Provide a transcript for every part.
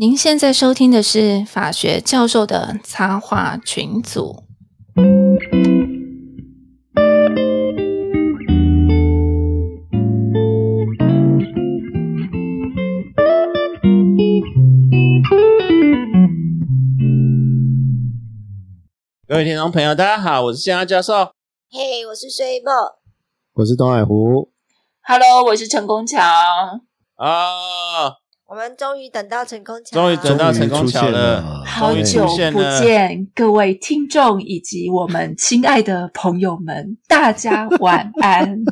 您现在收听的是法学教授的插画群组。各位听众朋友，大家好，我是谢安教授。嘿，我是水宝。我是东海湖，Hello，我是陈功强。啊，我们终于等到成功桥，终于等到成功桥了了，好久不。见，各位听众以及我们亲爱的朋友们，大家晚安。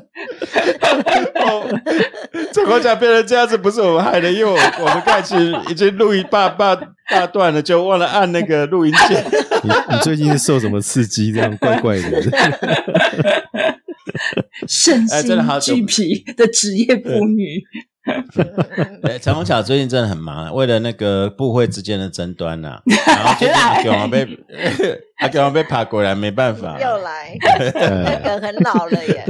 成功桥变成这样子，不是我们害的，因为我我们刚才其实已经录一大大大段了，就忘了按那个录音键。你你最近是受什么刺激？这样怪怪的。身哎心俱疲的职业妇女，对，陈红巧最近真的很忙啊，为了那个部会之间的争端呐、然后最近阿给王被 阿给王被爬过来，没办法又来，那个很老了耶。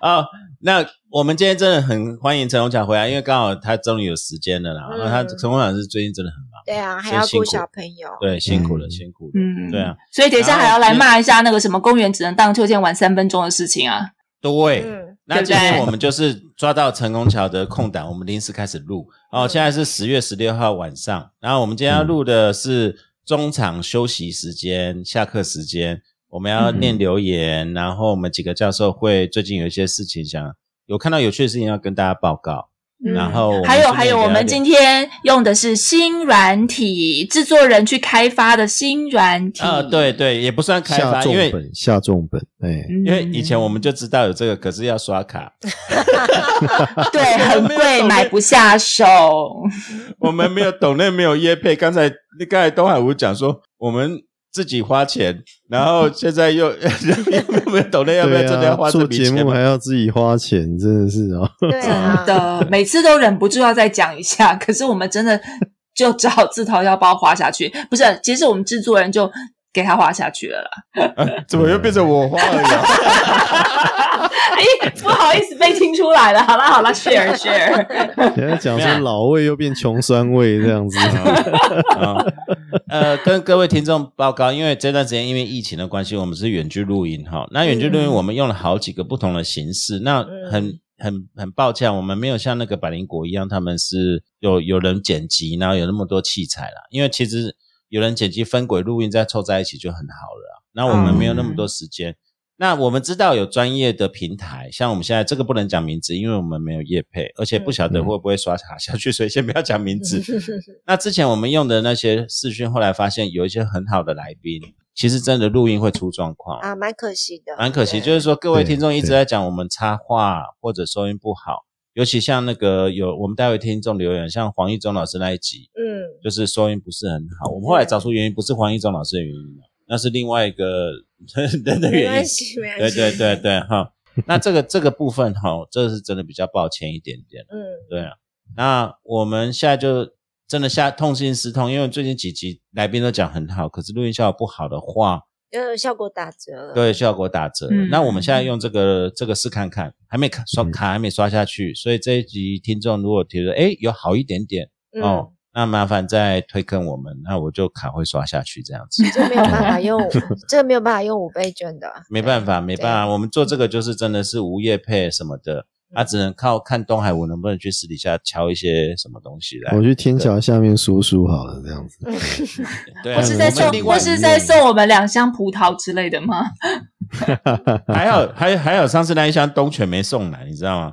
哦。那我们今天真的很欢迎陈红巧回来，因为刚好他终于有时间了啦。嗯然后他陈红巧是最近真的很忙，对啊，还要顾小朋友。对，辛苦了，嗯辛苦了。嗯，对啊，所以等一下还要来骂一下那个什么公园只能荡秋千玩三分钟的事情啊。对，嗯，那今天我们就是抓到成功桥的空档，我们临时开始录。哦，嗯。现在是十月十六号晚上，然后我们今天要录的是中场休息时间、下课时间，我们要念留言，然后我们几个教授会最近有一些事情想有看到有趣的事情要跟大家报告，嗯然后还有还有，我们今天用的是新软体，制作人去开发的新软体。啊、对对，也不算开下发，因为重本，下重本，哎，嗯，因为以前我们就知道有这个，可是要刷卡，对很贵，买不下手。我们没有懂那没有业配。刚才刚才东海吴讲说，我们自己花钱，然后现在又 又没有懂得要不要真的要花做节目还要自己花钱，真的是啊。对啊，的，每次都忍不住要再讲一下，可是我们真的就只好自掏腰包花下去。不是，其实我们制作人就给他花下去了啦。啊怎么又变成我花了呀？哎，不好意思，被听出来了。好啦好啦 s h a r e share。现在讲说老味又变穷酸味这样子，啊，呃，跟各位听众报告，因为这段时间因为疫情的关系，我们是远距录音哈。那远距录音嗯我们用了好几个不同的形式，那很很很抱歉，我们没有像那个百灵果一样，他们是有有人剪辑，然后有那么多器材啦。因为其实有人剪辑分轨录音再凑在一起就很好了啊。那我们没有那么多时间。那我们知道有专业的平台，像我们现在这个不能讲名字，因为我们没有业配，而且不晓得会不会刷卡下去，所以先不要讲名字。那之前我们用的那些视讯，后来发现有一些很好的来宾，其实真的录音会出状况，啊，蛮可惜的，蛮可惜。就是说，各位对听众一直在讲我们插话或者收音不好，尤其像那个有我们待会听众留言，像黄义忠老师那一集，嗯，就是收音不是很好。我们后来找出原因，不是黄义忠老师的原因了，那是另外一个 人的没原因。关系，没对关系，对对对，哈。那这个这个部分哈，这是真的比较抱歉一点点。嗯，对啊，那我们现在就真的下痛心思痛，因为最近几集来宾都讲很好，可是录音效果不好的话，就效果打折了，对效果打折那我们现在用这个这个试看看，还没卡刷嗯卡还没刷下去，所以这一集听众如果觉得哎有好一点点、嗯哦，那麻烦再推坑我们，那我就卡会刷下去这样子。这没有办法 用，这个没有办法用五倍券的，没办法，没办法，我们做这个就是真的是无业配什么的，啊，只能靠看东海我能不能去私底下敲一些什么东西来我。去天桥下面数数好了，这样子。对我，是在送我是在送我们两箱葡萄之类的吗？还有，还还有上次那一箱东泉没送来，你知道吗？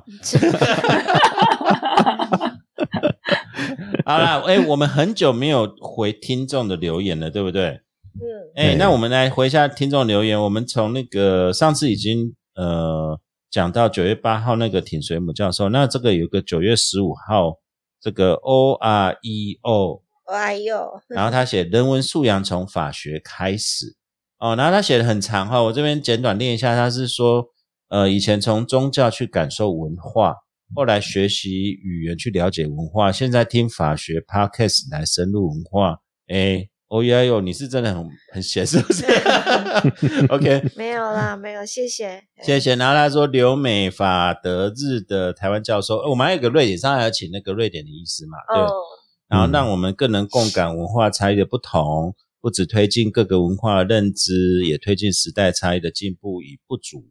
好啦，哎、我们很久没有回听众的留言了，对不对？嗯，哎、对那我们来回一下听众留言。我们从那个上次已经呃讲到九月八号那个挺水母教授，那这个有个九月十五号这个 O R E O，哎呦，然后他写人文素养从法学开始哦，然后他写的很长哈，我这边简短念一下，他是说呃以前从宗教去感受文化，后来学习语言去了解文化，现在听法学 podcast 来深入文化，哎。哦呀哟，你是真的很很闲，是不是？OK，没有啦，没有，谢谢，谢谢。然后他说留美法德日的台湾教授，呃我们还有一个瑞典，上还要请那个瑞典的医师嘛，对。哦，然后让我们更能共感文化差异的不同，不只推进各个文化的认知，也推进时代差异的进步与不足。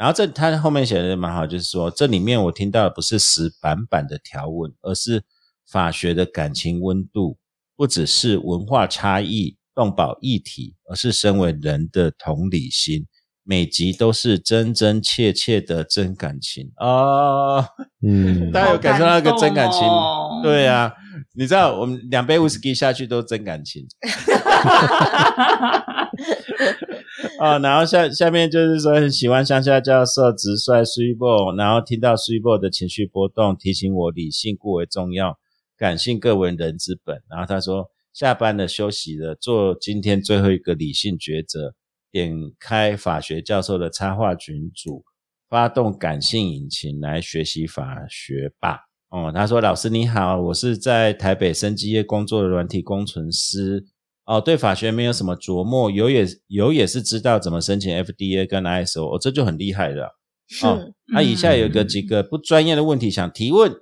然后这他后面写的蛮好，就是说这里面我听到的不是死板板的条文，而是法学的感情温度，不只是文化差异动保议题，而是身为人的同理心。每集都是真真切切的真感情哦，嗯，大家有感受到那个真感情？对啊，你知道我们两杯 whisky 下去都是真感情啊、然后下下面就是说很喜欢乡下教授直率 s u p e 然后听到 s u p e 的情绪波动，提醒我理性固为重要，感性各为人之本。然后他说下班了休息了，做今天最后一个理性抉择，点开法学教授的插画群组，发动感性引擎来学习法学吧。哦，他说：“老师你好，我是在台北生技业工作的软体工程师。哦，对法学没有什么琢磨，有也有也是知道怎么申请 FDA 跟 ISO，哦，这就很厉害了。哦嗯，那、以下有个几个不专业的问题想提问。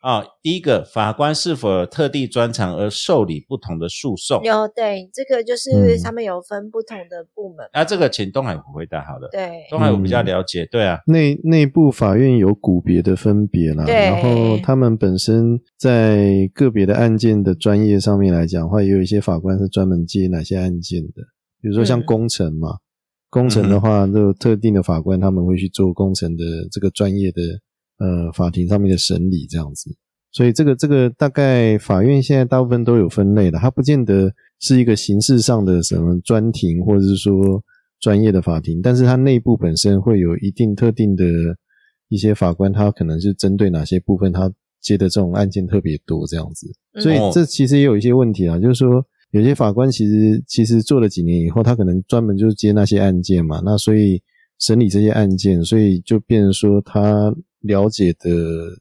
啊、第一个，法官是否有特地专长而受理不同的诉讼？有对，这个就是嗯他们有分不同的部门，啊，这个请东海湖回答好了。对东海湖比较了解，对啊，内内部法院有股别的分别啦，对然后他们本身在个别的案件的专业上面来讲的话，也有一些法官是专门接哪些案件的，比如说像嗯工程嘛，工程的话，就特定的法官他们会去做工程的这个专业的呃法庭上面的审理这样子。所以这个这个大概法院现在大部分都有分类的，它不见得是一个形式上的什么专庭，或者是说专业的法庭，但是它内部本身会有一定特定的一些法官，他可能是针对哪些部分，他接的这种案件特别多这样子。嗯所以哦这其实也有一些问题啊，就是说有些法官其实其实做了几年以后，他可能专门就是接那些案件嘛，那所以审理这些案件，所以就变成说他了解的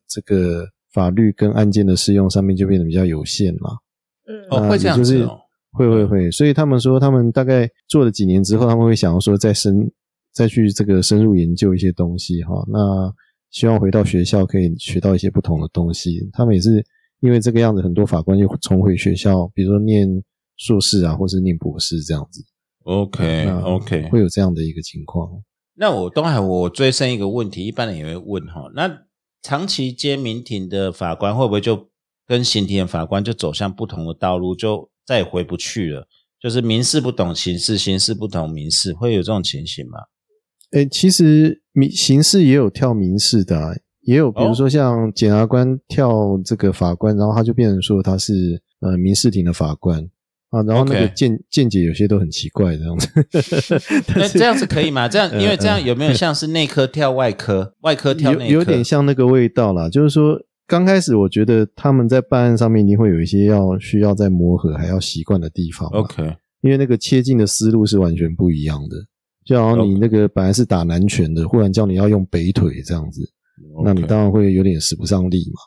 这个法律跟案件的适用上面就变得比较有限了。嗯哦会这样也就是子哦会会会，所以他们说他们大概做了几年之后，他们会想要说再深再去这个深入研究一些东西哈。那希望回到学校可以学到一些不同的东西。他们也是因为这个样子，很多法官又重回学校，比如说念硕士啊，或是念博士这样子。OK 那 OK，会有这样的一个情况。那我东海，我追深一个问题，一般人也会问哈，那长期接民庭的法官会不会就跟刑庭的法官就走向不同的道路，就再也回不去了？就是民事不懂刑事，刑事不懂民事，会有这种情形吗？诶，其实民刑事也有跳民事的、也有比如说像检察官跳这个法官，然后他就变成说他是呃民事庭的法官啊，然后那个 OK 见见解有些都很奇怪这样子。那这样子可以吗？这样，因为这样有没有像是内科跳外科，外科跳内科？有有点像那个味道啦，就是说刚开始我觉得他们在办案上面一定会有一些要需要再磨合，还要习惯的地方嘛。OK，因为那个切进的思路是完全不一样的。就好像你那个本来是打南拳的，忽然叫你要用北腿这样子，那你 OK 当然会有点使不上力嘛。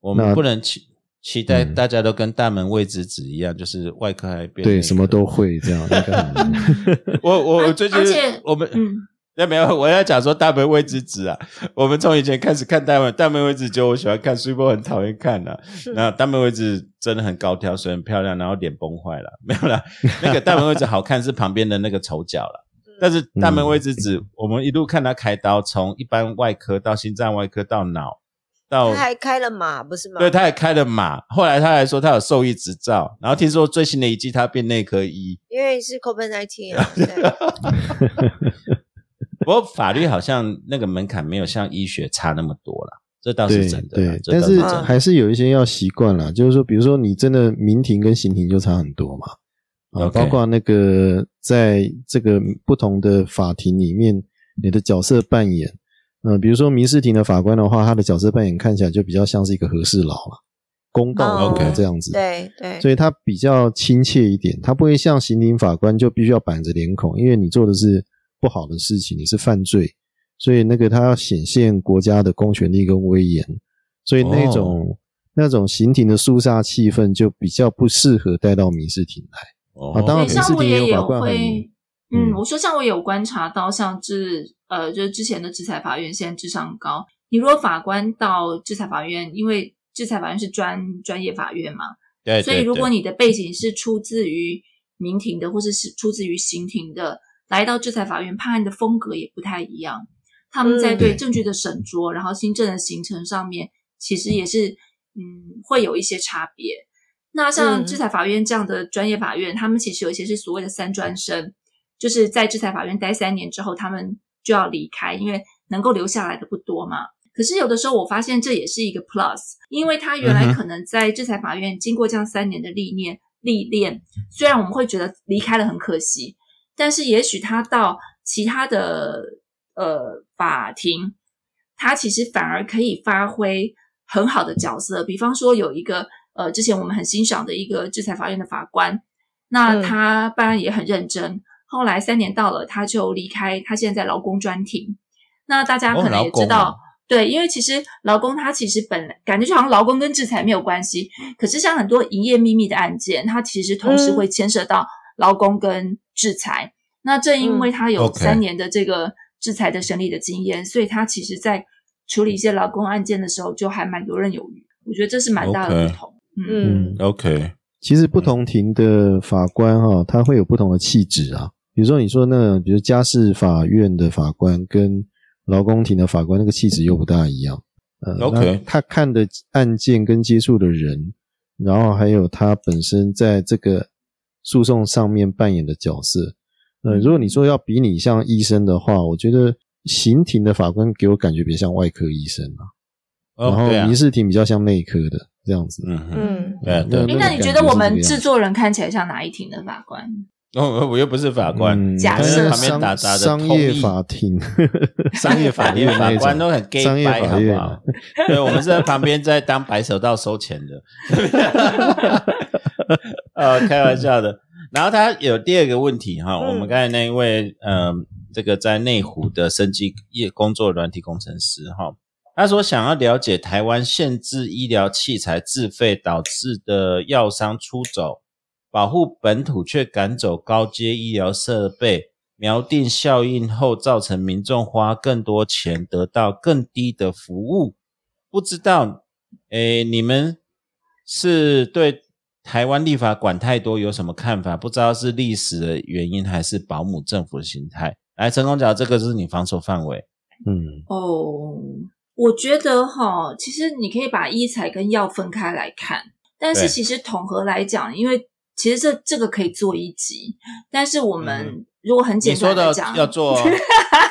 我们不能期期待嗯大家都跟大门未知子一样，就是外科还变对，什么都会这样，应该很难。我我我最近我们嗯，那没有，我要讲说大门未知子啊。我们从以前开始看大门，大门未知就我喜欢看，苏波很讨厌看的、啊。然后大门未知真的很高挑，所以很漂亮，然后脸崩坏了，没有啦。那个大门位置好看是旁边的那个丑角了。但是大门未知子，我们一路看他开刀，从一般外科到心脏外科到脑，到他还开了马不是吗？对，他还开了马。后来他还说他有兽医执照，然后听说最新的一季他变内科医。因为是 COVID nineteen 不过法律好像那个门槛没有像医学差那么多啦，这倒是真的。对，但是还是有一些要习惯啦，就是说，比如说你真的民庭跟刑庭就差很多嘛，啊，包括那个在这个不同的法庭里面，你的角色扮演，嗯、比如说民事庭的法官的话，他的角色扮演看起来就比较像是一个和事佬了，公道这样子，对对，所以他比较亲切一点，他不会像刑庭法官就必须要板着脸孔，因为你做的是不好的事情，你是犯罪，所以那个他要显现国家的公权力跟威严，所以那种、那种刑庭的肃杀气氛就比较不适合带到民事庭来。哦啊当然民事庭也也有有法官很会，嗯，嗯我说像我有观察到，像制呃，就是之前的制裁法院现在智商高，你如果法官到制裁法院，因为制裁法院是专专业法院嘛，对，所以如果你的背景是出自于民庭的，或者是出自于刑庭的，来到制裁法院判案的风格也不太一样。他们在嗯对对。证据的审酌，然后新政的形成上面，其实也是嗯会有一些差别。那像嗯。制裁法院这样的专业法院，他们其实有一些是所谓的三专生，就是在制裁法院待三年之后，他们就要离开，因为能够留下来的不多嘛。可是有的时候我发现这也是一个 plus，因为他原来可能在制裁法院经过这样三年的历练历练，虽然我们会觉得离开了很可惜，但是也许他到其他的呃法庭，他其实反而可以发挥很好的角色。比方说有一个呃之前我们很欣赏的一个制裁法院的法官，那嗯他办案也很认真。后来三年到了，他就离开，他现在在劳工专庭。那大家哦可能也知道，哦对，因为其实劳工他其实本来感觉就好像劳工跟制裁没有关系，可是像很多营业秘密的案件，它其实同时嗯会牵涉到劳工跟制裁。那正因为他有三年的这个制裁的审理的经验，所以他其实在处理一些劳工案件的时候，就还蛮游刃有余。我觉得这是蛮大的不同。嗯嗯 OK，其实不同庭的法官哈、他会有不同的气质啊。比如说你说那，比如家事法院的法官跟劳工庭的法官，那个气质又不大一样。呃 OK 他看的案件跟接触的人，然后还有他本身在这个诉讼上面扮演的角色。呃，如果你说要比你像医生的话，我觉得刑庭的法官给我感觉比较像外科医生然后民，事庭比较像内科的这样子。那你觉得我们制作人看起来像哪一庭的法官？哦，我又不是法官，嗯假设。旁边打杂的商 业法庭、商业法庭法官都很 gay 商业，法院好不好？对，我们是在旁边在当白手套收钱的，呃，开玩笑的。然后他有第二个问题哈，嗯。我们刚才那一位呃，这个在内湖的生技业工作软体工程师哈，他说想要了解台湾限制医疗器材自费导致的药商出走，保护本土却赶走高阶医疗设备，锚定效应后造成民众花更多钱得到更低的服务。不知道，诶，你们是对台湾立法管太多有什么看法？不知道是历史的原因还是保姆政府的心态。来，陈公角，这个是你防守范围。嗯哦，我觉得哈，其实你可以把医材跟药分开来看，但是其实统合来讲，因为其实这这个可以做一集，但是我们如果很你简单的讲，要做哦，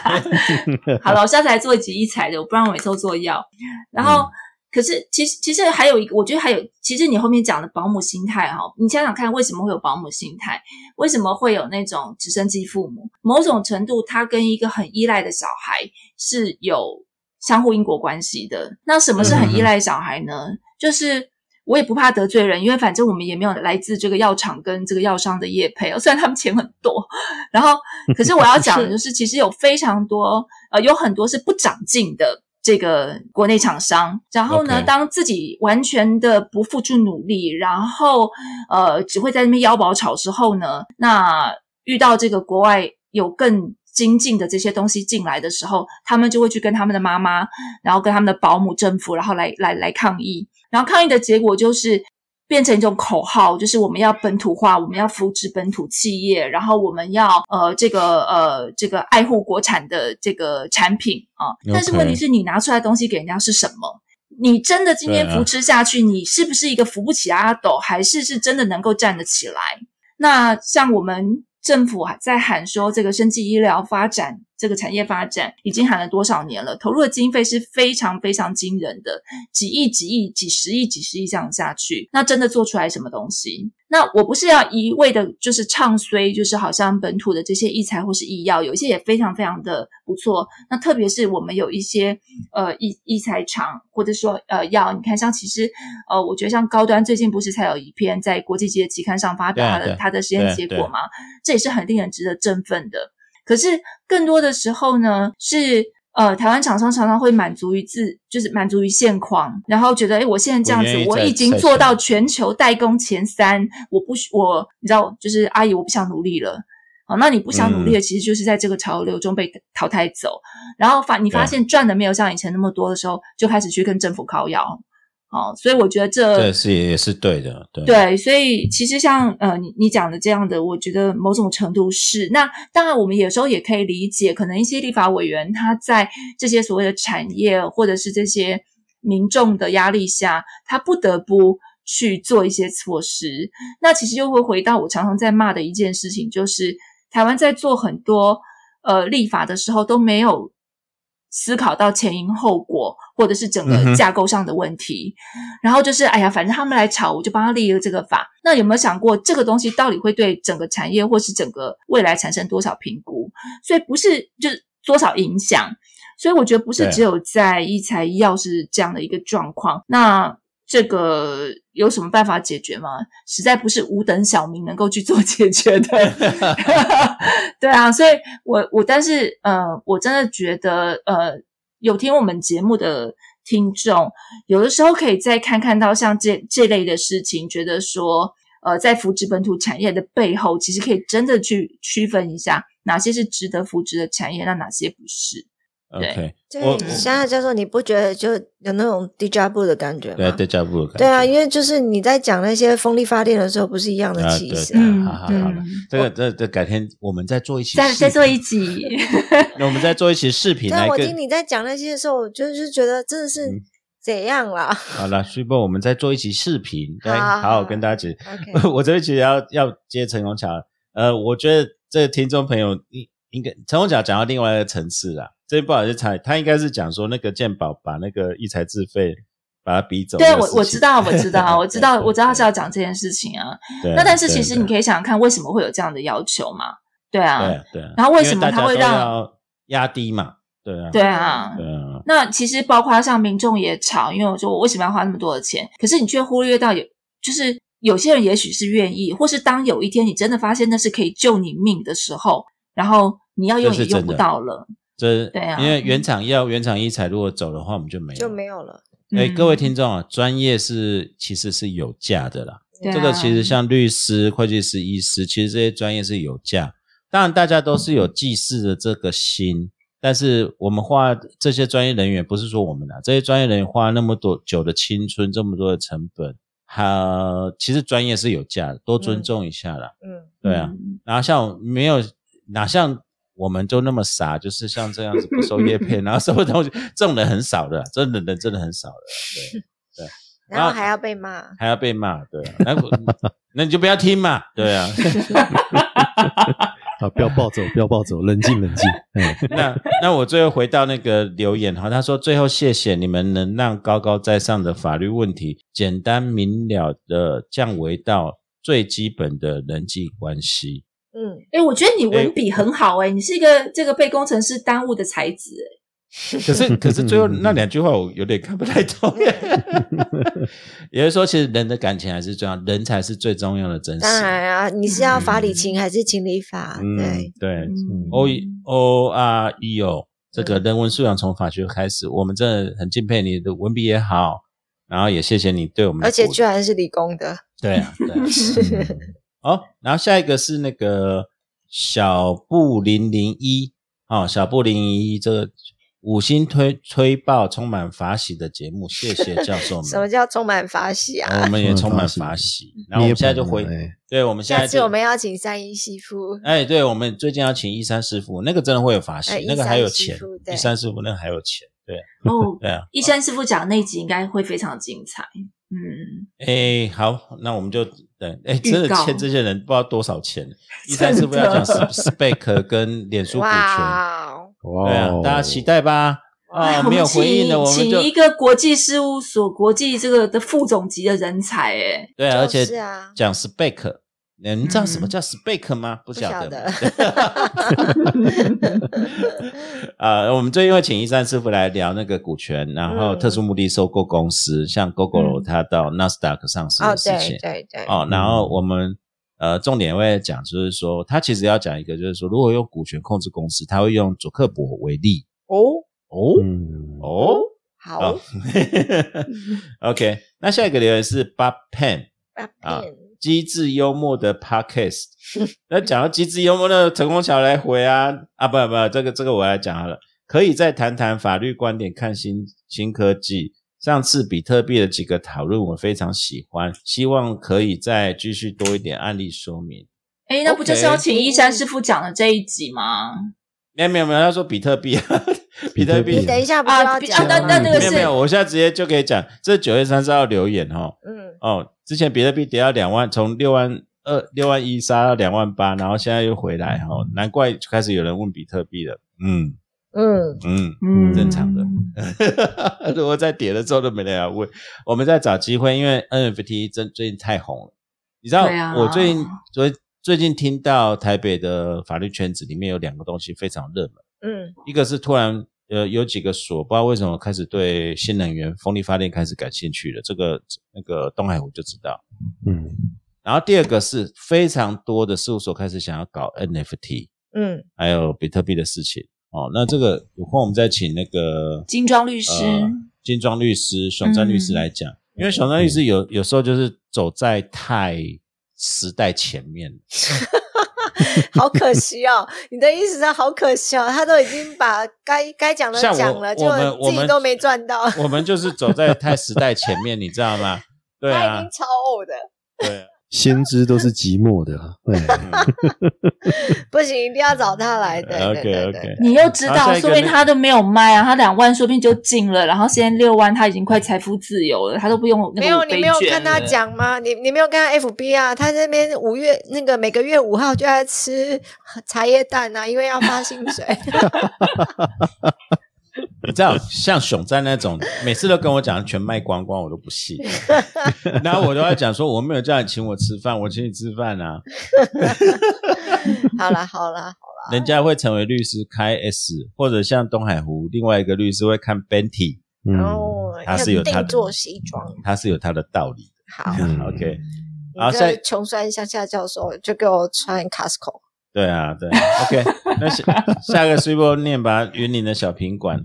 好了，我下次来做一集一彩的，我不然我每次都做药。然后，嗯可是其实其实还有一个，我觉得还有，其实你后面讲的保姆心态哈，你想想看，为什么会有保姆心态？为什么会有那种直升机父母？某种程度，他跟一个很依赖的小孩是有相互因果关系的。那什么是很依赖小孩呢？就是。我也不怕得罪人，因为反正我们也没有来自这个药厂跟这个药商的业配哦，虽然他们钱很多，然后 可是我要讲的就是，其实有非常多呃，有很多是不长进的这个国内厂商，然后呢当自己完全的不付出努力，然后呃只会在那边腰包炒之后呢，那遇到这个国外有更精进的这些东西进来的时候，他们就会去跟他们的妈妈，然后跟他们的保姆、政府，然后来来来抗议，然后抗议的结果就是。变成一种口号，就是我们要本土化，我们要扶持本土企业，然后我们要呃这个呃这个爱护国产的这个产品啊。但是问题是你拿出来的东西给人家是什么？你真的今天扶持下去，你是不是一个扶不起阿斗，还是是真的能够站得起来？那像我们政府还在喊说这个生技医疗发展，这个产业发展已经喊了多少年了？投入的经费是非常非常惊人的，几亿、几亿、几十亿、几十亿这样下去，那真的做出来什么东西？那我不是要一味的，就是唱衰，就是好像本土的这些医材或是医药，有一些也非常非常的不错。那特别是我们有一些呃医医材厂，或者说呃药，你看像其实呃，我觉得像高端最近不是才有一篇在国际级的期刊上发表它的它的实验结果吗？这也是很令人值得振奋的。可是更多的时候呢，是呃，台湾厂商常常会满足于自，就是满足于现况，然后觉得，哎，我现在这样子我已经做到全球代工前三，我不需我，你知道，就是阿姨，我不想努力了。好，那你不想努力嗯的，其实就是在这个潮流中被淘汰走，然后发你发对现赚的没有像以前那么多的时候，就开始去跟政府靠腰。哦，所以我觉得这这是也是对的，对对，所以其实像呃你你讲的这样的，我觉得某种程度是。那当然，我们有时候也可以理解，可能一些立法委员他在这些所谓的产业或者是这些民众的压力下，他不得不去做一些措施。那其实又会回到我常常在骂的一件事情，就是台湾在做很多呃立法的时候都没有。思考到前因后果，或者是整个架构上的问题，然后就是哎呀，反正他们来吵，我就帮他立了这个法。那有没有想过，这个东西到底会对整个产业或是整个未来产生多少评估？所以不是就是多少影响。所以我觉得不是只有在医材医药是这样的一个状况。那这个有什么办法解决吗？实在不是五等小民能够去做解决的。对啊，所以我我但是呃，我真的觉得呃，有听我们节目的听众，有的时候可以再看看到像这这类的事情，觉得说呃，在扶植本土产业的背后，其实可以真的去区分一下哪些是值得扶植的产业，那哪些不是。OK，对，现在教授，你不觉得就有那种 deja vu 的感觉吗？对，deja vu 的感觉。对啊，因为就是你在讲那些风力发电的时候，不是一样的气势。嗯，好好好，这个这这改天我们再做一期，再再做一集。那我们再做一期视频。但我听你在讲那些的时候，我就是觉得真的是怎样啦。好了，所以不，我们再做一期视频，来好好跟大家解。我这一期要要接陈宏桥，呃，我觉得这个听众朋友应应该陈宏桥讲到另外一个层次了。这不好意思猜，他应该是讲说那个鉴宝把那个一财自费把他逼走。对，我我知道，我知道，我知道，我知道是要讲这件事情啊。那但是其实你可以想想看，为什么会有这样的要求嘛？对啊，对。然后为什么他会让压低嘛？对啊，对啊，对啊。那其实包括像民众也吵，因为我说我为什么要花那么多的钱？可是你却忽略到有，就是有些人也许是愿意，或是当有一天你真的发现那是可以救你命的时候，然后你要用也用不到了。这对啊，因为原厂要、原厂一采如果走的话，我们就没有就没有了。哎，各位听众啊，专业是其实是有价的啦。这个其实像律师、会计师、医师，其实这些专业是有价。当然，大家都是有济世的这个心，但是我们花这些专业人员，不是说我们啊，这些专业人员花那么多久的青春，这么多的成本，好，其实专业是有价的，多尊重一下啦。嗯，对啊。然后像没有哪像。我们就那么傻，就是像这样子不收叶片，然后什么东西，这种人很少的，真的人真的很少的，对对。然后还要被骂，还要被骂，对。那那你就不要听嘛，对啊。好，不要暴走，不要暴走，冷静冷静。那那我最后回到那个留言哈，他说最后谢谢你们能让高高在上的法律问题简单明了的降维到最基本的人际关系。嗯，哎，我觉得你文笔很好，哎，你是一个这个被工程师耽误的才子，哎。可是，可是最后那两句话我有点看不太懂。也就是说，其实人的感情还是重要，人才是最重要的真实。当然啊，你是要法理情还是情理法？对对，O O R E O，这个人文素养从法学开始，我们真的很敬佩你的文笔也好，然后也谢谢你对我们，而且居然是理工的。对啊，对。好，然后下一个是那个小布零零一，哦，小布零零一，这个五星推推爆充满法喜的节目，谢谢 教授们。什么叫充满法喜啊？我们也充满法喜。然后我们现在就回，对，我们现在下次我们要请三一师傅。哎，对，我们最近要请一三师傅，那个真的会有法喜，那个还有钱。一三师傅那个还有钱，对。哦，对啊，一三师傅讲那集应该会非常精彩。嗯，哎，好，那我们就等，哎，真的欠这些人不知道多少钱。一三师傅要讲 Spec 跟脸书股权，哇，对啊，大家期待吧。啊，没有回应的，我们请一个国际事务所、国际这个的副总级的人才，哎，对啊，而且讲 Spec。你知道什么叫 spec 吗？不晓得。啊，我们最近会请一山师傅来聊那个股权，然后特殊目的收购公司，像 Google 它到纳斯达克上市的事情。对对对。哦，然后我们呃重点会讲，就是说他其实要讲一个，就是说如果用股权控制公司，他会用佐克伯为例。哦哦哦，好。OK，那下一个留言是 Bob Pen。啊。机智幽默的 podcast，那讲到机智幽默的陈功桥来回啊啊不不，这个这个我来讲好了，可以再谈谈法律观点，看新新科技，上次比特币的几个讨论我非常喜欢，希望可以再继续多一点案例说明。哎，那不就是要请一山师傅讲的这一集吗？没有没有没有，他说比特币，比特币你等一下不要讲比啊，那？那那个是没有没有，我现在直接就可以讲，这九月三十号留言哦。嗯，哦，之前比特币跌到两万，从六万二、六万一杀到两万八，然后现在又回来哦，难怪就开始有人问比特币了。嗯。嗯，嗯，嗯。正常的。如果在跌了之后都没人要问，我们在找机会，因为 NFT 真最近太红了。你知道，啊。我最近最最近听到台北的法律圈子里面有两个东西非常热门，嗯，一个是突然呃有几个所不知道为什么开始对新能源风力发电开始感兴趣了，这个那个东海湖就知道。嗯然后第二个是非常多的事务所开始想要搞 NFT，嗯，还有比特币的事情哦。那这个有空我们再请那个金装律师，呃金庄律师、熊占律师来讲，因为熊占律师有有时候就是走在太时代前面了。好可惜哦！你的意思是好可惜哦，他都已经把该该讲的讲了，就自己都没赚到，我们就是走在太时代前面，你知道吗？对啊他已经，超欧的，对啊，先知都是寂寞的啊，对，不行，一定要找他来。的 对 OK 对 OK，你又知道，说不定他都没有卖啊，他两万说不定就进了，然后现在六万他已经快财富自由了，他都不用那没有，你没有券看他讲吗？你你没有看他 FB 啊？他那边五月那个每个月五号就在吃茶叶蛋啊，因为要发薪水。你知道，像熊在那种，每次都跟我讲全卖光光，我都不信。然后我都要讲说，我没有叫你请我吃饭，我请你吃饭啊。好啦好啦好啦，人家会成为律师开 S，或者像东海湖另外一个律师会看 Benty，嗯，然后他是有他的定做西装。他是有他的道理好，OK，你好下这穷酸乡下教授就给我穿 Costco。对啊，对，OK，那下 下个 Super 念吧，云林的小品馆。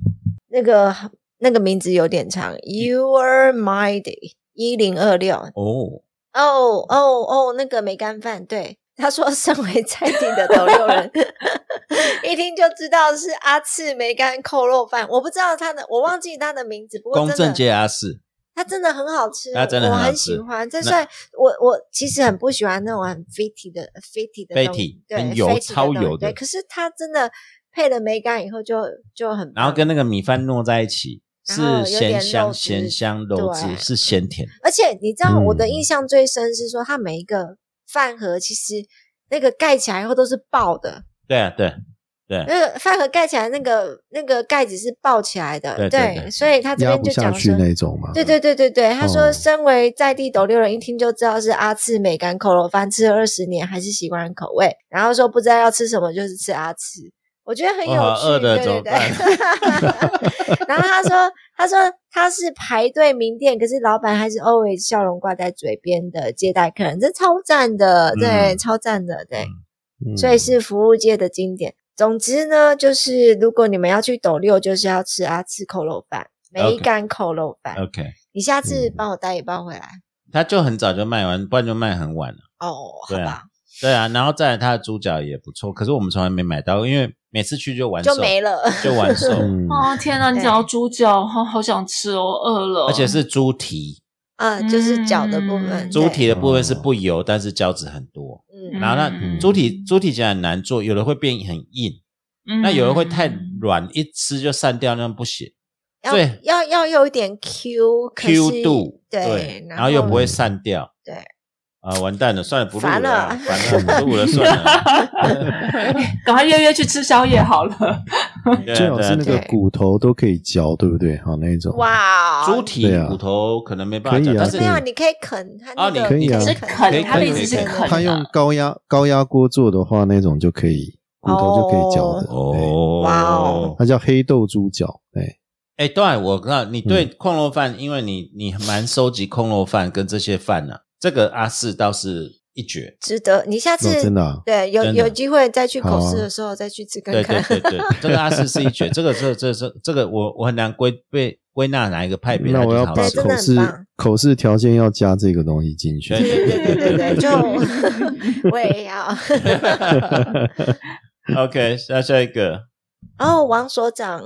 那个那个名字有点长，You're Mighty 一零二六。哦，哦哦哦，那个梅干饭，对，他说身为在地的斗六人，一听就知道是阿次梅干扣肉饭。我不知道他的，我忘记他的名字，不过公正街阿四，它真的很好吃，它真的我很很好吃喜欢。这那算我我其实很不喜欢那种很 fatty 的 fatty 的东 Fatty，对很油超油的对，可是它真的配了梅干以后就就很，然后跟那个米饭糯在一起，是点咸香咸香肉汁，是咸甜。而且你知道我的嗯印象最深是说，它每一个饭盒其实那个盖起来以后都是爆的，对啊，对对，那个饭盒盖起来那个那个盖子是抱起来的，对对对所以他这边不下去就讲说。那种嘛。对对对对对，他说，哦身为在地斗六人，一听就知道是阿次美干扣肉饭，吃了二十年还是习惯口味。然后说不知道要吃什么，就是吃阿次，我觉得很有趣。饿的对对对。然后他说，他说他是排队名店，可是老板还是 always 笑容挂在嘴边的接待客人，这超赞的，对，嗯超赞的，对。嗯所以是服务界的经典。总之呢，就是如果你们要去斗六，就是要吃阿次扣肉饭，梅干扣肉饭。OK，你下次嗯帮我带一包回来。他就很早就卖完，不然就卖很晚了。哦，好对啊吧，对啊，然后再来他的猪脚也不错，可是我们从来没买到，因为每次去就完，就没了。就完售，嗯，哦天哪！你对讲到猪脚，好好想吃哦，饿了。而且是猪蹄，啊，就是脚的部分。嗯猪蹄的部分是不油，但是胶质很多。嗯，然后那嗯猪蹄猪蹄其实很难做，有的会变很硬，嗯那有的会太软，一吃就散掉，那不行。要对要要有一点 Q，Q 度对，然后又不会散掉。对啊，完蛋了，算了，不录了完，了烦了，不录了，算了。赶快约约去吃宵夜好了。最好是那个骨头都可以嚼，对不对？好那一种。哇，猪蹄骨头可能没办法嚼，可以啊但是没有，你可以啃它，啊你可以啊是啃可以，他的意是啃它用啊。高压高压锅做的话，那种就可以，骨头就可以嚼的。哦，哇哦它叫黑豆猪脚。对，哎，对，我知道你嗯对空肉饭，因为你你蛮收集空肉饭跟这些饭呢，这个阿四倒是一绝。值得。你下次哦，真的啊，对有的有机会再去口试的时候再去吃看看。对对对，这个阿四是一绝，这个这这这这个我我很难归被归纳哪一个派别，那我要把口试很棒口试条件要加这个东西进去。对对对对对对，就我也要。OK，下下一个，哦，王所长，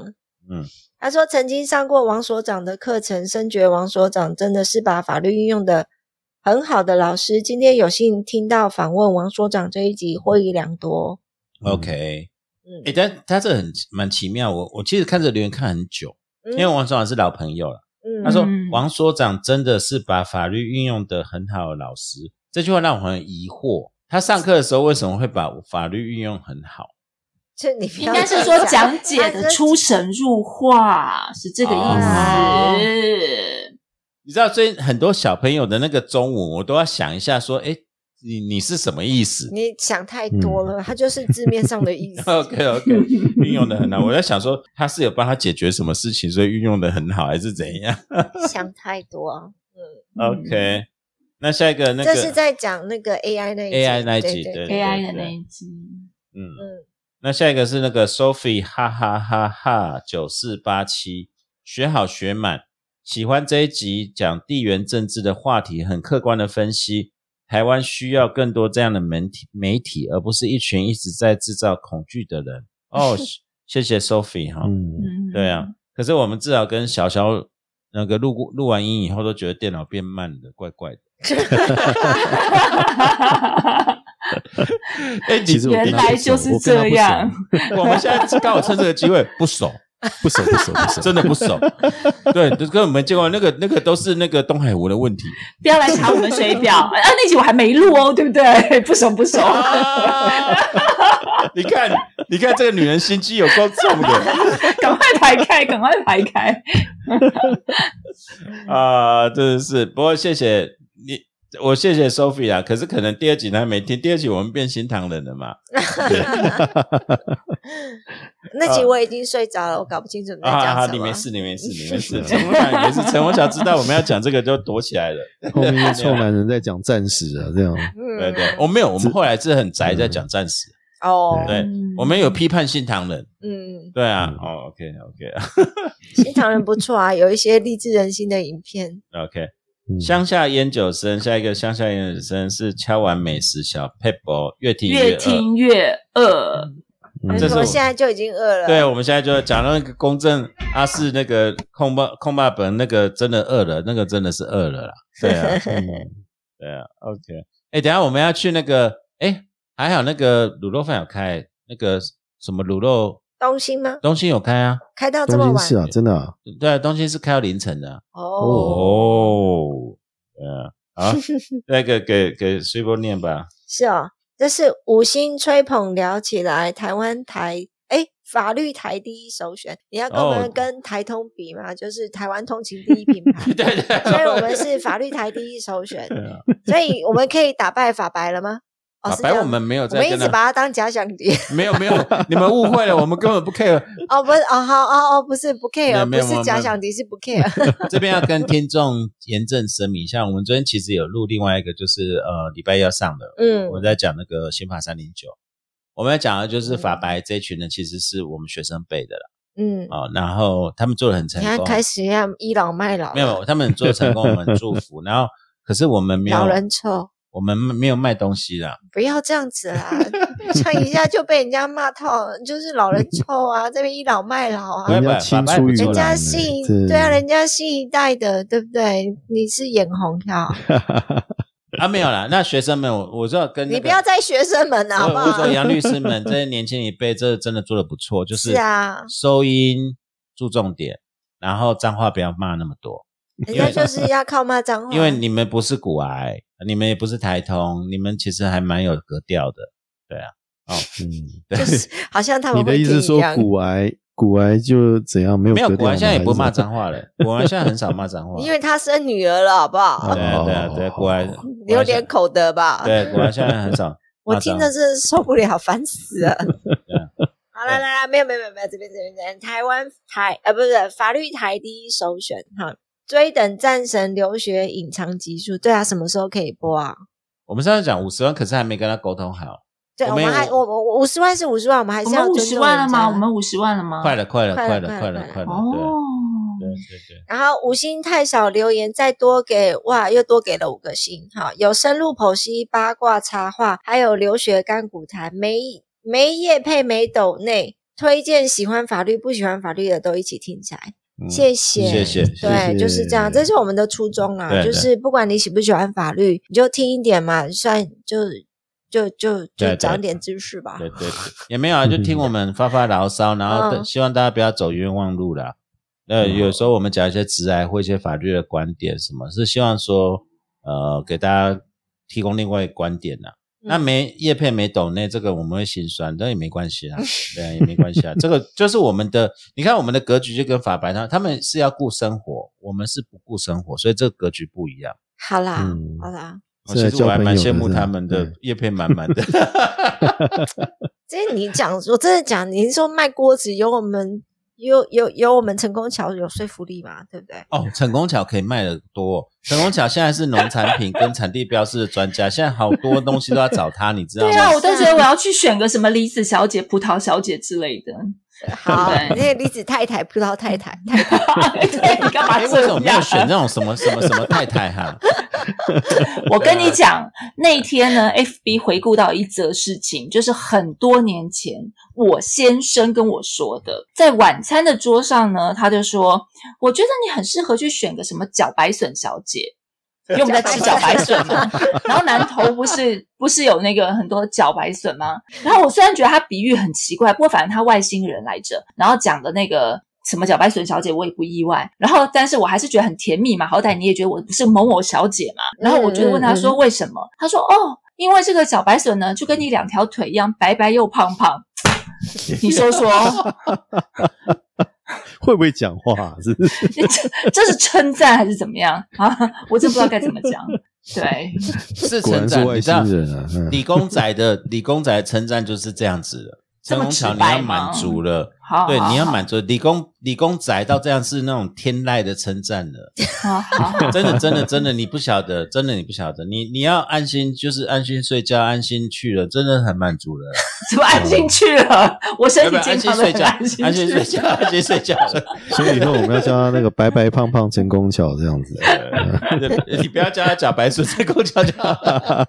嗯，他说曾经上过王所长的课程，深觉王所长真的是把法律运用的很好的老师。今天有幸听到访问王所长这一集，获益良多。OK，嗯哎、但他这很蛮奇妙。我我其实看这留言看很久，因为王所长是老朋友了。嗯他说嗯王所长真的是把法律运用的很好的老师，这句话让我很疑惑。他上课的时候为什么会把法律运用很好？就你不应要该是说讲解的出神入化，是这个意哦思。你知道，最近很多小朋友的那个中文，我都要想一下，说，哎，你你是什么意思你想太多了，它就是字面上的意思。？OK OK，运用的很好。我在想说，他是有帮他解决什么事情，所以运用的很好，还是怎样 想太多。嗯？OK，那下一个那个这是在讲那个 AI 那一集 AI 那一集对对对 AI 的那一集，嗯，嗯，那下一个是那个 Sophie 哈哈哈哈九四八七，学好学满，喜欢这一集讲地缘政治的话题，很客观的分析。台湾需要更多这样的媒体，媒体，而不是一群一直在制造恐惧的人。哦，谢谢 Sophie 哈、嗯，嗯，对啊，可是我们至少跟小小那个录过录完音以后，都觉得电脑变慢了，怪怪的。哎，你其实我跟原来就是我跟他不熟这样我们现在刚好趁这个机会不熟。不熟不熟不熟，真的不熟。对，就跟我们见过那个那个都是那个东海湖的问题。不要来查我们水表 啊！那集我还没录哦，对不对？不熟不熟。啊你看，你看这个女人心机有够重的赶快排开，赶快排开。啊！真的是。不过谢谢你，我谢谢 Sophie 啊。可是可能第二集他没听，第二集我们变新唐人了嘛。那集我已经睡着了，我搞不清楚你讲什么。你没事，你没事，你没事。陈文强也没事，陈文强知道我们要讲这个就躲起来了。后面一臭男人在讲战史啊，这样嗯对对，我没有，我们后来是很宅在讲战史。哦，对嗯，我们有批判新唐人。嗯，对啊，哦，OK OK 新唐人不错啊，有一些励志人心的影片。OK。嗯乡下烟酒声，下一个乡下烟酒声是敲完美食小 pebble，越听越饿。听越饿。嗯这是我我现在就已经饿了。对，我们现在就讲到那个公正阿四那个控霸控霸本那个真的饿了，那个真的是饿了啦。对啊，嗯对啊，OK。哎，等一下我们要去那个，哎，还好那个卤肉饭有开，那个什么卤肉东兴吗？东兴有开啊。开到这么晚是啊，真的啊，对啊，东兴是开到凌晨的啊。哦。哦，对啊，好，那个给给随波念吧。是哦，这是五星吹捧聊起来，台湾台哎法律台第一首选。你要跟我哦们跟台通比嘛？就是台湾通勤第一品牌。对对，所以我们是法律台第一首选，所以我们可以打败法白了吗？哦，白我们没有在我们一直把它当假想敌。没有没有，你们误会了，我们根本不 care。哦，不是，哦，好，哦哦，不是不 care，不是假想敌，是不 care。这边要跟听众严正声明一下，我们昨天其实有录另外一个，就是呃礼拜一要上的，嗯我在讲那个刑法三零九，我们要讲的就是法白这一群人其实是我们学生辈的了，嗯，哦，然后他们做的很成你看功，开始要倚老卖老了，没有，他们做成功，我们祝福，然后可是我们没有老人臭，我们没有卖东西啦，不要这样子啦，这样一下就被人家骂套，就是老人 臭啊，这边倚老卖老啊人家青出于人家新一这对啊，人家新一代的，对不对？你是眼红呀？啊没有啦，那学生们，我我知道跟、那个、你不要再学生们了，好不好我我说？杨律师们，这些年轻一辈，这真的做的不错，就是是啊收音注重点，然后脏话不要骂那么多，人家就是要靠骂脏话，因为你们不是骨癌，你们也不是台通，你们其实还蛮有格调的，对啊，哦，嗯，对，就是 好像他们你的意思是说听一样骨癌古癌就怎样没有没有格调吗古癌现在也不骂脏话了，古癌现在很少骂脏话，因为他生女儿了，好不好对？啊对啊对啊，古癌你有点口德吧？对古癌现在很少 我听着是受不了，烦死了。好，来来来，没有没有没有没有，这边这边这边，台湾台呃不是法律台第一首选哈。追等战神留学隐藏集数，对啊，什么时候可以播啊？我们上次讲五十万，可是还没跟他沟通好，对，我们还我我五十万是五十万，我们还是要五十万了吗？我们五十万了吗？快了快了快了快了快快了哦。对对对。然后五星太少留言，再多给哇，又多给了五个星。好，有深入剖析、八卦插画，还有留学干股谈，没没叶配没斗内，推荐喜欢法律不喜欢法律的都一起听起来。嗯谢谢，谢谢对，就是这样，这是我们的初衷啦。就是不管你喜不喜欢法律，你就听一点嘛，算就就就就长点知识吧。对对对，也没有啊，就听我们发发牢骚，然后嗯希望大家不要走冤枉路啦。呃，有时候我们讲一些直癌或一些法律的观点，什么是希望说，呃，给大家提供另外一个观点呐、那嗯没叶片没抖内，这个我们会心酸，但也没关系啦，对啊，也没关系啊。这个就是我们的，你看我们的格局就跟法白他他们是要顾生活，我们是不顾生活，所以这个格局不一样。好啦，嗯好啦，我其实我还蛮羡慕他们的叶片满满的。这你讲，我真的讲，你是说卖锅子有我们有有有我们成功桥有说服力嘛？对不对？哦，成功桥可以卖的多、哦。成功桥现在是农产品跟产地标识的专家，现在好多东西都要找他，你知道吗？对啊，我都觉得我要去选个什么梨子小姐、葡萄小姐之类的。好，对那个李子太太、葡萄太太、太太，你干嘛哎，为什？么没有选这种什么什么什么太太哈？我跟你讲，那一天呢，FB 回顾到一则事情，就是很多年前我先生跟我说的，在晚餐的桌上呢，他就说，我觉得你很适合去选个什么茭白笋小姐。因为我们在吃 茭白笋嘛，然后南投不是不是有那个很多茭白笋吗？然后我虽然觉得他比喻很奇怪，不过反正他外星人来着，然后讲的那个什么茭白笋小姐，我也不意外。然后，但是我还是觉得很甜蜜嘛，好歹你也觉得我不是某某小姐嘛。然后我就问他说为什么？他说哦，因为这个茭白笋呢，就跟你两条腿一样，白白又胖胖。你说说，会不会讲话？是是？这这是称赞还是怎么样啊？我真不知道该怎么讲。对，是称赞，然是外你知道星人啊！嗯理工仔的理工仔的称赞就是这样子的。这么成功桥直白你要满吗足了，对，好好好你要满足理工理工宅到这样是那种天籁的称赞了。好好好，真的，真的，真的，你不晓得，真的你不晓得，你你要安心，就是安心睡觉，安心去了，真的很满足了。怎么安心去了？我身体健康的安心睡觉，安心睡觉，安心睡觉。所以以后我们要叫他那个白白胖胖成功桥这样子。你不要叫他假白水在公交就好了。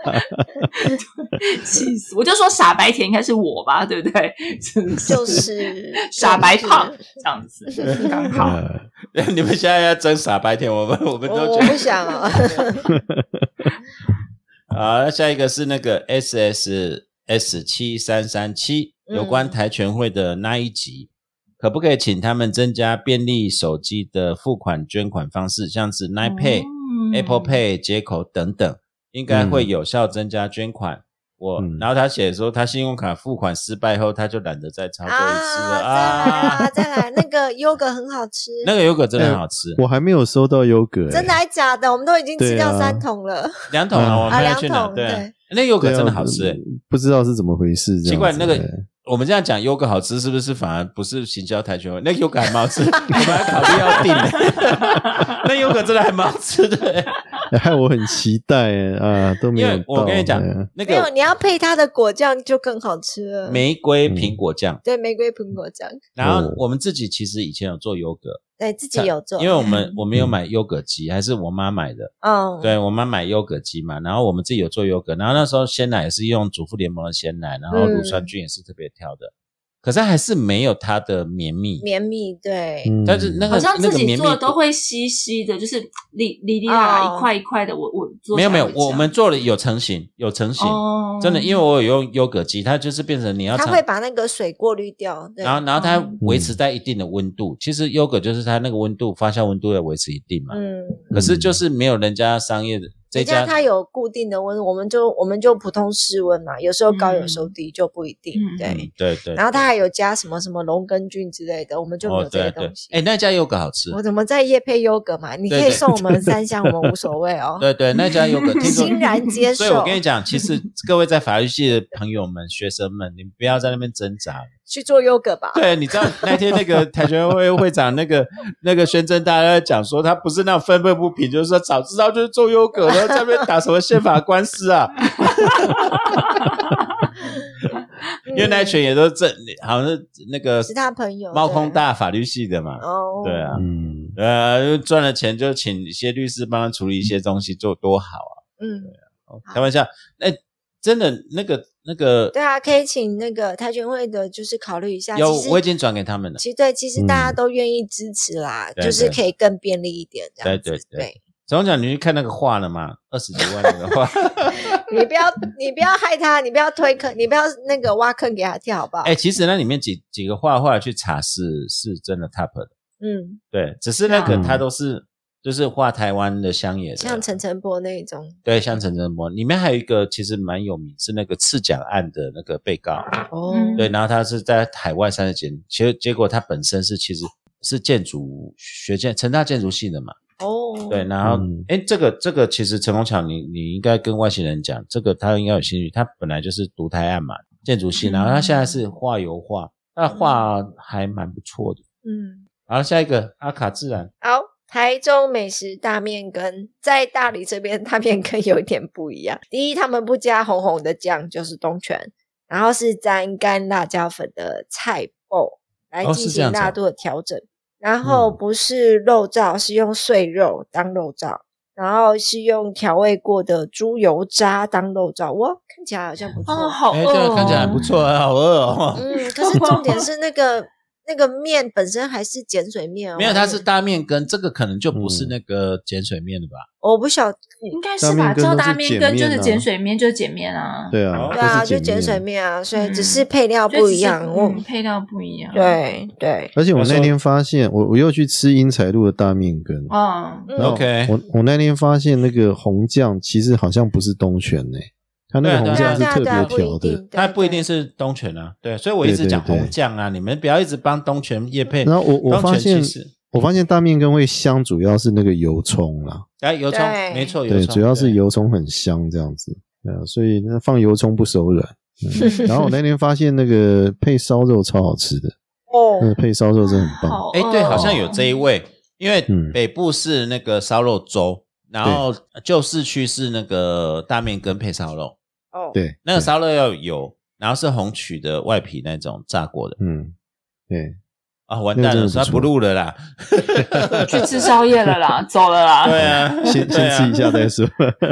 气死！我就说傻白甜应该是我吧，对不对？就是傻白就是胖这样子，刚 好。呃 你们现在要争傻白甜，我们我们我都觉得我不想啊，好。那下一个是那个 S S S 七三三七，有关嗯台全会的那一集，可不可以请他们增加便利手机的付款捐款方式，像是 Line Pay、嗯 Apple Pay 接口等等，应该会有效增加捐款。我，嗯然后他写说，他信用卡付款失败后，他就懒得再操作一次了啊，再来啊，再来，那个优格很好吃，那个优格真的很好吃，我还没有收到优格、欸，真的还假的？我们都已经吃掉三桶了，两桶啊，嗯我们要去拿。桶对对，那个优格真的好吃诶。不知道是怎么回事。奇怪，那个我们这样讲优格好吃，是不是反而不是行销台全会？那优格还蛮好吃，我们还考虑要订呢。那优格真的还蛮好吃的，哎害 我很期待欸啊，都没有。因为我跟你讲那没有，个你要配它的果酱就更好吃。了。玫瑰苹果酱，对玫瑰苹果酱，然后哦。我们自己其实以前有做优格，对自己有做，因为我们我们有买优格机，还是我妈买的。嗯，对我妈买优格机嘛，然后我们自己有做优格，然后那时候鲜奶也是用主妇联盟的鲜奶，然后乳酸菌也是特别挑的，可是还是没有它的绵密。绵密，对，嗯。但是那个好像自己那个绵密做的都会稀稀的，就是里里里啦哦。一块一块的。我我做没有没有我们做了有成型，有成型，哦。真的，因为我有用优格机，它就是变成你要它会把那个水过滤掉，然后然后它哦。维持在一定的温度。其实优格就是它那个温度发酵温度要维持一定嘛，嗯，可是就是没有人家商业的这人家家它有固定的温，我们就我们就普通室温嘛，有时候高，嗯有时候低，就不一定，嗯对。嗯对对，然后它还有加什么什么龙根菌之类的，我们就没哦有这些东西。，哎那家优格好吃，我怎么在夜配优格嘛？你可以送我们三箱，我们无所谓哦。对对那家优格 听说欣然接受。所以我跟你讲，其实 各位在法律系的朋友们、学生们，你们不要在那边挣扎。去做优格吧。对，你知道那天那个 跆拳会会长那个那个宣真大家在讲说，他不是那种愤愤不平，就是说早知道就是做优格了，在那边打什么宪法官司啊？因为那一群也都正，好像是那个是他朋友猫空大法律系的嘛，哦，对啊，嗯，呃，赚了钱就请一些律师帮他处理一些东西，做多好啊！嗯，哦开玩笑，那真的那个那个对啊，可以请那个跆拳会的，就是考虑一下。有我已经转给他们了。其实对，其实大家嗯都愿意支持啦，对就是可以更便利一点。对对对对，总讲你去看那个画了吗？二十几万那个画，你不要你不要害他，你不要推坑，你不要那个挖坑给他跳，好不好？哎、其实那里面几几个画，后来去查是是真的 top 的，嗯，对，只是那个嗯他都是就是画台湾的乡野的，像陈晨波那一种。对，像陈真波，里面还有一个其实蛮有名，是那个赤脚案的那个被告，哦嗯。对，然后他是在海外三十几年，其实结果他本身是其实是建筑学建成大建筑系的嘛，哦，对，然后嗯。哎、这个这个其实陈宏强，你你应该跟外星人讲，这个他应该有兴趣，他本来就是读台案嘛，建筑系，然后他现在是画油画，那画还蛮不错的。嗯，然后下一个阿卡自然，好，台中美食大面羹在大理这边大面羹有一点不一样。第一，他们不加红红的酱，就是东泉，然后是沾干辣椒粉的菜爆来哦进行辣度的调整。然后嗯不是肉燥，是用碎肉当肉燥，然后是用调味过的猪油渣当肉燥。哇，看起来好像不错。哦，好哎，饿哦，这个看起来很不错啊，好饿哦。嗯，可是重点是那个那个面本身还是碱水面哦。没有，它是大面根，这个可能就不是嗯那个碱水面的吧？我不晓应该是吧？叫大面碱羹就是碱水面，就是碱面啊。对啊，哦对啊，就是碱水面。啊，所以只嗯是配料不一样。我嗯，配料不一样。，对对，而且我那天发现，我我又去吃英才路的大面根。哦，嗯 OK 我我那天发现那个红酱其实好像不是东泉呢、它那个红酱是特别调的。它不一定是是东泉啊，对，所以我一直讲红酱啊，你们不要一直帮东泉叶配。然后我我发现其实我发现大面羹会香，主要是那个油葱啦，哎，油葱没错，油对，葱主要是油葱很香这样子，对啊，所以那放油葱不手软。嗯。然后我那天发现那个配烧肉超好吃的，哦。那个配烧肉真的很棒。好哎，对，好像有这一味，因为嗯。北部是那个烧肉粥，然后旧市区是那个大面羹配烧肉，哦，对，那个烧肉要有，然后是红曲的外皮那种炸过的嗯，对，啊，完蛋了，那不录了啦，去吃宵夜了啦，走了啦。对啊，先先吃一下再说。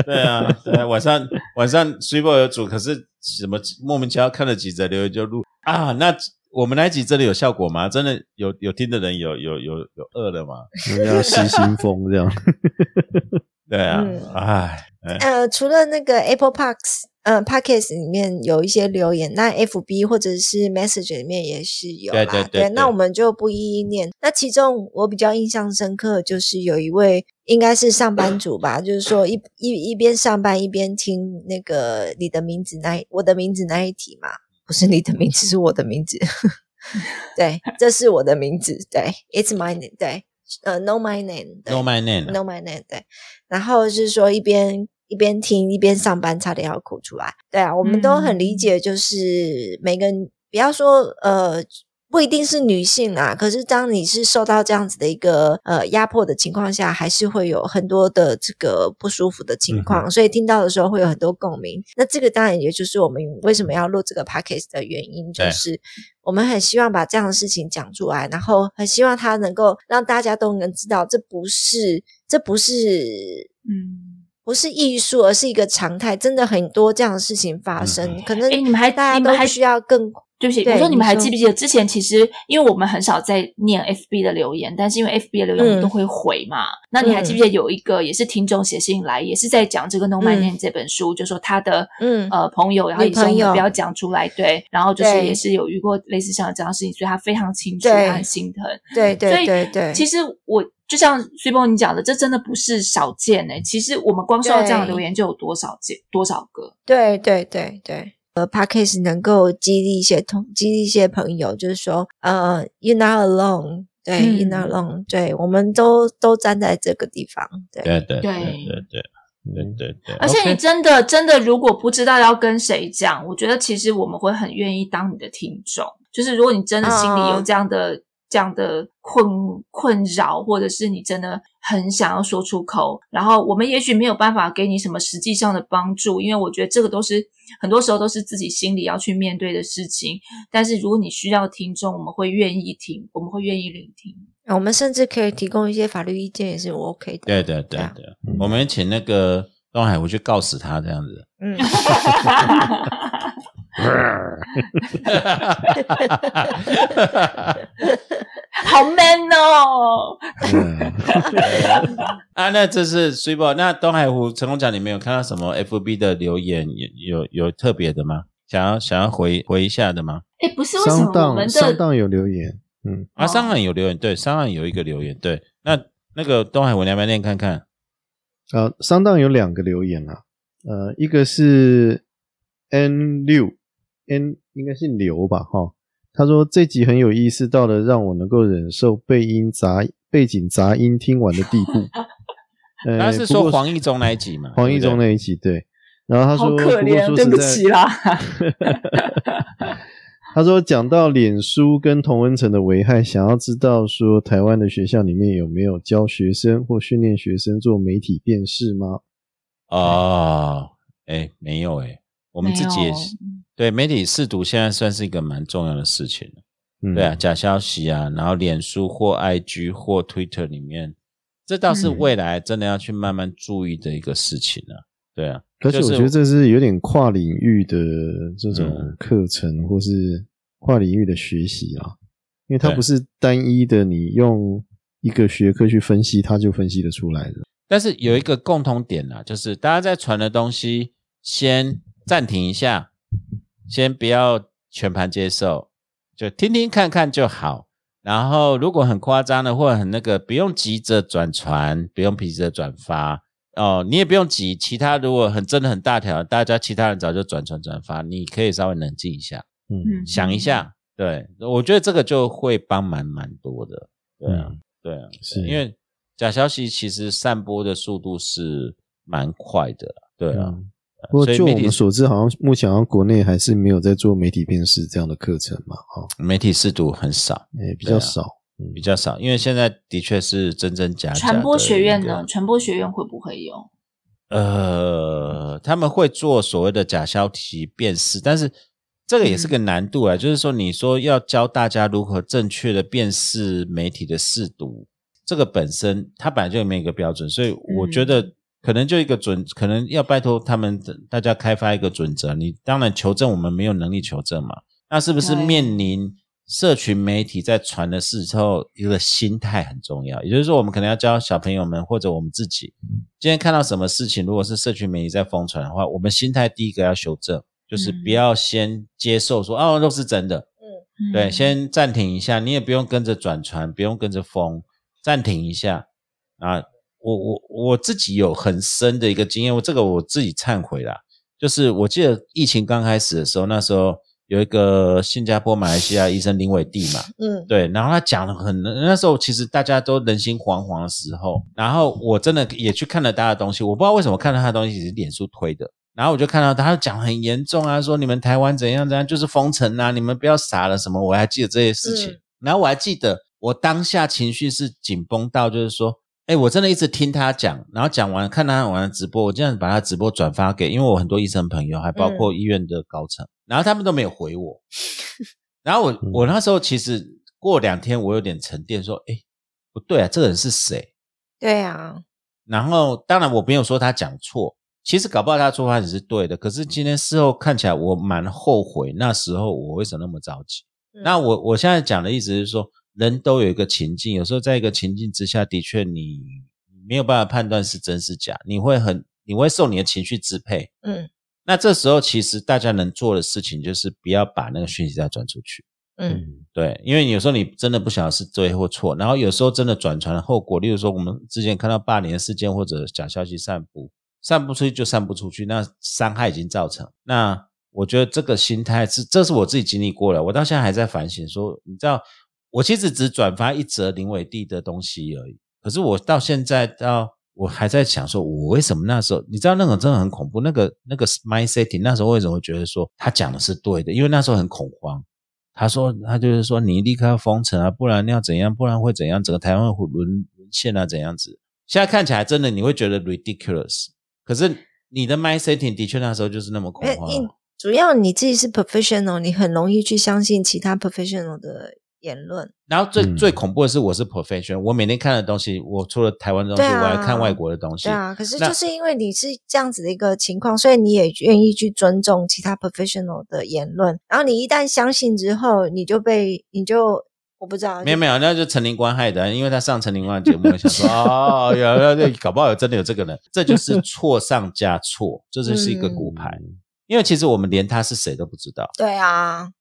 对啊，对啊，晚上晚上 s u p e 有煮，可是什么莫名其妙看了几则留言就录啊？那我们那一集真的有效果吗？真的有有听的人有有有有饿了吗？人家失心疯这样。对啊哎呃，除了那个 Apple Parks，呃 Podcast 里面有一些留言，那 FB 或者是 Message 里面也是有啦。对对对对那我们就不一一念。那其中我比较印象深刻，就是有一位应该是上班族吧，就是说一一一边上班一边听那个你的名字那一我的名字那一题嘛，不是你的名字，是我的名字。对，这是我的名字。对，It's my name。对，呃，Know my name 对。，No my name，No My Name，对，然后是说一边一边听一边上班，差点要哭出来。对啊，我们都很理解，就是每个人不要说呃。不一定是女性啊，可是当你是受到这样子的一个呃压迫的情况下，还是会有很多的这个不舒服的情况，所以听到的时候会有很多共鸣。那这个当然也就是我们为什么要录这个 podcast 的原因，就是我们很希望把这样的事情讲出来，然后很希望它能够让大家都能知道，这不是这不是嗯，不是艺术，而是一个常态。真的很多这样的事情发生，嗯可能哎，你们还大家你们还都需要更对不起，我说你们还记不记得之前其实因为我们很少在念 FB 的留言，但是因为 FB 的留言我们嗯都会回嘛。那你还记不记得有一个也是听众写信来，也是在讲这个《No My 嗯 Name》这本书，就说他的嗯呃朋友，然后也说我们不要讲出来，对，然后就是也是有遇过类似像这样的事情，所以他非常清楚，他很心疼。对对对对，其实我就像崔波你讲的这真的不是少见诶其实我们光需要这样的留言就有多少件多少个。对对对对。呃 package 能够激励一些同激励一些朋友就是说呃 you're not alone 对 you're not alone 对我们都都站在这个地方对。对对对对。对对对对而且你真的真的如果不知道要跟谁讲我觉得其实我们会很愿意当你的听众。就是如果你真的心里有这样的这样的困困扰，或者是你真的很想要说出口，然后我们也许没有办法给你什么实际上的帮助，因为我觉得这个都是很多时候都是自己心里要去面对的事情。但是如果你需要听众，我们会愿意听，我们会愿意聆听。我们甚至可以提供一些法律意见，也是我 OK 的。对对对对我们请那个东海，我去告死他这样子。嗯，好 man 哦！嗯 啊，那这是 s u p e 那东海湖成功奖你们有看到什么 FB 的留言有有有特别的吗？想要想要回回一下的吗？哎，不是为什商么我们的档商档有留言，嗯，啊，哦上岸有留言，对，上岸有一个留言，对，那那个东海湖你要不要念看看？啊，商档有两个留言啊，呃，一个是 N 六 N 应该是刘吧，哈，他说这集很有意思，到了让我能够忍受背音杂背景杂音听完的地步。呃他是说黄义中那一集嘛？黄义中那一集对，然后他说好可怜，对不起啦。他说讲到脸书跟同温层的危害，想要知道说台湾的学校里面有没有教学生或训练学生做媒体辨识吗？啊哦，哎，没有哎，我们自己也是对媒体试读，现在算是一个蛮重要的事情了。嗯，对啊，假消息啊，然后脸书或 IG 或 Twitter 里面，这倒是嗯未来真的要去慢慢注意的一个事情啊。对啊，而且就是我觉得这是有点跨领域的这种嗯课程，或是跨领域的学习啊，因为它不是单一的，你用一个学科去分析，它就分析得出来的。但是有一个共同点啊，就是大家在传的东西，先暂停一下，先不要全盘接受，就听听看看就好。然后如果很夸张的或者很那个，不用急着转传，不用急着转发哦，你也不用急。其他如果很真的很大条，大家其他人早就转传转发，你可以稍微冷静一下，嗯嗯，想一下。对，我觉得这个就会帮忙蛮多的。对啊，嗯对啊，是因为假消息其实散播的速度是蛮快的啦，对啊。嗯不过就我们所知，好像目前好像国内还是没有在做媒体辨识这样的课程嘛，哈，媒体试读很少，诶，比较少。嗯比较少，因为现在的确是真真假假传播学院呢？传播学院会不会有？呃，他们会做所谓的假消息辨识，但是这个也是个难度啊。就是说，你说要教大家如何正确的辨识媒体的试读，这个本身它本来就没有一个标准，所以我觉得可能就一个准，可能要拜托他们大家开发一个准则。你当然求证，我们没有能力求证嘛，那是不是面临？社群媒体在传的时候，一个心态很重要。也就是说，我们可能要教小朋友们或者我们自己，今天看到什么事情，如果是社群媒体在疯传的话，我们心态第一个要修正，就是嗯不要先接受说、哦都是真的，对，嗯先暂停一下，你也不用跟着转传，不用跟着疯，暂停一下啊。我我我自己有很深的一个经验，我这个我自己忏悔啦，就是我记得疫情刚开始的时候，那时候有一个新加坡、马来西亚医生林伟帝嘛，嗯对，然后他讲的很，那时候其实大家都人心惶惶的时候，然后我真的也去看了他的东西，我不知道为什么看到他的东西是脸书推的，然后我就看到他讲很严重啊，说你们台湾怎样怎样，就是封城啊，你们不要傻了什么，我还记得这些事情，嗯然后我还记得我当下情绪是紧绷到就是说。哎，我真的一直听他讲，然后讲完看他玩的直播，我这样把他直播转发给，因为我很多医生朋友，还包括医院的高层，然后他们都没有回我。然后我我那时候其实过两天，我有点沉淀，说，哎，不对啊，这个人是谁？对啊，然后当然我没有说他讲错，其实搞不好他出发点是对的。可是今天事后看起来，我蛮后悔那时候我为什么那么着急。嗯那我我现在讲的意思是说，人都有一个情境，有时候在一个情境之下，的确你没有办法判断是真是假，你会很你会受你的情绪支配。嗯那这时候其实大家能做的事情就是不要把那个讯息再转出去。嗯对，因为有时候你真的不晓得是对或错，然后有时候真的转传的后果，例如说我们之前看到霸凌的事件或者假消息散布，散不出去就散不出去，那伤害已经造成。那我觉得这个心态是，这是我自己经历过了，我到现在还在反省说，你知道，我其实只转发一则林伟地的东西而已，可是我到现在到我还在想说，我为什么那时候，你知道那种真的很恐怖，那个那个 mind setting，那时候为什么会觉得说他讲的是对的？因为那时候很恐慌。他说，他就是说，你立刻要封城啊，不然要怎样？不然会怎样？整个台湾会沦沦陷啊，怎样子？现在看起来真的你会觉得 ridiculous，可是你的 mind setting 的确那时候就是那么恐哎，慌主要你自己是 professional，你很容易去相信其他 professional 的言论。然后最、嗯最恐怖的是，我是 professional，我每天看的东西，我除了台湾的东西，我还看外国的东西。对啊，可是就是因为你是这样子的一个情况，所以你也愿意去尊重其他 professional 的言论。然后你一旦相信之后，你就被你就我不知道，没有没有，那就陈林官害的，因为他上陈林官的节目，我想说 哦，有有有，搞不好有真的有这个人，这就是错上加错，这就是一个骨牌。因为其实我们连他是谁都不知道，对啊，嗯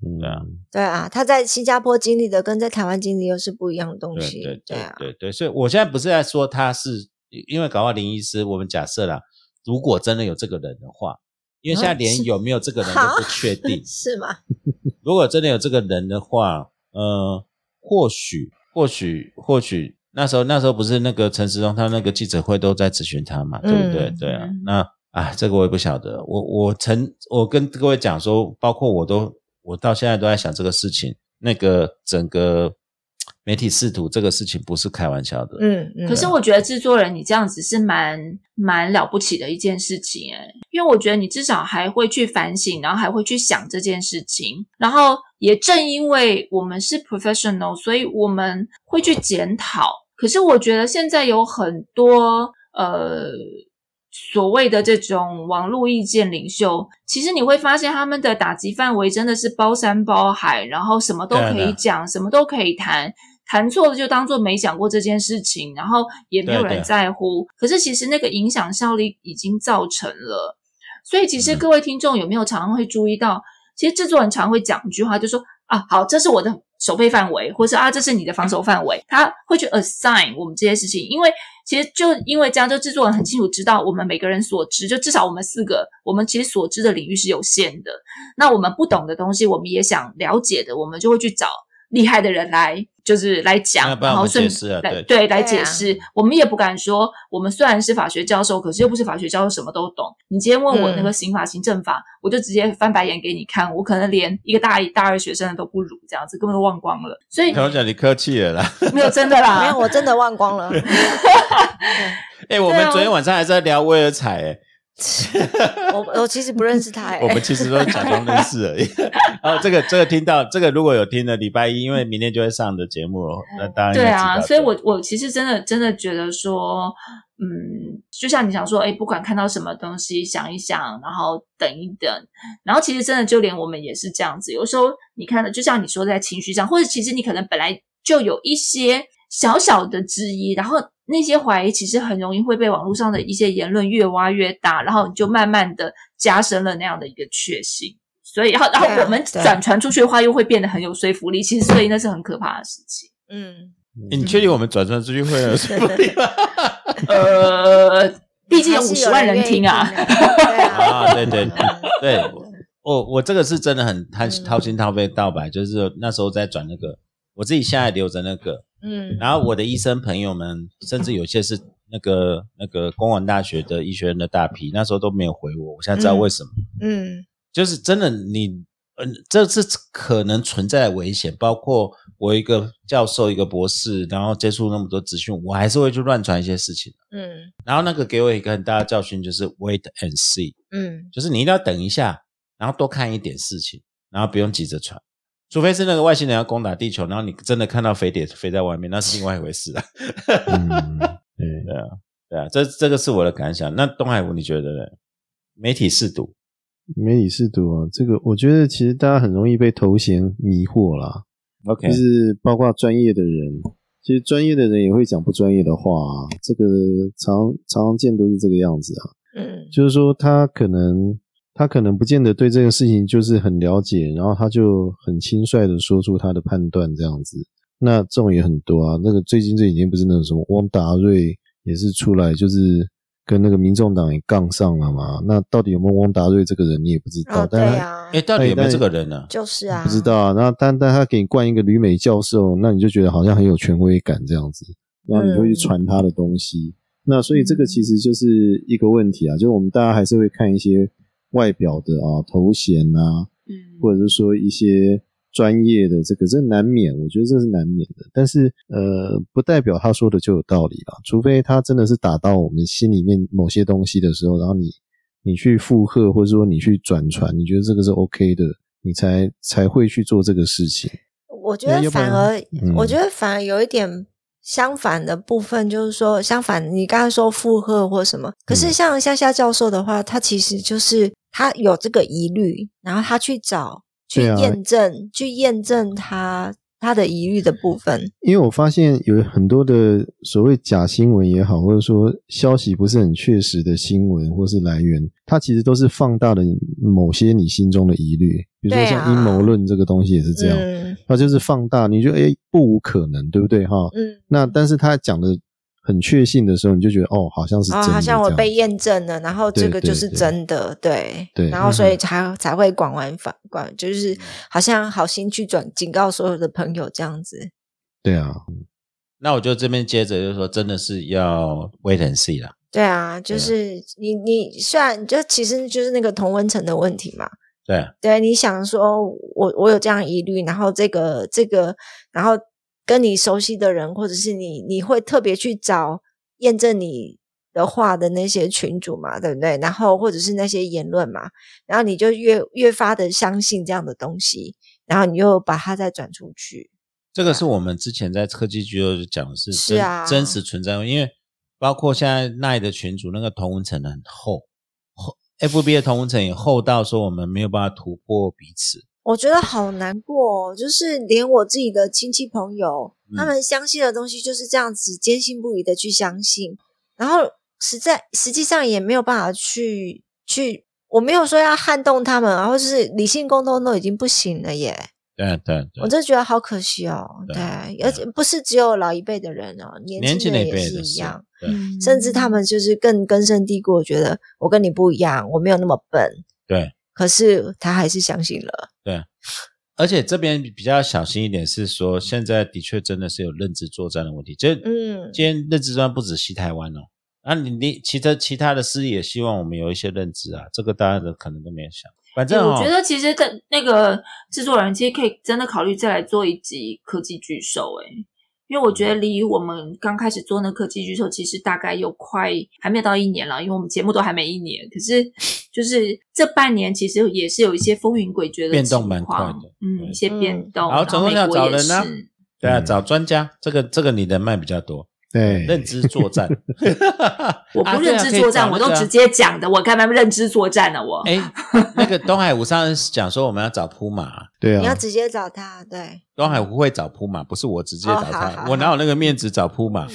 对啊，对啊，他在新加坡经历的跟在台湾经历又是不一样的东对西。对对啊，对对，所以我现在不是在说他是，因为搞到林医师，我们假设啦，如果真的有这个人的话，因为现在连有没有这个人都不确定，是吗？如果真的有这个人的话，呃，或许或许或许那时候那时候不是那个陈时中他那个记者会都在咨询他嘛，对不对？嗯对啊嗯，那啊，这个我也不晓得。我我曾我跟各位讲说，包括我都我到现在都在想这个事情，那个整个媒体试图这个事情不是开玩笑的。嗯嗯。可是我觉得制作人你这样子是蛮蛮了不起的一件事情诶，因为我觉得你至少还会去反省，然后还会去想这件事情，然后也正因为我们是 professional，所以我们会去检讨。可是我觉得现在有很多呃所谓的这种网络意见领袖，其实你会发现他们的打击范围真的是包山包海，然后什么都可以讲，什么都可以谈。谈错了就当做没讲过这件事情，然后也没有人在乎。可是其实那个影响效力已经造成了，所以其实嗯各位听众有没有常常会注意到，其实制作人常会讲一句话，就说啊，好，这是我的守备范围，或是啊，这是你的防守范围，他会去 assign 我们这些事情，因为其实就因为这样，就制作人很清楚知道我们每个人所知，就至少我们四个，我们其实所知的领域是有限的。那我们不懂的东西，我们也想了解的，我们就会去找厉害的人来，就是来那讲，然后顺对来对来解释。我们也不敢说，我们虽然是法学教授，可是又不是法学教授，什么都懂。你今天问我那个嗯刑法、行政法，我就直接翻白眼给你看，我可能连一个大一、大二学生的都不如，这样子根本都忘光了。所以跟我讲，你客气了啦。没有真的啦，没有，我真的忘光了。哎、我们昨天晚上还在聊威尔彩、哎。我我其实不认识他、欸，我们其实都假装认识而已。哦，这个这个听到这个如果有听的礼拜一，因为明天就会上的节目，那当然对啊，所以我我其实真的真的觉得说，嗯，就像你想说，哎，不管看到什么东西，想一想，然后等一等，然后其实真的就连我们也是这样子。有时候你看的，就像你说在情绪上，或者其实你可能本来就有一些小小的质疑，然后那些怀疑其实很容易会被网络上的一些言论越挖越大，然后你就慢慢的加深了那样的一个确信。所以，然后，然后我们转传出去的话，又会变得很有说服力。其实，所以那是很可怕的事情。嗯，诶你确定我们转传出去会有说服力吗？呃，毕竟有五十万人听啊。对啊，啊，对对嗯对，我我这个是真的很掏嗯掏心掏肺道白，就是那时候在转那个，我自己现在留着那个，嗯然后我的医生朋友们，甚至有些是那个那个公文大学的医学院的大批，那时候都没有回我，我现在知道为什么，嗯就是真的你。嗯，这是可能存在的危险，包括我一个教授、一个博士，然后接触那么多资讯，我还是会去乱传一些事情。嗯然后那个给我一个很大的教训，就是 wait and see，嗯就是你一定要等一下，然后多看一点事情，然后不用急着传，除非是那个外星人要攻打地球，然后你真的看到飞碟飞在外面，那是另外一回事啊。嗯，对，对啊，对啊，这这个是我的感想。那东海湖你觉得呢？媒体试毒，媒体试毒啊，这个我觉得其实大家很容易被头衔迷惑啦，OK，就是包括专业的人，其实专业的人也会讲不专业的话啊，这个常常常见都是这个样子啊。嗯就是说他可能他可能不见得对这个事情就是很了解，然后他就很轻率的说出他的判断这样子。那这种也很多啊。那个最近这几天不是那种什么汪达瑞也是出来，就是跟那个民众党也杠上了嘛。那到底有没有汪达瑞这个人，你也不知道。哦对但他啊哎，，到底有没有这个人呢？就是啊，不知道啊。那但但他给你冠一个旅美教授，那你就觉得好像很有权威感这样子，然后你就去传他的东西。那所以这个其实就是一个问题啊，就是我们大家还是会看一些外表的啊头衔啊，嗯，或者是说一些专业的这个，这难免，我觉得这是难免的。但是呃，不代表他说的就有道理啦，除非他真的是打到我们心里面某些东西的时候，然后你你去附和，或者说你去转传，你觉得这个是 OK 的，你才才会去做这个事情。我我觉得反而，嗯我觉得反而有一点相反的部分，就是说，相反，你刚才说负荷或什么，可是嗯。像夏夏教授的话，他其实就是他有这个疑虑，然后他去找去验证，去验证他他的疑虑的部分。因为我发现有很多的所谓假新闻也好，或者说消息不是很确实的新闻或是来源，它其实都是放大了某些你心中的疑虑，比如说像阴谋论这个东西也是这样，嗯它就是放大，你就诶不无可能，对不对哈？嗯，那但是他讲的很确信的时候，你就觉得哦，好像是真哦，好像我被验证了，然后这个就是对对真的，对对然后所以嗯才才会广完反广，就是好像好心去转警告所有的朋友这样子。对啊，那我就这边接着就是说，真的是要 wait and see 啦。对啊，就是你你虽然就其实就是那个同温层的问题嘛，对啊，对，你想说我我有这样疑虑，然后这个这个，然后跟你熟悉的人，或者是你你会特别去找验证你的话的那些群主嘛，对不对？然后或者是那些言论嘛，然后你就越越发的相信这样的东西，然后你又把它再转出去。这个是我们之前在科技局就讲的是真是啊真实存在，因为包括现在奈的群主那个同文层很厚，厚 FB 的同文层也厚到说我们没有办法突破彼此。我觉得好难过、哦，就是连我自己的亲戚朋友，他嗯。们相信的东西就是这样子，坚信不疑的去相信，然后实在实际上也没有办法去去，我没有说要撼动他们然后就是理性沟通都已经不行了耶，对啊对我真的觉得好可惜哦。对而且不是只有老一辈的人哦，年年轻的也是是一样，，甚至他们就是更根深蒂固，觉得我跟你不一样，我没有那么笨，对可是他还是相信了。对。而且这边比较小心一点是说，现在的确真的是有认知作战的问题。就嗯今天认知作战不止西台湾哦，啊你你其他其他的司也希望我们有一些认知啊，这个大家的可能都没有想。反正哦我觉得其实的那个制作人其实可以真的考虑再来做一集科技巨兽，诶，因为我觉得离我们刚开始做那科技巨兽，其实大概有快还没有到一年了，因为我们节目都还没一年。可是就是这半年，其实也是有一些风云诡谲的变动情蛮快的嗯，一些变动。好然后总共要找人啊是对啊，嗯找专家，这个这个你人脉比较多，对，认知作战。我不认知作战，我都直接讲的，我干嘛认知作战呢？我哎，那个东海湖上次讲说我们要找铺马，对啊，你要直接找他，对，东海湖会找铺马，不是我直接找他，我哪有那个面子找铺马？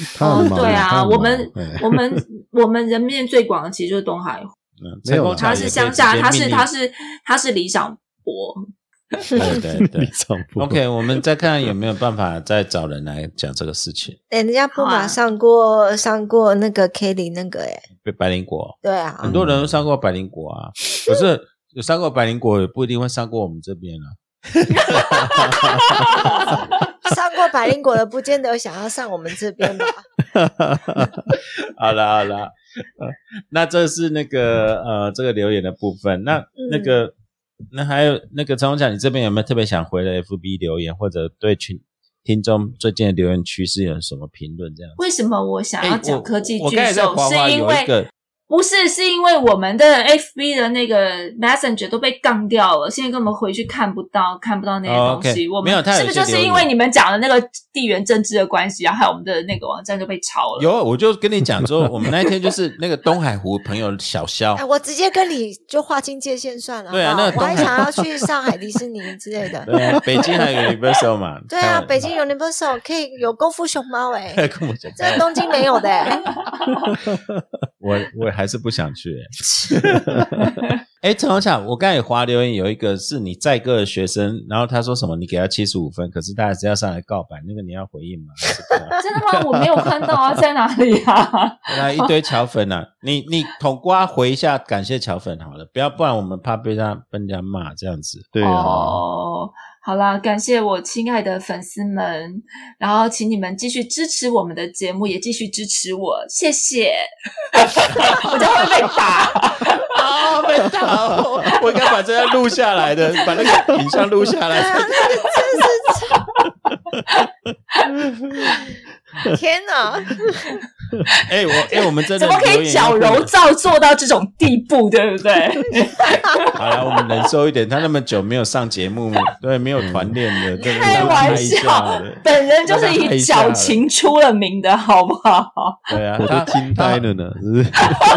对啊，我们我们我们人面最广的其实就是东海湖，嗯，没有他是乡下，他是他是他是李小博，对对对 OK，我们再看有没有办法再找人来讲这个事情。哎，人家布好啊马上过上过那个 Kelly 那个，哎，被百灵果，对啊，很多人都上过百灵果啊，可是有上过百灵果，也不一定会上过我们这边啊。上过百灵果的，不见得想要上我们这边吧？好了好了，呃那这是那个呃这个留言的部分。那那个、那还有那个陈宏强，你这边有没有特别想回的 FB 留言，或者对群听众最近的留言趋势有什么评论？这样？为什么我想哎要讲科技巨我刚才在兽？滑滑是因为有一个不是，是因为我们的 FB 的那个 Messenger 都被杠掉了，现在根本回去看不到，看不到那些哦东西。我们是不是就是因为你们讲的那个地缘政治的关系，然后害我们的那个网站就被抄了？有，我就跟你讲说，我们那一天就是那个东海湖朋友小肖 哎，，我直接跟你就划清界限算了。对啊那个我还想要去上海迪士尼之类的。对啊，北京还有 Universal 嘛，对啊，北京 Universal 可以有功夫熊猫哎、玩跟我讲，这东京没有的、欸。我我还是不想去、欸。哎，陈宏强，我刚才也滑留言，有一个是你载歌的学生，然后他说什么，你给他七十五分，可是他还是要上来告白，那个你要回应吗？真的吗？我没有看到啊，在哪里啊？来一堆巧粉啊，你你统瓜回一下，感谢巧粉好了，不要不然我们怕被他被人家骂这样子。对啊，哦，好啦，感谢我亲爱的粉丝们，然后请你们继续支持我们的节目，也继续支持我，谢谢。我就会被打。啊，被打！我 我应该把这段录下来的，把那个影像录下来。天哪！哎，我哎，我们真的怎么可以矫揉造作到这种地步，对不对？好了，我们忍受一点。他那么久没有上节目，对，没有团练的，开玩笑，本人就是以矫情出了名的，好不好？对啊，我都惊呆了呢，是不是？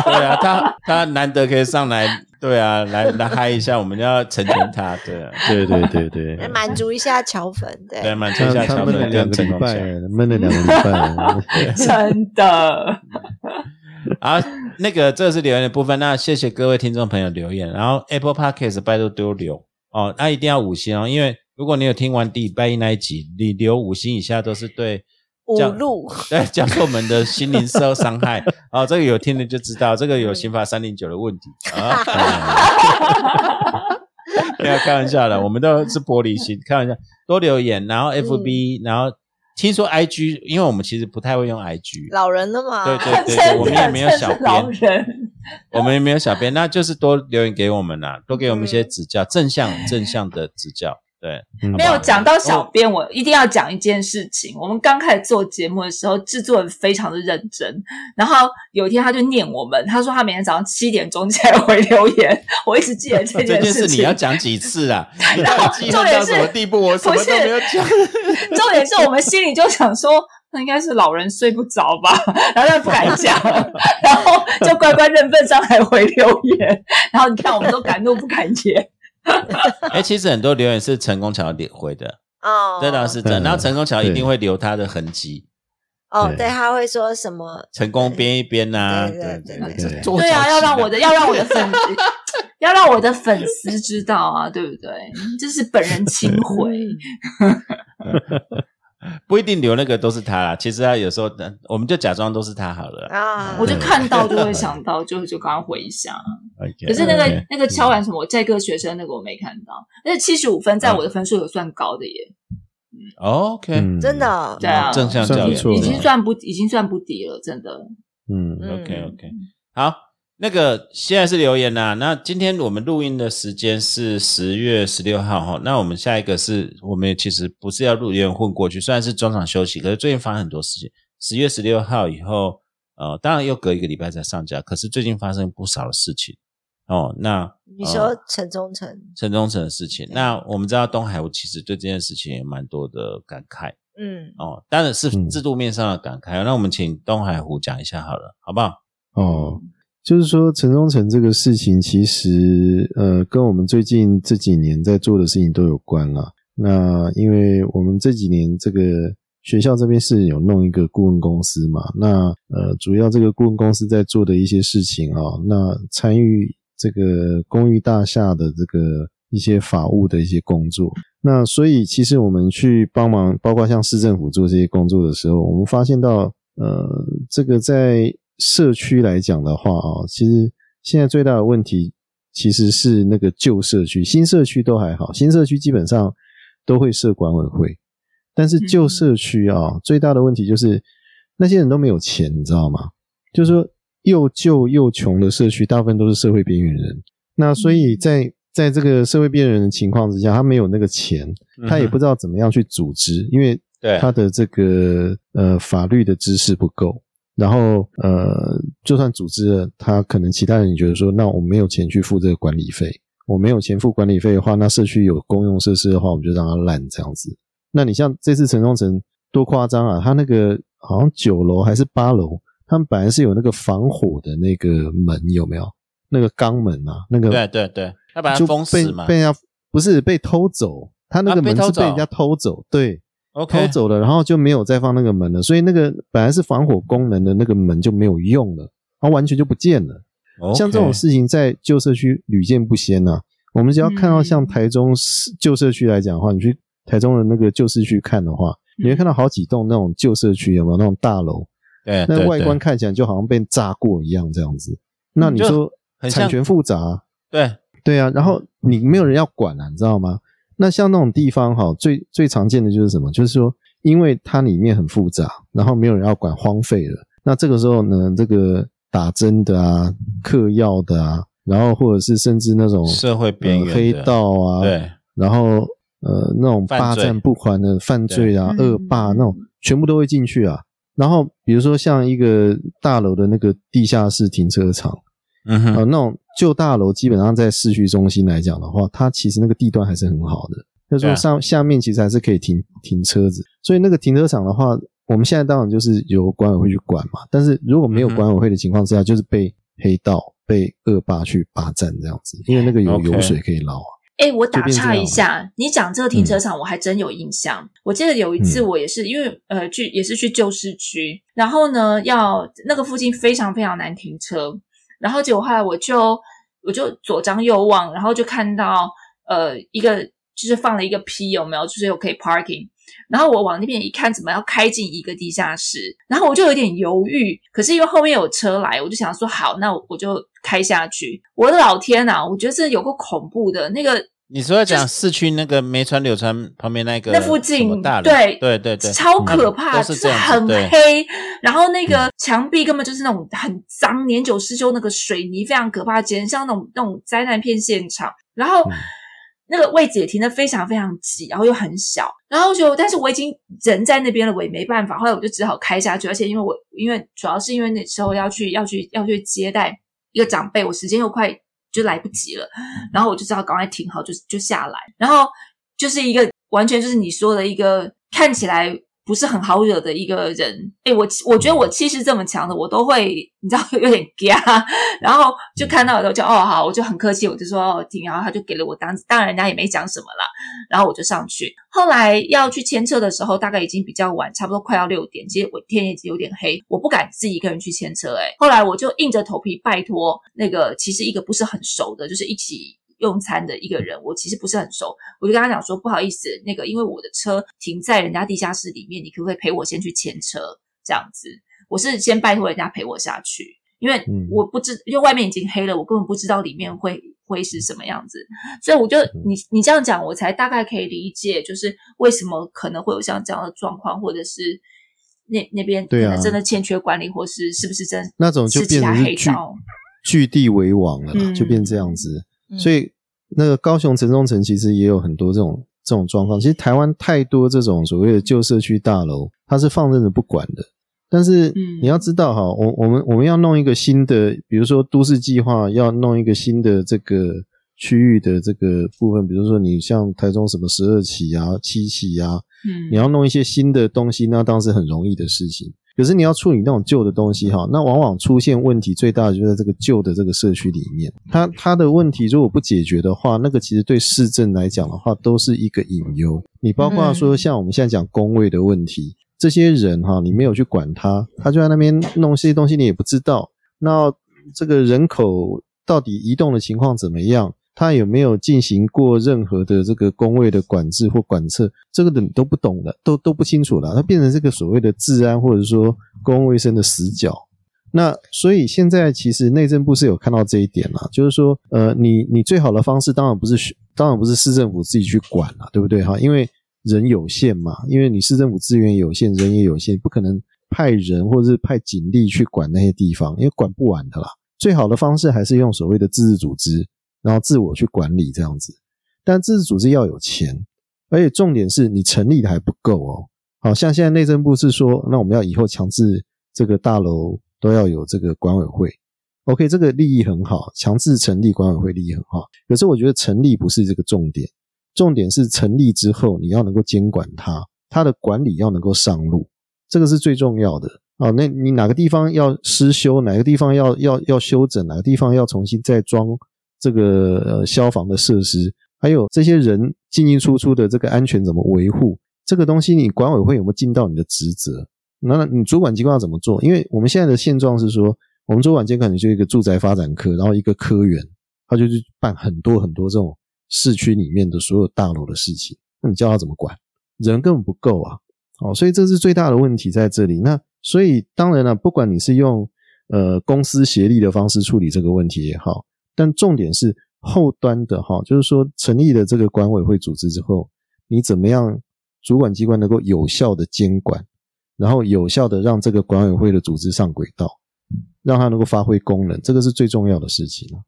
对啊，他他难得可以上来。对啊，来来嗨一下，我们要成全他，对啊，对对对对，满足一下乔粉，对，满足一下乔粉，两个礼拜，闷了两个礼拜，真的。啊，那个这是留言的部分，那谢谢各位听众朋友留言，然后 Apple Podcast 拜托多留哦，那一定要五星哦，因为如果你有听完第一拜一那一集，你留五星以下都是对。五路对，教授们的心灵受伤害哦，这个有听的就知道，这个有刑法三零九的问题啊。不 要开玩笑的，我们都是玻璃心，开玩笑。多留言，然后 FB，然后听说 IG，因为我们其实不太会用 IG，老人的嘛，对对对，对 我们也没有小编，我们也没有小编，那就是多留言给我们呐，多给我们一些指教，正向正向的指教。对，没有讲到小编，我一定要讲一件事情。我们刚开始做节目的时候，制作人非常的认真。然后有一天，他就念我们，他说他每天早上七点钟起来回留言。我一直记得这件事情。你要讲几次啊？然后重点是什么地步？我什么都没有讲。重点是我们心里就想说，那应该是老人睡不着吧，然后他不敢讲，然后就乖乖认份上来回留言。然后你看，我们都敢怒不敢言。哎，其实很多留言是成功桥点回的哦，这倒是真。然后成功桥一定会留他的痕迹哦，对，他会说什么成功编一编呐，对对对，对啊，要让我的要让我的粉丝要让我的粉丝知道啊，对不对？这是本人亲回。不一定留那个都是他啦，其实他有时候，我们就假装都是他好了啊。我就看到就会想 到，就就刚刚回一下。可是那个那个敲完什么在个学生那个我没看到，但是七十五分在我的分数有算高的耶。OK，真的对啊，正向教育已经算不已经算不低了，真的。嗯，OK OK，好。那个现在是留言呐，那今天我们录音的时间是十月十六号哈，那我们下一个是我们其实不是要录音混过去，虽然是中场休息，可是最近发生很多事情。十月十六号以后，呃，当然又隔一个礼拜才上架，可是最近发生不少的事情哦。那你说陈忠诚，陈忠诚的事情，那我们知道东海湖其实对这件事情也蛮多的感慨，嗯，哦，当然是制度面上的感慨。那我们请东海湖讲一下好了，好不好？哦。就是说，陈忠诚这个事情，其实呃，跟我们最近这几年在做的事情都有关了。那因为我们这几年这个学校这边是有弄一个顾问公司嘛，那呃，主要这个顾问公司在做的一些事情啊，那参与这个公寓大厦的这个一些法务的一些工作。那所以其实我们去帮忙，包括像市政府做这些工作的时候，我们发现到呃，这个在社区来讲的话啊，其实现在最大的问题其实是那个旧社区，新社区都还好，新社区基本上都会设管委会，但是旧社区啊，最大的问题就是那些人都没有钱，你知道吗？就是说又旧又穷的社区，大部分都是社会边缘人。那所以在在这个社会边缘人的情况之下，他没有那个钱，他也不知道怎么样去组织，因为他的这个呃法律的知识不够。然后，呃，就算组织了，他可能其他人觉得说，那我没有钱去付这个管理费，我没有钱付管理费的话，那社区有公用设施的话，我们就让它烂这样子。那你像这次城中城多夸张啊，他那个好像九楼还是八楼，他们本来是有那个防火的那个门，有没有？那个钢门啊，那个对对对，他把它封死嘛，被人家不是被偷走，他那个门是被人家偷走，对。偷走了，然后就没有再放那个门了，所以那个本来是防火功能的那个门就没有用了，它完全就不见了。像这种事情在旧社区屡见不鲜呐。我们只要看到像台中旧社区来讲的话，你去台中的那个旧市区看的话，你会看到好几栋那种旧社区，有没有那种大楼？对，那外观看起来就好像被炸过一样这样子。那你说产权复杂？对对啊，然后你没有人要管啊，你知道吗？那像那种地方哈，最最常见的就是什么？就是说，因为它里面很复杂，然后没有人要管，荒废了。那这个时候呢，这个打针的啊、嗑药的啊，然后或者是甚至那种社会边缘黑道啊，对，然后呃那种霸占不还的犯罪啊、恶霸那种，全部都会进去啊。然后比如说像一个大楼的那个地下室停车场，啊、嗯哼，那种旧大楼基本上在市区中心来讲的话，它其实那个地段还是很好的，就是说上下面其实还是可以停停车子，所以那个停车场的话，我们现在当然就是由管委会去管嘛，但是如果没有管委会的情况之下，就是被黑道、被恶霸去霸占这样子，因为那个有油水可以捞啊。哎，我打岔一下，你讲这个停车场，我还真有印象。我记得有一次，嗯。我也是因为呃去也是去旧市区，然后呢要那个附近非常非常难停车，然后结果后来我就我就左张右望，然后就看到呃一个就是放了一个 P 有没有，就是有可以 parking。然后我往那边一看，怎么要开进一个地下室？然后我就有点犹豫，可是因为后面有车来，我就想说好，那我就开下去。我的老天呐、我觉得这有个恐怖的那个你说要讲市区那个梅川柳川旁边那个那附近大对对对对，超可嗯怕，都就是很黑，然后那个墙壁根本就是那种很脏、年久失修那个水泥，非常可怕，简直像那种那种灾难片现场。然后、嗯那个位置也停的非常非常挤，然后又很小，然后就但是我已经人在那边了，我也没办法，后来我就只好开下去，而且因为我因为主要是因为那时候要去要去要去接待一个长辈，我时间又快就来不及了，然后我就知道赶快停好，就就下来，然后就是一个完全就是你说的一个看起来不是很好惹的一个人。诶，我我觉得我气势这么强的，我都会你知道 有点嘎，然后就看到的时候就哦好，我就很客气，我就说哦停，然后他就给了我单子，当然人家也没讲什么啦，然后我就上去。后来要去牵车的时候，大概已经比较晚，差不多快要六点，其实我天已经有点黑，我不敢自己一个人去牵车、诶，后来我就硬着头皮拜托那个其实一个不是很熟的，就是一起。用餐的一个人，我其实不是很熟，我就跟他讲说，不好意思，那个因为我的车停在人家地下室里面，你可不可以陪我先去牵车？这样子，我是先拜托人家陪我下去，因为嗯我不知，因为外面已经黑了，我根本不知道里面会会是什么样子，所以我就你你这样讲，我才大概可以理解，就是为什么可能会有像这样的状况，或者是那那边可对真的欠缺管理，或是是不是真那种就变成是据黑道？据地为王了啦，嗯就变这样子。嗯所以那个高雄城中城其实也有很多这种这种状况。其实台湾太多这种所谓的旧社区大楼，它是放任着不管的。但是嗯你要知道哈，我我们我们要弄一个新的，比如说都市计划，要弄一个新的这个区域的这个部分，比如说你像台中什么十二期啊、七期啊，嗯，你要弄一些新的东西，那当然是很容易的事情。可是你要处理那种旧的东西哈，那往往出现问题最大的就在这个旧的这个社区里面。它它的问题如果不解决的话，那个其实对市政来讲的话，都是一个隐忧。你包括说像我们现在讲工位的问题，这些人哈，你没有去管他，他就在那边弄这些东西，你也不知道。那这个人口到底移动的情况怎么样？他有没有进行过任何的这个工位的管制或管测？这个的你都不懂的，都都不清楚了。它变成这个所谓的治安或者说公共卫生的死角。那所以现在其实内政部是有看到这一点啦，就是说，呃，你你最好的方式当然不是当然不是市政府自己去管啦，对不对哈？因为人有限嘛，因为你市政府资源有限，人也有限，不可能派人或者是派警力去管那些地方，因为管不完的啦。最好的方式还是用所谓的自治组织，然后自我去管理这样子。但自治组织要有钱，而且重点是你成立的还不够哦。好像现在内政部是说，那我们要以后强制这个大楼都要有这个管委会。OK，这个利益很好，强制成立管委会利益很好。可是我觉得成立不是这个重点，重点是成立之后你要能够监管它，它的管理要能够上路，这个是最重要的。哦，那你哪个地方要失修，哪个地方要要要修整，哪个地方要重新再装这个呃消防的设施，还有这些人进进出出的这个安全怎么维护，这个东西你管委会有没有尽到你的职责？那你主管机关要怎么做？因为我们现在的现状是说，我们主管机关可能就一个住宅发展科，然后一个科员，他就去办很多很多这种市区里面的所有大楼的事情，那你叫他怎么管？人根本不够啊！哦，所以这是最大的问题在这里。那所以当然了，不管你是用呃公司协力的方式处理这个问题也好，但重点是后端的哈，就是说成立了这个管委会组织之后，你怎么样主管机关能够有效的监管，然后有效的让这个管委会的组织上轨道，让它能够发挥功能，这个是最重要的事情啊。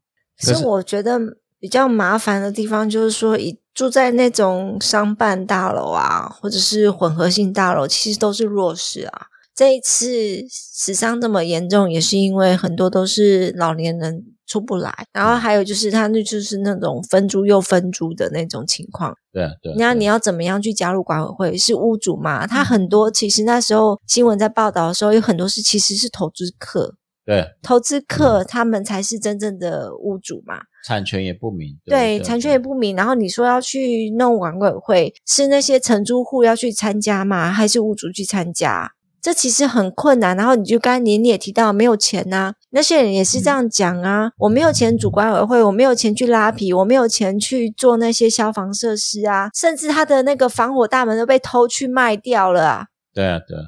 可是我觉得比较麻烦的地方就是说，以住在那种商办大楼啊，或者是混合性大楼，其实都是弱势啊。这一次死伤这么严重，也是因为很多都是老年人出不来，然后还有就是他那就是那种分租又分租的那种情况。对啊对啊，那你要怎么样去加入管委会？是屋主嘛？他很多其实那时候新闻在报道的时候，有很多是其实是投资客，对投资客他们才是真正的屋主嘛。产权也不明，对，产权也不明。然后你说要去弄管委会，是那些承租户要去参加吗？还是屋主去参加？这其实很困难。然后你就刚才你你也提到没有钱呐、那些人也是这样讲啊，我没有钱组管委会，我没有钱去拉皮，我没有钱去做那些消防设施啊，甚至他的那个防火大门都被偷去卖掉了啊。对啊对啊。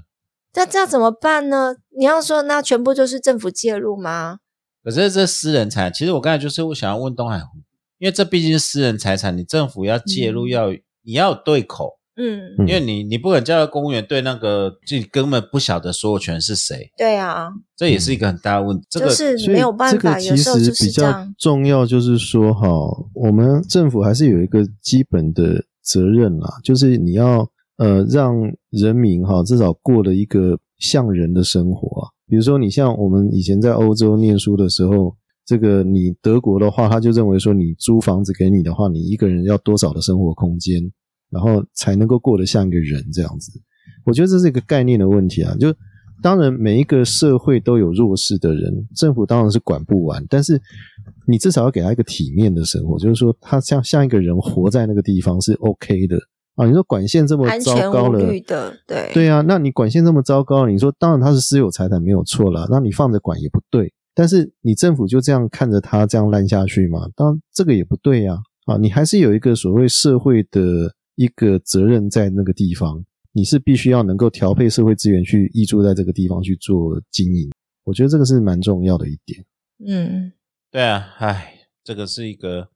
那这样怎么办呢？你要说那全部就是政府介入吗？可是这私人财，其实我刚才就是我想要问东海湖，因为这毕竟是私人财产，你政府要介入，嗯要你要有对口，嗯，嗯因为你你不可能叫公务员对那个自己根本不晓得所有权是谁，对啊，这也是一个很大的问题。这个就是没有办法，这个其有时候就实比较。重要，就是说哈，我们政府还是有一个基本的责任啦，就是你要呃让人民哈至少过了一个像人的生活啊。比如说，你像我们以前在欧洲念书的时候，这个你德国的话，他就认为说，你租房子给你的话，你一个人要多少的生活空间，然后才能够过得像一个人这样子。我觉得这是一个概念的问题啊，就当然每一个社会都有弱势的人，政府当然是管不完，但是你至少要给他一个体面的生活，就是说他像像一个人活在那个地方是 OK 的啊。你说管线这么糟糕了，对对啊，那你管线这么糟糕，你说当然它是私有财产没有错啦，那你放着管也不对。但是你政府就这样看着它这样烂下去嘛？当然这个也不对呀、啊，你还是有一个所谓社会的一个责任在那个地方，你是必须要能够调配社会资源去挹注在这个地方去做经营。我觉得这个是蛮重要的一点。嗯，对啊，唉，这个是一个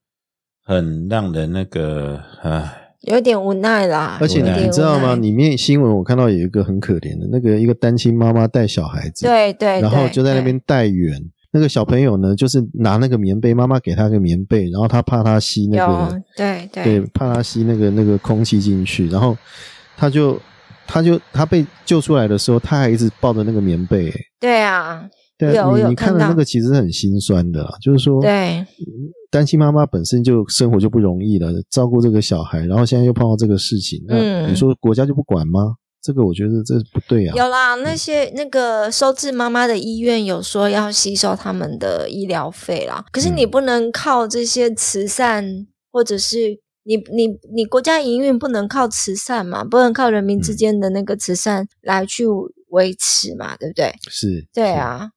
很让人那个唉，有点无奈啦。而且你知道吗？里面新闻我看到有一个很可怜的那个一个单亲妈妈带小孩子，对对，然后就在那边带援。那个小朋友呢，就是拿那个棉被，妈妈给他个棉被，然后他怕他吸那个，对对。对，怕他吸那个那个空气进去，然后他就他就他被救出来的时候，他还一直抱着那个棉被，欸。对啊，对啊，你你看看到那个其实很心酸的啦，就是说，对单亲妈妈本身就生活就不容易了，照顾这个小孩，然后现在又碰到这个事情，那嗯。你说国家就不管吗？这个我觉得这不对啊。有啦。那些那个收治妈妈的医院有说要吸收他们的医疗费啦，可是你嗯不能靠这些慈善，或者是你你你国家营运不能靠慈善嘛，不能靠人民之嗯间的那个慈善来去维持嘛，对不对？是，对，啊，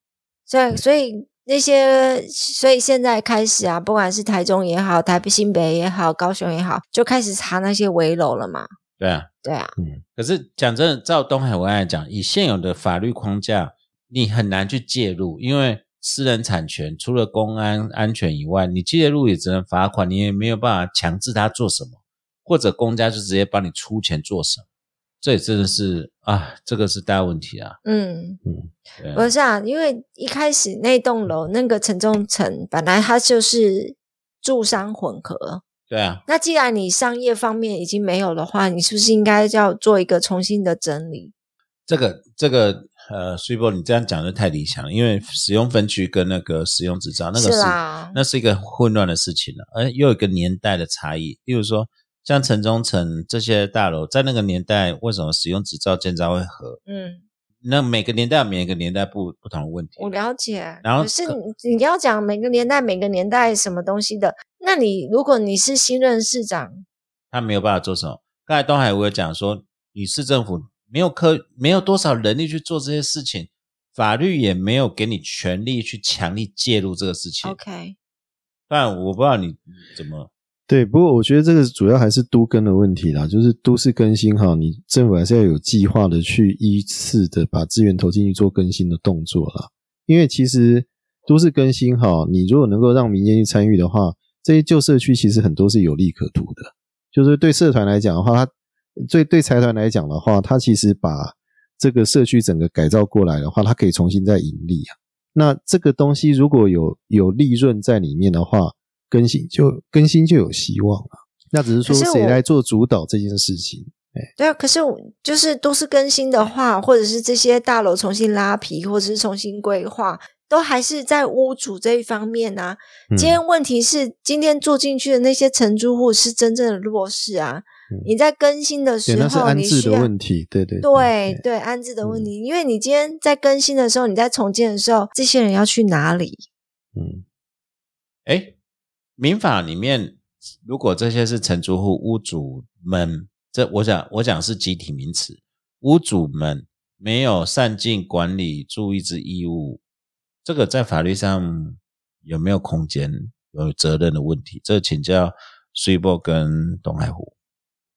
所以所以那些，所以现在开始啊，不管是台中也好，台北、新北也好，高雄也好，就开始查那些围楼了嘛。对啊。对啊，嗯可是讲真的，照东海文案来讲，以现有的法律框架，你很难去介入，因为私人产权除了公安安全以外，你介入也只能罚款，你也没有办法强制他做什么，或者公家就直接帮你出钱做什么，这也真的是啊，这个是大问题啊。嗯，对啊不是啊，因为一开始那栋楼那个城中城本来它就是住商混合，对啊，那既然你商业方面已经没有的话，你是不是应该要做一个重新的整理？这个这个呃，苏波，你这样讲的太理想了，因为使用分区跟那个使用执照那个是那是一个混乱的事情了，而又有一个年代的差异。例如说，像城中城这些大楼，在那个年代，为什么使用执照建造会合？嗯，那每个年代有每个年代不不同的问题。我了解。然后可是你你要讲每个年代每个年代什么东西的，那你如果你是新任市长，他没有办法做什么。刚才东海我有讲说，你市政府没有科没有多少人力去做这些事情，法律也没有给你权利去强力介入这个事情。OK，不然我不知道你怎么对，不过我觉得这个主要还是都更的问题啦，就是都市更新哈，你政府还是要有计划的去依次的把资源投进去做更新的动作啦。因为其实都市更新哈，你如果能够让民间去参与的话，这些旧社区其实很多是有利可图的。就是对社团来讲的话，它对对财团来讲的话，它其实把这个社区整个改造过来的话，它可以重新再盈利啊。那这个东西如果有有利润在里面的话，更新就更新就有希望了。那只是说谁来做主导这件事情。哎对啊，可是我就是都是更新的话，或者是这些大楼重新拉皮，或者是重新规划，都还是在屋主这一方面啊。嗯今天问题是，今天住进去的那些承租户是真正的弱势啊。嗯你在更新的对，时那是候，安置的问题，对对对对安置的问题，因为你今天在更新的时候，你在重建的时候，这些人要去哪里？嗯，哎，民法里面，如果这些是承租户屋主们，这我讲我讲是集体名词，屋主们没有善尽管理注意之义务，这个在法律上有没有空间有责任的问题？这请教水波跟东海湖，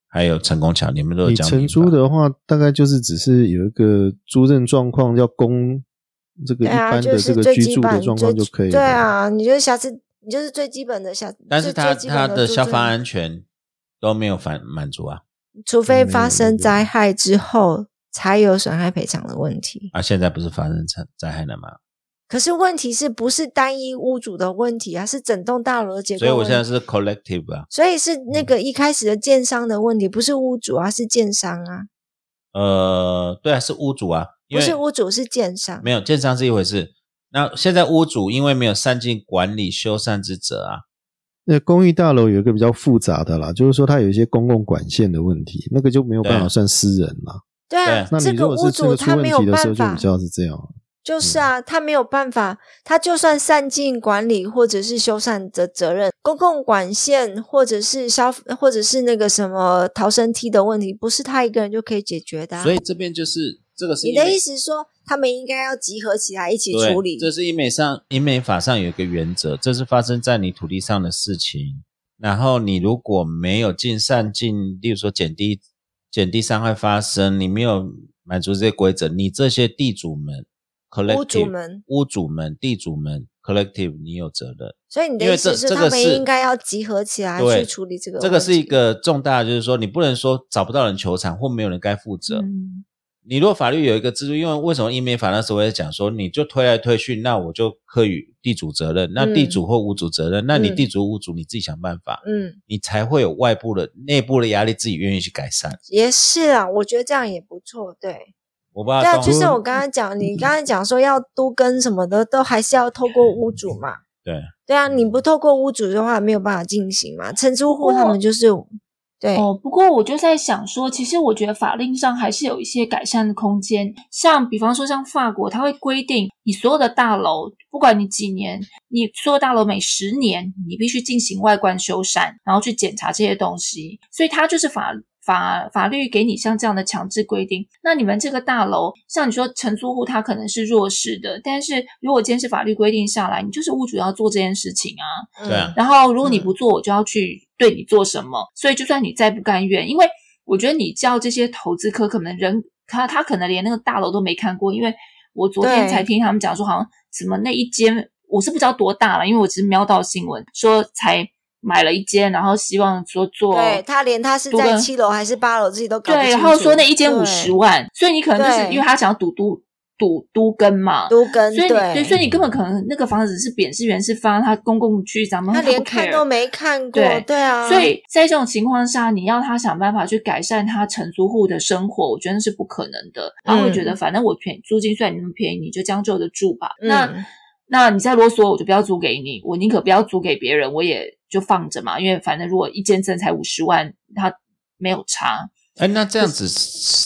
还有陈功桥，你们都讲你承租的话，大概就是只是有一个租赁状况要供这个一般的就是这个居住的状况就可以了。对啊，你就是瑕疵，你就是最基本的消，但是他他的消防安全都没有满满足啊除非发生灾害之后才有损害赔偿的问题。啊！现在不是发生灾灾害了吗？可是问题是不是单一屋主的问题啊？是整栋大楼的结构所以我现在是 collective 啊，所以是那个一开始的建商的问题，不是屋主啊，是建商啊，呃，对啊，是屋主啊，不是屋主是建商。没有建商是一回事。那现在屋主因为没有善尽管理修缮之责啊，那公寓大楼有一个比较复杂的啦，就是说它有一些公共管线的问题，那个就没有办法算私人啦。对啊，那你这个屋如果是这主个出问他没有题的时候，办法。就比，较是这样。就是啊，他没有办法，他就算善尽管理或者是修缮的责任，公共管线或者是消或者是那个什么逃生梯的问题，不是他一个人就可以解决的啊、所以这边就是这个是你的意思是说，他们应该要集合起来一起对处理？这是英美上英美法上有一个原则，这是发生在你土地上的事情。然后你如果没有尽善尽，例如说减低减低伤害发生，你没有满足这些规则，你这些地主们 collective 屋主们屋主们地主们 collective 你有责任。所以你的意思是，他们应该要集合起来去处理这个？这个是一个重大，就是说你不能说找不到人求偿或没有人该负责。嗯，你如果法律有一个制度，因为为什么英美法那时候我也讲说，你就推来推去，那我就可以地主责任，那地主或屋主责任，那你嗯地主屋主你自己想办法，嗯，你才会有外部的内部的压力，自己愿意去改善。也是啊，我觉得这样也不错。对，我不知道对啊，就是我刚刚讲，你刚才讲说要都跟什么的，都还是要透过屋主嘛。对对啊，你不透过屋主的话，没有办法进行嘛。承租户他们就是对，哦，不过我就在想说，其实我觉得法令上还是有一些改善的空间。像比方说，像法国，它会规定你所有的大楼，不管你几年，你所有大楼每十年你必须进行外观修缮，然后去检查这些东西。所以它就是法法法律给你像这样的强制规定。那你们这个大楼，像你说承租户他可能是弱势的，但是如果今天是法律规定下来，你就是屋主要做这件事情啊。对啊嗯然后如果你嗯不做，我就要去对你做什么。所以就算你再不甘愿，因为我觉得你叫这些投资客，可能人他他可能连那个大楼都没看过，因为我昨天才听他们讲说，好像什么那一间我是不知道多大了，因为我只是瞄到新闻说才买了一间，然后希望说做对他连他是在七楼还是八楼自己都搞不对，清楚。然后说那一间五对十万，所以你可能就是因为他想要赌都赌都根嘛。都跟所以你对对，所以你根本可能那个房子是扁是圆是方，他公共区咱们不他连看都没看过，对对啊，所以在这种情况下，你要他想办法去改善他承租户的生活，我觉得是不可能的。他会觉得，反正我便租金虽然你那么便宜，你就将就着住吧。那嗯那你再啰嗦，我就不要租给你，我宁可不要租给别人，我也就放着嘛。因为反正如果一间证才五十万，他没有差。哎，那这样子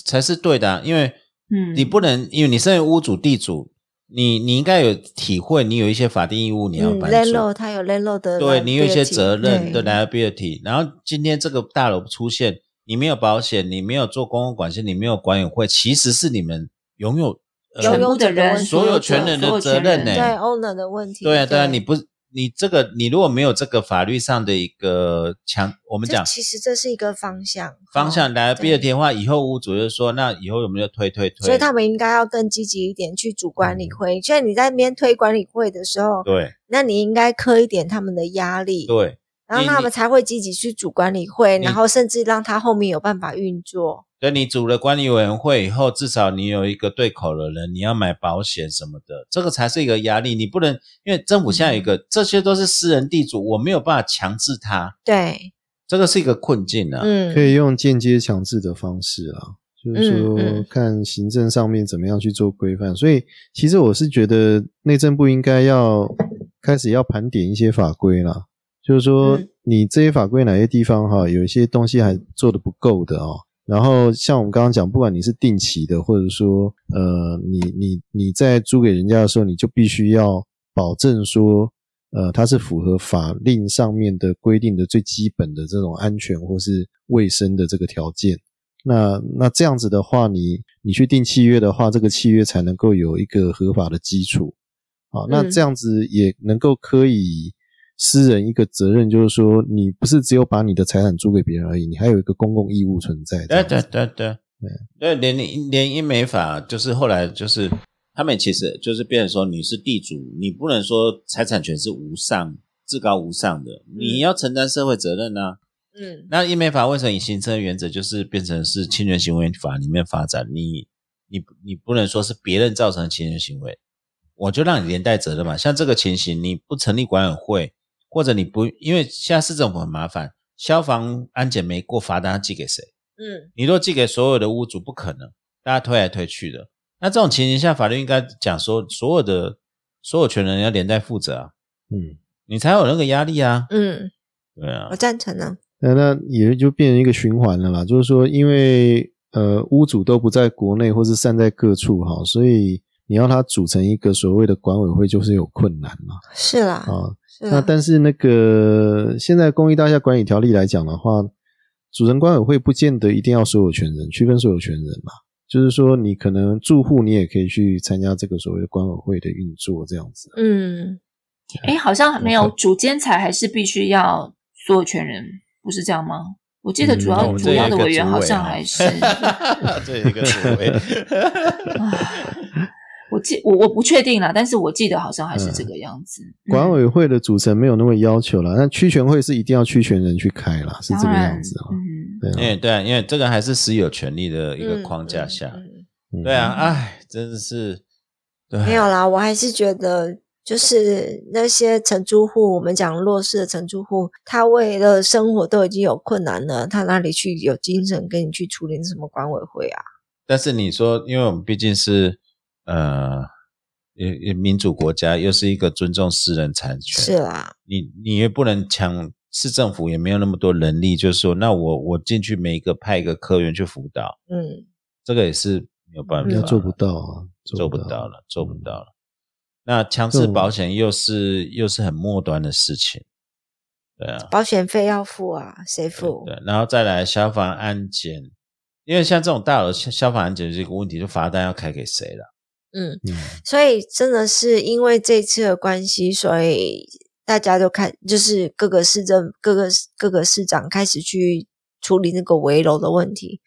才是对的啊、因为嗯，你不能，因为你身为屋主地主，你你应该有体会，你有一些法定义务你要嗯搬出。，landlord 他有 landlord 的对你有一些责任的 liability，然后今天这个大楼出现，你没有保险，你没有做公共管线，你没有管委会，其实是你们拥有、呃、拥有全部的人，所有权人的责任呢对 owner 的问题，对啊对啊，你不你这个你如果没有这个法律上的一个强，我们讲其实这是一个方向，方向哦 liability 的话，以后屋主就说，那以后有没有推推推？所以他们应该要更积极一点去主管理会。所以你在那边推管理会的时候，对那你应该磕一点他们的压力，对然后他们才会积极去主管理会，然后甚至让他后面有办法运作。对，你组了管理委员会以后，至少你有一个对口的人，你要买保险什么的，这个才是一个压力。你不能因为政府现在有一个，这些都是私人地主，我没有办法强制他。对，这个是一个困境啊。嗯，可以用间接强制的方式啊，就是说看行政上面怎么样去做规范。所以其实我是觉得内政部应该要开始要盘点一些法规啦，就是说嗯你这些法规哪些地方哈有一些东西还做的不够的哦。然后像我们刚刚讲，不管你是定期的，或者说呃你你你在租给人家的时候，你就必须要保证说。呃，它是符合法令上面的规定的最基本的这种安全或是卫生的这个条件。那那这样子的话，你你去定契约的话，这个契约才能够有一个合法的基础。好，那嗯这样子也能够可以私人一个责任，就是说你不是只有把你的财产租给别人而已，你还有一个公共义务存在。对对对对对，连连英美法就是后来就是他们其实就是变成说你是地主，你不能说财产权是无上至高无上的，你要承担社会责任啊。嗯那英美法为什么以形成的原则就是变成是侵权行为法里面发展？你你你不能说是别人造成的侵权行为，我就让你连带责任嘛。像这个情形，你不成立管委会，或者你不因为现在市政府很麻烦，消防安检没过罚单要寄给谁？嗯你若寄给所有的屋主，不可能，大家推来推去的。那这种情形下，法律应该讲说，所有的所有权人要连带负责啊，嗯，你才有那个压力啊。嗯，对啊我，赞成啊。那那也就变成一个循环了啦。就是说，因为呃屋主都不在国内或是散在各处哈，所以你要他组成一个所谓的管委会，就是有困难嘛是啦，啊。是啦。那但是那个现在公益大厦管理条例来讲的话，主人管委会不见得一定要所有权人，区分所有权人嘛。就是说，你可能住户你也可以去参加这个所谓的管委会的运作，这样子。嗯，哎，好像没有主监裁还是必须要所有权人，不是这样吗？我记得主要、嗯主要的委员好像还是 这有一个主委，我记我我不确定了，但是我记得好像还是这个样子。嗯管委会的组成没有那么要求了，那区权会是一定要区权人去开啦，是这个样子啊。嗯，对啊，因为对啊，因为这个还是私有权利的一个嗯框架下，对啊，哎，真的是，对，没有啦，我还是觉得，就是那些承租户，我们讲弱势的承租户，他为了生活都已经有困难了，他哪里去有精神跟你去处理什么管委会啊？但是你说，因为我们毕竟是呃，也也民主国家，又是一个尊重私人产权，是啦，你你也不能强，市政府也没有那么多能力，就是说，那我我进去每一个派一个科员去辅导，嗯，这个也是没有办法，那做不到啊，做不到到了，做不到了。那强制保险又是又是很末端的事情，对啊，保险费要付啊，谁付？对，然后再来消防安检，因为像这种大楼消消防安检这个问题，就罚单要开给谁了？嗯，嗯，所以真的是因为这次的关系，所以大家都看，就是各个市政、各个各个市长开始去处理那个围楼的问题。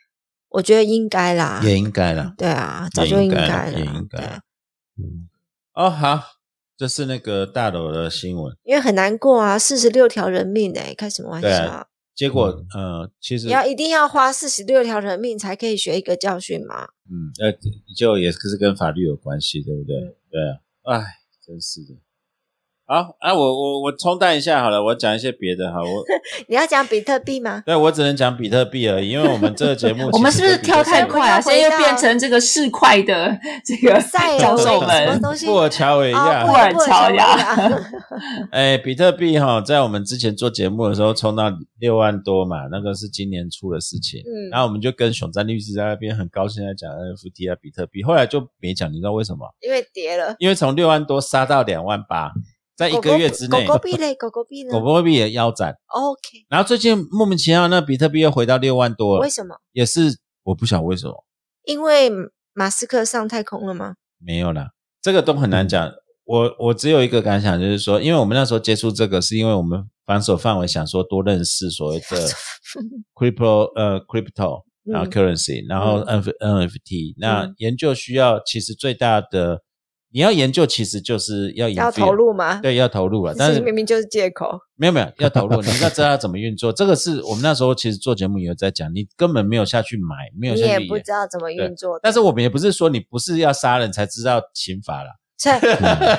我觉得应该啦，也应该啦。对啊，早就应该该了，也应该哦，好，这是那个大楼的新闻。因为很难过啊，四十六条人命哎、开什么玩笑？啊结果呃，其实你要一定要花四十六条人命才可以学一个教训吗？嗯，呃，就也是跟法律有关系，对不对？嗯对啊，哎，真是的。好啊，我我我冲淡一下好了，我讲一些别的哈。我 你要讲比特币吗？对我只能讲比特币而已，因为我们这个节目我们是不是跳太快快啊？现在又变成这个市侩的 这个赛尔教授维什么们，东西？布尔乔维亚？哦布尔乔亚亚，哎，比特币哈，在我们之前做节目的时候冲到六万多嘛，那个是今年出的事情。嗯然后我们就跟熊赞律师在那边很高兴在讲 NFT 啊、比特币，后来就没讲，你知道为什么？因为跌了。因为从六万多杀到两万八，在一个月之内，狗狗币嘞，狗狗币呢狗狗币也腰斩。？OK，然后最近莫名其妙，那比特币又回到六万多了为，什么？也是我不晓得为什么因为马斯克上太空了吗？没有啦，这个都很难讲。我我只有一个感想，就是说，因为我们那时候接触这个，是因为我们防守范围想说多认识所谓的 crypto 呃 crypto，然后嗯 currency，、然后 N NFT，、那嗯研究需要其实最大的你要研究，其实就是要要投入吗？对，要投入了，但是明明就是借口。没有没有 要投入，你要知道要怎么运作。这个是我们那时候其实做节目也有在讲，你根本没有下去买，没有你也下去研不知道怎么运作，但是我们也不是说你不是要杀人才知道刑法啦，这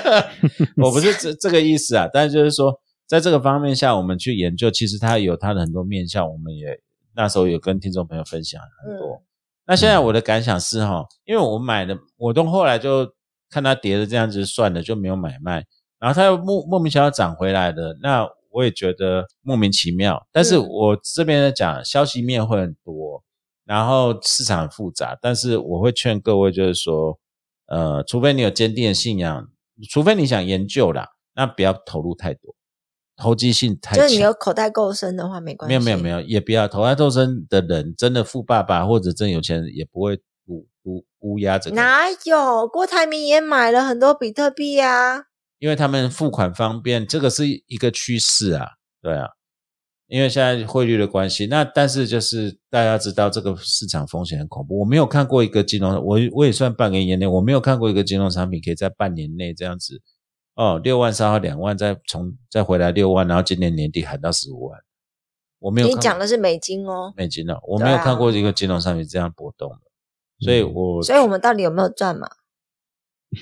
我不是这这个意思啊。但是就是说，在这个方面下，我们去研究，其实它有它的很多面向，我们也那时候有跟听众朋友分享很多。那现在我的感想是哈，因为我买的，我都后来就看它跌的这样子算了，就没有买卖。然后它又莫莫名其妙涨回来的，那我也觉得莫名其妙。但是我这边在讲消息面会很多，然后市场很复杂，但是我会劝各位就是说，呃，除非你有坚定的信仰，除非你想研究啦，那不要投入太多，投机性太强。就是你有口袋够深的话，没关系。没有没有没有，也不要投袋够深的人，真的富爸爸或者真有钱人，也不会乌乌乌鸦这个，哪有？郭台铭也买了很多比特币啊。因为他们付款方便，这个是一个趋势啊，对啊。因为现在汇率的关系，那但是就是大家知道这个市场风险很恐怖。我没有看过一个金融，我我也算半个年内，我没有看过一个金融产品可以在半年内这样子，哦，六万烧到两万，再从再回来六万，然后今年年底喊到十五万。我没有，你讲的是美金哦，美金哦，我没有看过一个金融产品这样波动的，所以我所以我们到底有没有赚嘛？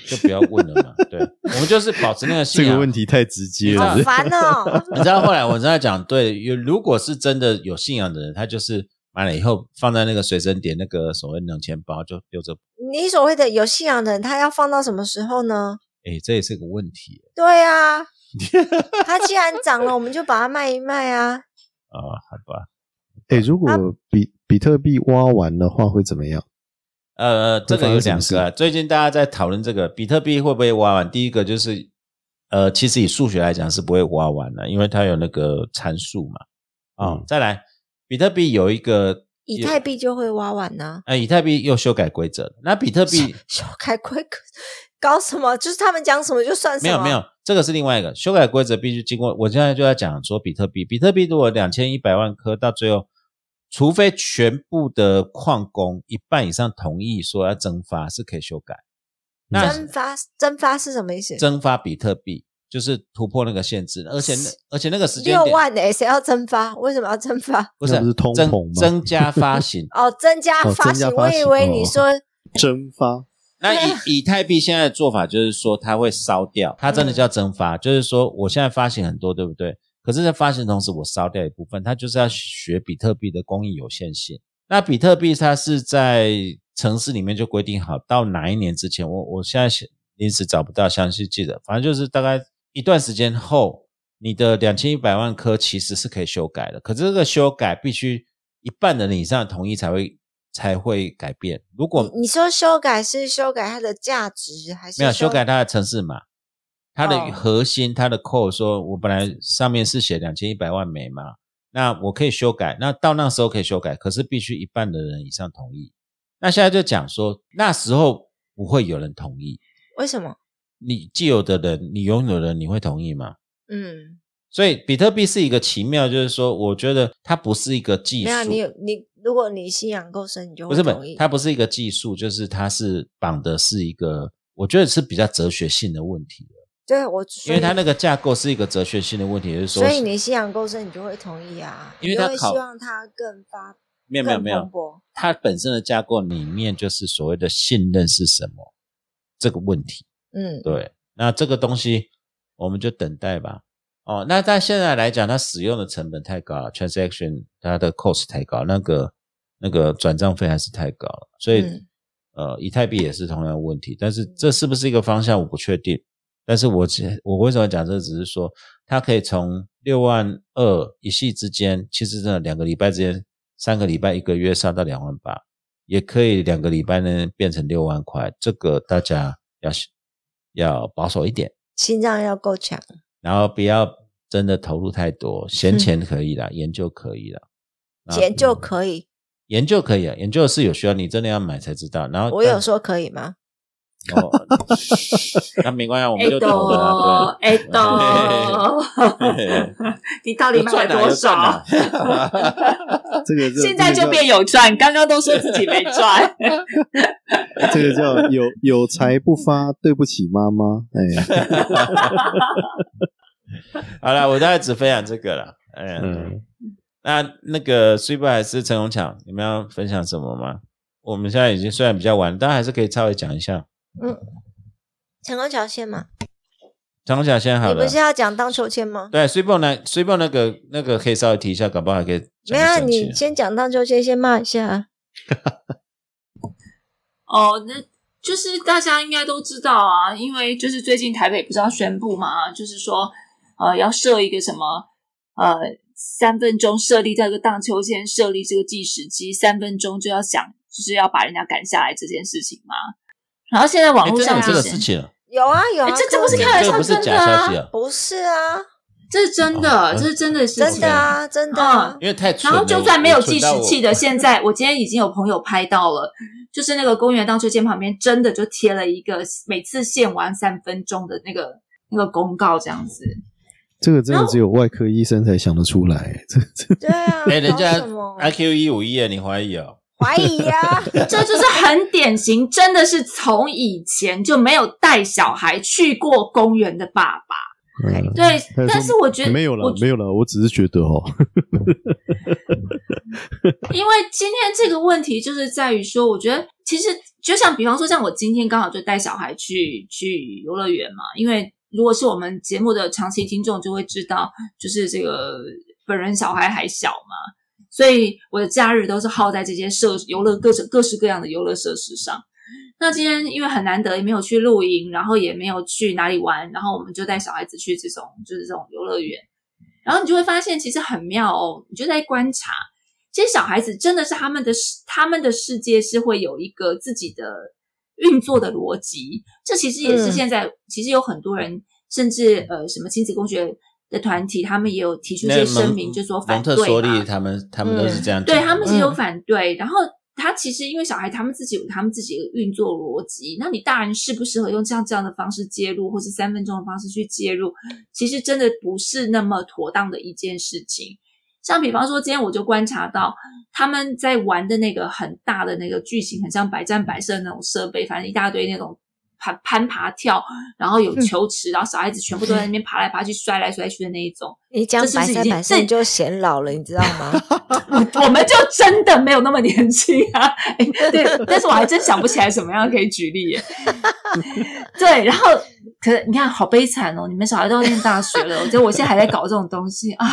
就不要问了嘛，对，我们就是保持那个信这仰。个问题太直接了好。烦哦。你知道后来我在讲，对，有如果是真的有信仰的人，他就是买了以后放在那个随身点那个所谓冷钱包就丢着，你所谓的有信仰的人，他要放到什么时候呢？哎，这也是个问题对啊，他既然涨了，我们就把它卖一卖啊。啊、好吧，哎，如果比比特币挖完的话会怎么样？呃，这个有两个啊，最近大家在讨论这个比特币会不会挖完。第一个就是，呃，其实以数学来讲是不会挖完的，因为它有那个参数嘛。啊、嗯再来，比特币有一个以太币就会挖完呢、呃，以太币又修改规则，那比特币修改规格搞什么？就是他们讲什么就算什么。没有没有，这个是另外一个修改规则，必须经过。我现在就在讲说比特币，比特币如果两千一百万颗，到最后，除非全部的矿工一半以上同意说要增发，是可以修改。那蒸发增发是什么意思？增发比特币就是突破那个限制，而且那而且那个时间点六万呢、谁要增发？为什么要增发？不是不是通增膨吗 增加发行。哦，增加哦发行。我以为你哦说蒸发那以以太币现在的做法就是说，它会烧掉，它真的叫蒸发，就是说我现在发行很多，对不对？可是，在发行同时，我烧掉一部分，它就是要学比特币的供应有限性。那比特币它是在城市里面就规定好，到哪一年之前，我我现在临时找不到详细记得，反正就是大概一段时间后，你的两千一百万颗其实是可以修改的，可是这个修改必须一半的人以上同意才会才会改变。如果你说修改是修改它的价值，还是没有修改它的城市码，它的哦核心，它的 code 说，我本来上面是写两千一百万枚嘛，那我可以修改，那到那时候可以修改，可是必须一半的人以上同意。那现在就讲说，那时候不会有人同意，为什么？你既有的人，你拥有的人，你会同意吗？嗯，所以比特币是一个奇妙，就是说，我觉得它不是一个技术，你你，如果你信仰够深，你就不是不会同意。，是它不是一个技术，就是它是绑的是一个，我觉得是比较哲学性的问题的。对我，因为它那个，架构是一个哲学性的问题，就是说，所以你信仰够深，你就会同意啊，因为它考你就会希望它更发没有没有没有。它本身的架构里面就是所谓的信任是什么这个问题。嗯，对，那这个东西我们就等待吧。哦，那在现在来讲，它使用的成本太高了，transaction 它的 cost 太高，那个那个转账费还是太高了，所以、嗯呃，以太币也是同样的问题。但是这是不是一个方向，我不确定。但是我只我为什么讲这，只是说它可以从六万二一系之间，其实真的两个礼拜之间，三个礼拜一个月上到两万八，也可以两个礼拜呢变成六万块，这个大家要要保守一点。心脏要够强。然后不要真的投入太多，闲钱 可以啦，研究可以啦，然后研究可以，研究可以啊，研究是有需要，你真的要买才知道。然后我有说可以吗？哦，那没关系啊，我们哎就投了啊，哎懂。你到底买了多少啊？这个现在就变有赚，刚刚都说自己没赚。这个叫有有财不发，对不起妈妈。哎，好了，我大概只分享这个了。嗯，嗯，那那个 Super 还是陈宏强，你们要分享什么吗？我们现在已经虽然比较晚，但还是可以稍微讲一下。成功桥线嘛，长虹桥现在好了你不是。要讲荡秋千吗？对，水泵那水泵那个那个可以稍微提一下，搞不好还可以没有你先讲荡秋千，先骂一下。哦，那就是大家应该都知道啊，因为就是最近台北不是要宣布嘛，就是说呃要设一个什么呃三分钟设立这个荡秋千设立这个计时机，三分钟就要想就是要把人家赶下来这件事情嘛。然后现在网哎络上真的有这个事情了，有啊有啊，哎这这不是开玩笑不是假真的啊消息啊，不是啊，这是真的，哦这是真的事情，真的啊，真的啊。因为太。然后就算没有计时器的，现在我今天已经有朋友拍到了，就是那个公园荡秋千旁边真的就贴了一个每次限玩三分钟的那个那个公告，这样子。这个真的只有外科医生才想得出来，这这对啊，哎，人家搞什么 IQ 一五一，你怀疑哦？怀疑呀？这就是很典型，真的是从以前就没有带小孩去过公园的爸爸。嗯对但是我觉得没有了我，没有了，我只是觉得哦，因为今天这个问题就是在于说，我觉得其实就像比方说，像我今天刚好就带小孩去去游乐园嘛，因为如果是我们节目的长期听众就会知道，就是这个本人小孩还小嘛，所以我的假日都是耗在这些设游乐各种各式各样的游乐设施上。那今天因为很难得，也没有去露营，然后也没有去哪里玩，然后我们就带小孩子去这种就是这种游乐园，然后你就会发现其实很妙哦，你就在观察，这些小孩子真的是他们的世他们的世界是会有一个自己的运作的逻辑，这其实也是嗯。现在、其实有很多人，甚至呃什么亲子工学的团体，他们也有提出一些声明，就说反蒙特梭对嘛利他们他们都是这样对他们是有嗯反对，然后他其实因为小孩他们自己有他们自己的运作逻辑，那你大人适不适合用这样这样的方式介入，或是三分钟的方式去介入，其实真的不是那么妥当的一件事情。像比方说，今天我就观察到他们在玩的那个很大的那个巨型，很像百战百胜的那种设备，反正一大堆那种攀攀爬跳，然后有球池，然后小孩子全部都在那边爬来爬去、摔来摔去的那一种。你讲这是不百是已经这就显老了，你知道吗？我们就真的没有那么年轻啊！哎对，但是我还真想不起来什么样可以举例耶。对，然后可是你看，好悲惨哦！你们小孩都要念大学了，我觉得我现在还在搞这种东西，唉。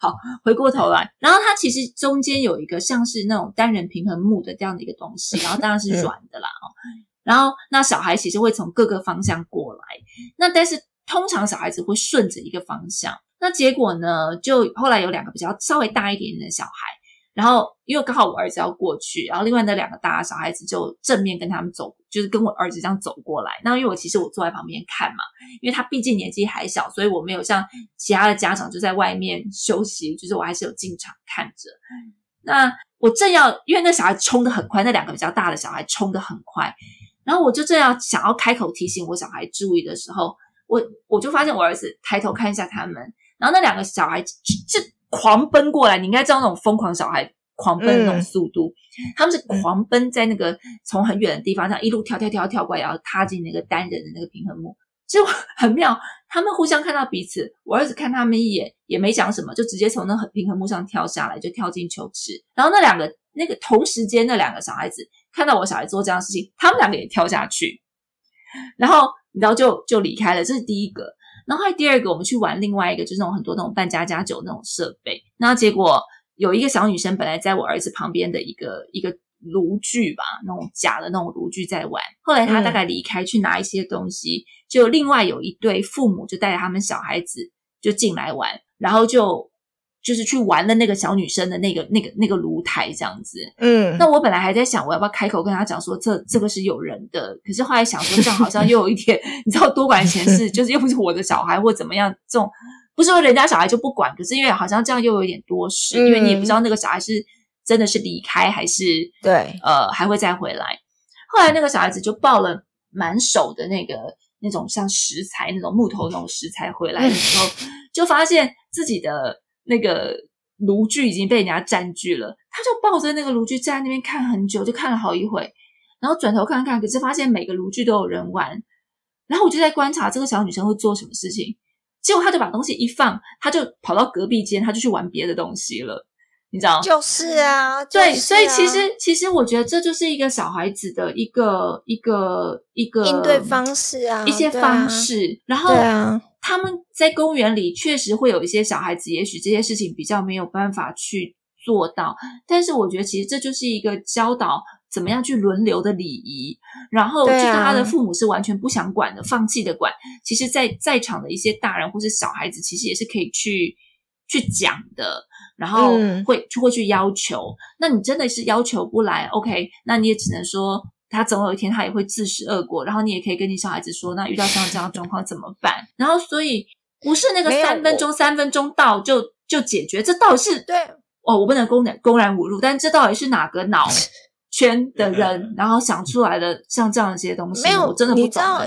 好，回过头来，然后它其实中间有一个像是那种单人平衡木的这样的一个东西，然后当然是软的啦哦。然后那小孩其实会从各个方向过来，那但是通常小孩子会顺着一个方向，那结果呢，就后来有两个比较稍微大一点点的小孩，然后因为刚好我儿子要过去，然后另外那两个大的小孩子就正面跟他们走，就是跟我儿子这样走过来。那因为我其实我坐在旁边看嘛，因为他毕竟年纪还小，所以我没有像其他的家长就在外面休息，就是我还是有进场看着。那我正要，因为那小孩冲得很快，那两个比较大的小孩冲得很快，然后我就正要想要开口提醒我小孩注意的时候，我我就发现我儿子抬头看一下他们，然后那两个小孩就就狂奔过来，你应该知道那种疯狂小孩狂奔的那种速度，他们是狂奔在那个从很远的地方，这样一路跳跳跳跳过来，然后踏进那个单人的那个平衡木，就很妙。他们互相看到彼此，我儿子看他们一眼，也没讲什么，就直接从那个平衡木上跳下来，就跳进球池。然后那两个那个同时间那两个小孩子看到我小孩做这样的事情，他们两个也跳下去，然后你知道就就离开了。这是第一个。然后还有第二个，我们去玩另外一个，就是那种很多那种扮家家酒那种设备。那结果有一个小女生本来在我儿子旁边的一个一个炉具吧，那种假的那种炉具在玩。后来她大概离开去拿一些东西，就另外有一对父母就带着他们小孩子就进来玩，然后就就是去玩了那个小女生的那个那个那个炉台这样子。嗯，那我本来还在想，我要不要开口跟他讲说这这个是有人的，可是后来想说这样好像又有一点，你知道多管闲事，就是又不是我的小孩或怎么样，这种不是说人家小孩就不管，可是因为好像这样又有点多事，因为你也不知道那个小孩是真的是离开还是对呃还会再回来。后来那个小孩子就抱了满手的那个那种像石材那种木头那种石材回来的时候，就发现自己的那个炉具已经被人家占据了，他就抱着那个炉具站在那边看很久，就看了好一会，然后转头看看，可是发现每个炉具都有人玩，然后我就在观察这个小女生会做什么事情，结果她就把东西一放，她就跑到隔壁间，她就去玩别的东西了，你知道？就是啊，对，就是所以其啊实其实我觉得这就是一个小孩子的一个一个一个应对方式啊，一些方式，然后对啊，他们在公园里确实会有一些小孩子，也许这些事情比较没有办法去做到，但是我觉得其实这就是一个教导怎么样去轮流的礼仪。然后，就对啊算他的父母是完全不想管的、放弃的管，其实在在场的一些大人或是小孩子，其实也是可以去去讲的。然后嗯会就会去要求，那你真的是要求不来，OK，那你也只能说他总有一天他也会自食恶果，然后你也可以跟你小孩子说，那遇到像这样的状况怎么办？然后所以不是那个三分钟三分钟到就就解决，这到底是对，哦，我不能公然公然侮辱，但这到底是哪个脑 圈的人，然后想出来的像这样一些东西？没有，我真的不你知道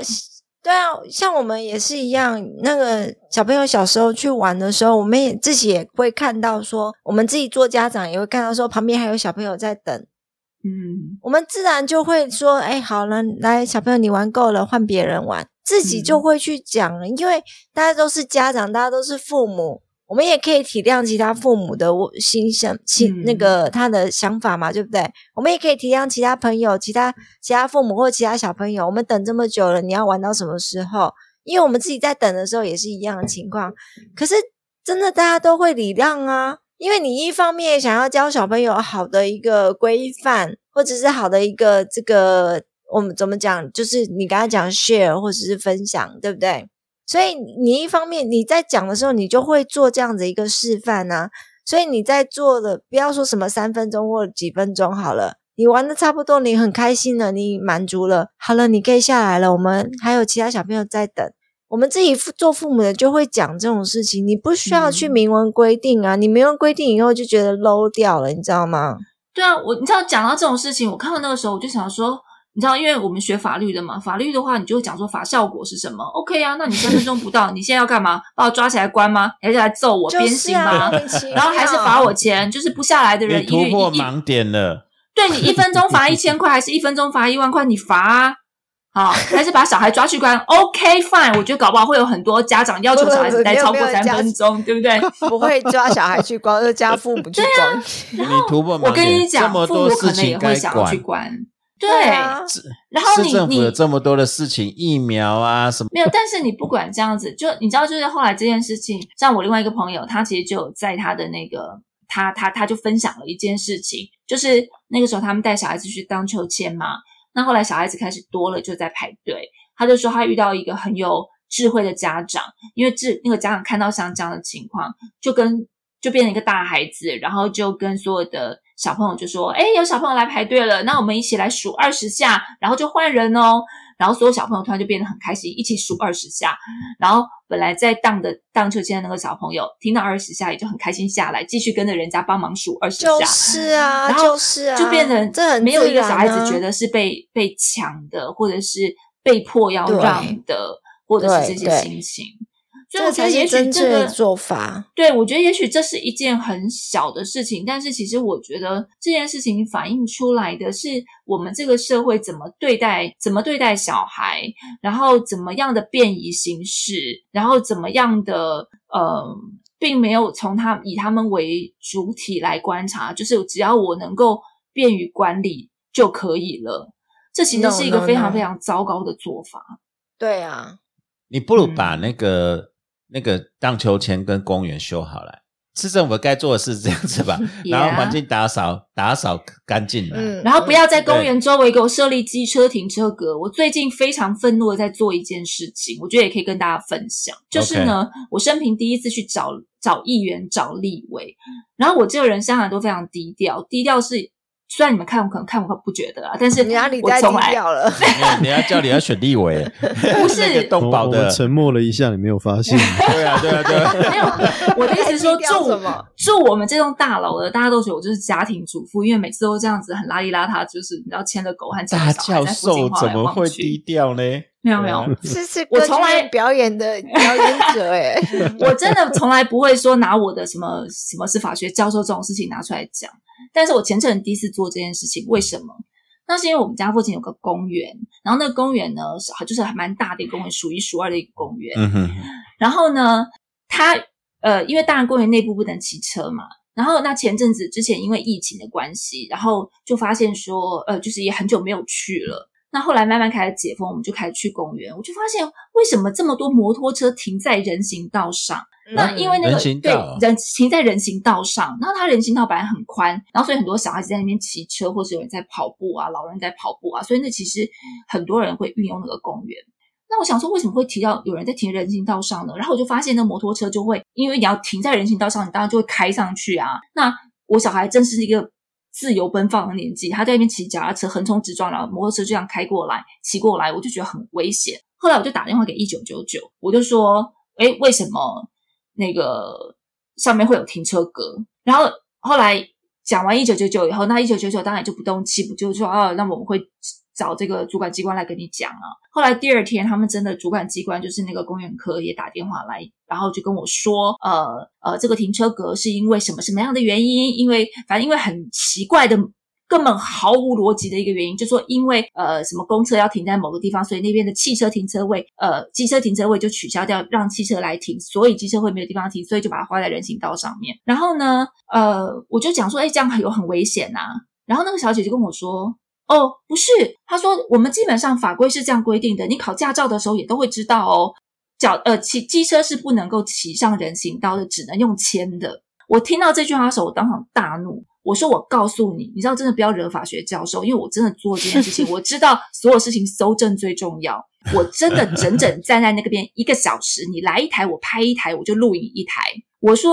对啊，像我们也是一样，那个小朋友小时候去玩的时候，我们也自己也会看到说，我们自己做家长也会看到说，旁边还有小朋友在等，嗯，我们自然就会说，哎，好了，来，小朋友你玩够了，换别人玩，自己就嗯会去讲了，因为大家都是家长，大家都是父母。我们也可以体谅其他父母的心想、心、那嗯个他的想法嘛，对不对？我们也可以体谅其他朋友、其他其他父母或其他小朋友。我们等这么久了，你要玩到什么时候？因为我们自己在等的时候也是一样的情况。可是真的大家都会礼让啊，因为你一方面想要教小朋友好的一个规范，或者是好的一个这个我们怎么讲，就是你刚才讲 share 或者是分享，对不对？所以你一方面你在讲的时候，你就会做这样子一个示范啊。所以你在做的，不要说什么三分钟或几分钟好了，你玩的差不多，你很开心了，你满足了，好了，你可以下来了。我们还有其他小朋友在等，我们自己父做父母的就会讲这种事情，你不需要去嗯明文规定啊，你明文规定以后就觉得 low 掉了，你知道吗？对啊，我你知道讲到这种事情，我看到那个时候我就想说，你知道，因为我们学法律的嘛，法律的话，你就会讲说法效果是什么？OK 啊，那你三分钟不到，你现在要干嘛？把我抓起来关吗？还是来揍我、鞭就是刑吗？啊，然后还是妙罚我钱，就是不下来的人你突破一一盲点了。对你一分钟罚一千块，还是一分钟罚一万块？你罚啊！好，还是把小孩抓去关？OK fine，我觉得搞不好会有很多家长要求小孩 子待超过三分钟，对不对？不会抓小孩去关，就加父母去关。你突破我跟你这讲，父么多母可能也事情该会想要去管。关，对啊，然后你市政府有你这么多的事情，疫苗啊什么，没有，但是你不管这样子，就你知道，就是后来这件事情，像我另外一个朋友，他其实就有在他的那个，他他他就分享了一件事情，就是那个时候他们带小孩子去荡秋千嘛，那后来小孩子开始多了，就在排队，他就说他遇到一个很有智慧的家长，因为智那个家长看到像这样的情况，就跟就变成一个大孩子，然后就跟所有的小朋友就说：“哎，有小朋友来排队了，那我们一起来数二十下，然后就换人哦。”然后所有小朋友突然就变得很开心，一起数二十下。然后本来在荡的荡秋千的那个小朋友，听到二十下也就很开心下来，继续跟着人家帮忙数二十下。就是啊，然后就是啊，就变成这很没有一个小孩子觉得是被被抢的，或者是被迫要让的，或者是这些心情。所以我才觉得也许这个做法。对，我觉得也许这是一件很小的事情，但是其实我觉得这件事情反映出来的是我们这个社会怎么对待怎么对待小孩，然后怎么样的便宜行事，然后怎么样的呃，并没有从他以他们为主体来观察，就是只要我能够便于管理就可以了。这其实是一个非常非常糟糕的做法。对啊，你不如嗯把那个、那个荡秋千跟公园修好了。市政府该做的是这样子吧，然后环境打扫打扫干净了。嗯，然后不要在公对园周围给我设立机车停车格。我最近非常愤怒的在做一件事情，我觉得也可以跟大家分享，就是呢我生平第一次去找找议员、找立委，然后我这个人向来都非常低调，低调是虽然你们看我可能看我不觉得啊，但是你哪里太低我从来调了？你要叫你要选立委，不是那个动保的沉默了一下，你没有发现？对啊对啊对啊，没有，我的意思是说住什么住我们这栋大楼的，大家都觉得我就是家庭主妇，因为每次都这样子很邋里邋遢，就是你知道牵着狗和牵大教授怎么会低调呢？没有没有，这 是 我从来表演的 表演者哎，我真的从来不会说拿我的什么什么是法学教授这种事情拿出来讲，但是我前阵子第一次做这件事情，为什么？那是因为我们家附近有个公园，然后那个公园呢是就是还蛮大的一个公园，数一数二的一个公园。嗯哼，然后呢，它呃，因为大然公园内部不能骑车嘛，然后那前阵子之前因为疫情的关系，然后就发现说，呃，就是也很久没有去了。那后来慢慢开始解封，我们就开始去公园，我就发现为什么这么多摩托车停在人行道上？那因为那个人行对人停在人行道上，然后它人行道本来很宽，然后所以很多小孩子在那边骑车，或是有人在跑步啊，老人在跑步啊，所以那其实很多人会运用那个公园。那我想说，为什么会提到有人在停人行道上呢？然后我就发现，那摩托车就会，因为你要停在人行道上，你当然就会开上去啊。那我小孩真是一个自由奔放的年纪，他在那边骑脚踏车横冲直撞，然后摩托车就这样开过来，骑过来，我就觉得很危险。后来我就打电话给一九九九，我就说，哎，为什么那个上面会有停车格？然后后来讲完一九九九以后，那一九九九当然就不动气，不就说哦，那我们会找这个主管机关来跟你讲啊。后来第二天，他们真的主管机关就是那个公园科也打电话来，然后就跟我说，呃呃，这个停车格是因为什么什么样的原因？因为反正因为很奇怪的。根本毫无逻辑的一个原因，就说因为呃什么公车要停在某个地方，所以那边的汽车停车位，呃机车停车位就取消掉，让汽车来停，所以机车会没有地方停，所以就把它画在人行道上面。然后呢，呃我就讲说，哎这样有很危险呐、然后那个小姐就跟我说，哦不是，他说我们基本上法规是这样规定的，你考驾照的时候也都会知道哦，脚呃骑机车是不能够骑上人行道的，只能用牵的。我听到这句话的时候，我当场大怒。我说：“我告诉你，你知道真的不要惹法学教授，因为我真的做这件事情，我知道所有事情搜证最重要。我真的整整站在那个边一个小时，你来一台我拍一台，我就录影一台。我说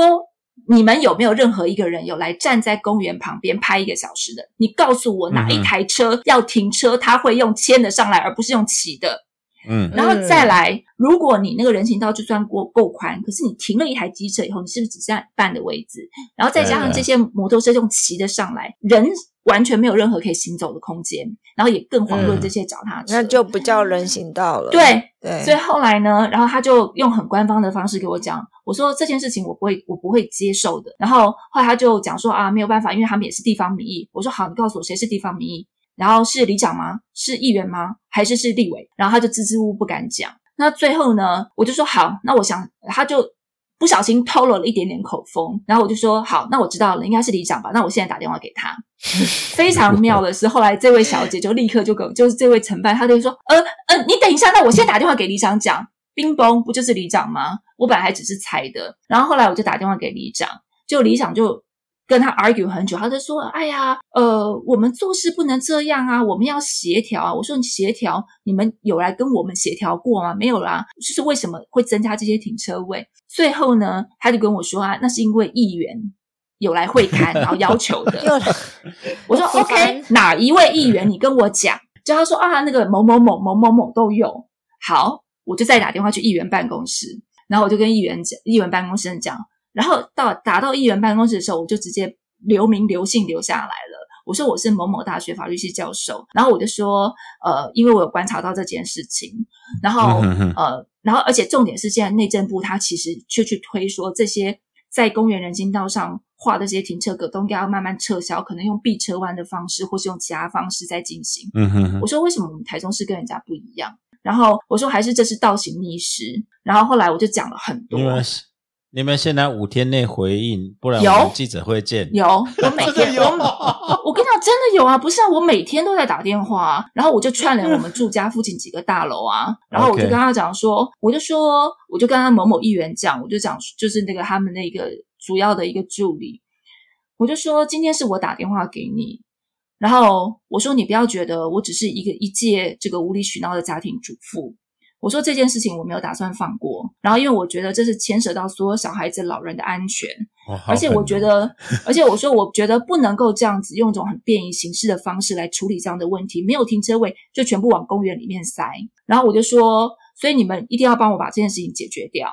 你们有没有任何一个人有来站在公园旁边拍一个小时的？你告诉我哪一台车要停车，他会用牵的上来，而不是用骑的。”嗯然后再来，如果你那个人行道就算过够宽，可是你停了一台机车以后，你是不是只剩下一半的位置？然后再加上这些摩托车用骑的上来，人完全没有任何可以行走的空间，然后也更遑论这些脚踏车。那就不叫人行道了。对，对，所以后来呢，然后他就用很官方的方式给我讲，我说这件事情我不会，我不会接受的。然后后来他就讲说啊，没有办法，因为他们也是地方民意。我说好，你告诉我谁是地方民意？然后是里长吗？是议员吗？还是是立委？然后他就支支吾吾不敢讲。那最后呢，我就说好，那我想他就不小心透露了一点点口风，然后我就说好，那我知道了，应该是里长吧？那我现在打电话给他。非常妙的是，后来这位小姐就立刻就跟就是这位承办，她就说呃呃，你等一下，那我先打电话给里长讲。冰崩不就是里长吗？我本来还只是猜的，然后后来我就打电话给里长，就里长就跟他 argue 很久，他就说：“哎呀，呃，我们做事不能这样啊，我们要协调啊。”我说：“你协调，你们有来跟我们协调过吗？没有啦，就是为什么会增加这些停车位？”最后呢，他就跟我说啊，那是因为议员有来会刊，然后要求的。我说 OK，哪一位议员？你跟我讲。就他说啊，那个某某某某某某都有。好，我就再打电话去议员办公室，然后我就跟议员讲，议员办公室讲，然后到打到议员办公室的时候，我就直接留名留姓留下来了。我说我是某某大学法律系教授，然后我就说，呃，因为我有观察到这件事情，然后呃，然后而且重点是，现在内政部他其实却去推说这些在公园人行道上画的这些停车格都应该要慢慢撤销，可能用避车弯的方式，或是用其他方式在进行。嗯哼哼我说为什么我们台中市跟人家不一样？然后我说还是这是倒行逆施。然后后来我就讲了很多你，们你们现在五天内回应，不然有。我们记者会见。有我每天我我跟你讲，真的有啊，不是啊，我每天都在打电话、啊，然后我就串联我们住家附近几个大楼啊，然后我就跟他讲说，我就说，我就跟他某某议员讲，我就讲就是那个他们那个主要的一个助理，我就说今天是我打电话给你，然后我说你不要觉得我只是一个一介这个无理取闹的家庭主妇。我说这件事情我没有打算放过，然后因为我觉得这是牵涉到所有小孩子、老人的安全，哦而且我觉得，而且我说，我觉得不能够这样子用一种很便宜形式的方式来处理这样的问题。没有停车位就全部往公园里面塞。然后我就说，所以你们一定要帮我把这件事情解决掉。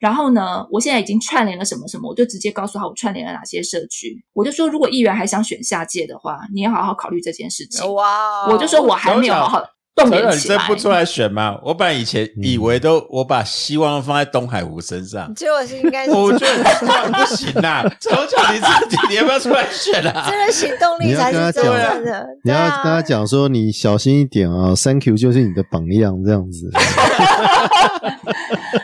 然后呢，我现在已经串联了什么什么，我就直接告诉他我串联了哪些社区。我就说，如果议员还想选下届的话，你要好好考虑这件事情。哇哦，我就说我还没有好好你员起来。真不出来选吗？我本来以前以为都我把希望放在东海湖身上，结果是应该是我觉得这样不行啦。求求你自己，你要不要出来选啊？真的行动力才是真正的。你要跟他讲说，你小心一点啊，Thank you 就是你的榜样，这样子。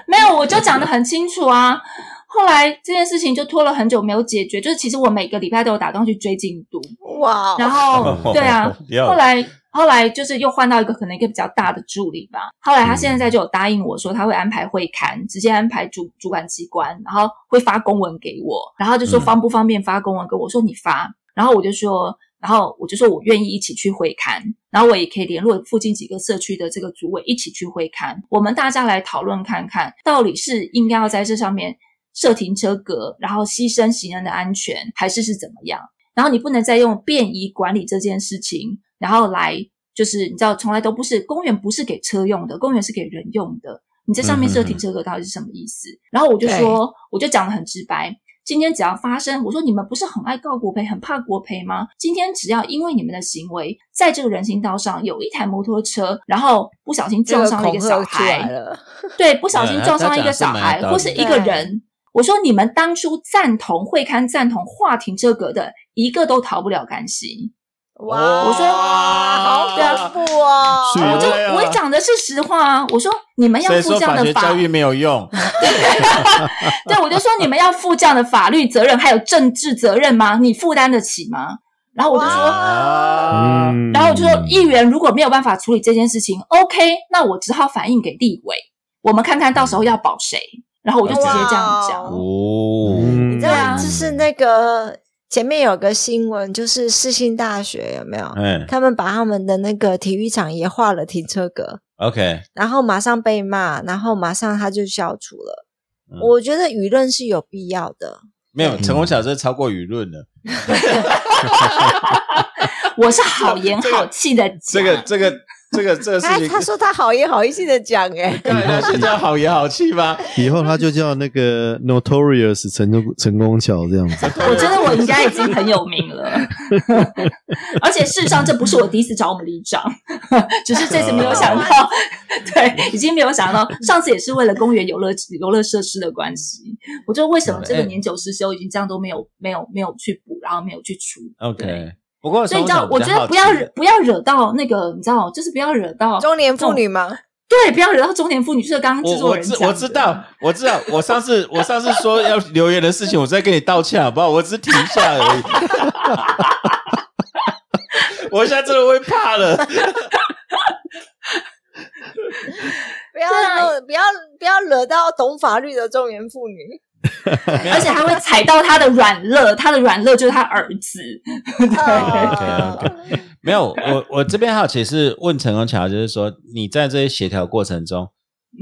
没有，我就讲的很清楚啊。后来这件事情就拖了很久没有解决，就是其实我每个礼拜都有打电话去追进度，哇哦，然后 对啊，要后来后来就是又换到一个可能一个比较大的助理吧。后来他现在就有答应我说他会安排会刊，直接安排主主管机关，然后会发公文给我，然后就说嗯方不方便发公文给我，我说你发，然后我就说。然后我就说我愿意一起去会刊，然后我也可以联络附近几个社区的这个组委一起去会刊，我们大家来讨论看看，到底是应该要在这上面设停车格，然后牺牲行人的安全，还是是怎么样？然后你不能再用便宜管理这件事情，然后来就是你知道，从来都不是公园不是给车用的，公园是给人用的。你在上面设停车格到底是什么意思？然后我就说，我就讲的很直白。今天只要发生，我说你们不是很爱告国赔，很怕国赔吗？今天只要因为你们的行为，在这个人行道上有一台摩托车，然后不小心撞伤了一个小孩，了，对，不小心撞伤一个小孩或是一个人。我说你们当初赞同会刊赞同划停车格的，一个都逃不了干系。哇！我说好对啊恐怖哦！我就我讲的是实话啊。我说你们要负这样的法教育没有用，对，我就说你们要负这样的法律责任，还有政治责任吗？你负担得起吗？然后我就说，然后我就说，议员如果没有办法处理这件事情，OK，那我只好反映给立委，我们看看到时候要保谁。然后我就直接这样讲。哦，嗯你知道就是那个前面有个新闻，就是世新大学有没有？嗯。他们把他们的那个体育场也画了停车格，，OK，然后马上被骂，然后马上他就消除了。嗯。我觉得舆论是有必要的。没有成功小这超过舆论了，我是好言好气的讲，这个这个这个这个事情，他他说他好言好意气的讲，哎，对他现在好言好气吗？以后他就叫那个 Notorious 陈功陈功桥这样子。我觉得我应该已经很有名了，而且事实上这不是我第一次找我们里长，只是这次没有想到，对，已经没有想到，上次也是为了公园游乐游乐设施的关系，我就为什么这个年久失修已经这样都没有没有没有去补，然后没有去除对。OK，不过所以你知道，我觉得不要惹不要惹到那个，你知道，就是不要惹到中年妇女吗？对，不要惹到中年妇女，就是刚刚制作人讲我知我知道我知道，我上次我上次说要留言的事情，我在跟你道歉好不好？我只是停下而已。我现在真的会怕了。不要不要不要惹到懂法律的中年妇女。而且还会踩到他的软肋，他的软肋就是他儿子。没有，我我这边好奇是问陈功桥，就是说你在这些协调过程中，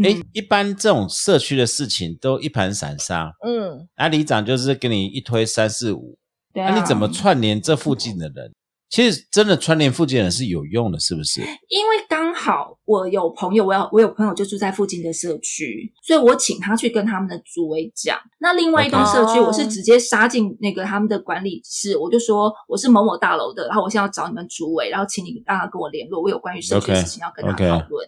哎，嗯一般这种社区的事情都一盘散沙，嗯，那里长就是给你一推三四五，对那、你怎么串联这附近的人？其实真的串联附近人是有用的，是不是？因为刚好我有朋友，我要我有朋友就住在附近的社区，所以我请他去跟他们的组委讲。那另外一栋社区，我是直接杀进那个他们的管理室，我就说我是某某大楼的，然后我现在要找你们组委，然后请你让他跟我联络，我有关于社区的事情要跟他讨论。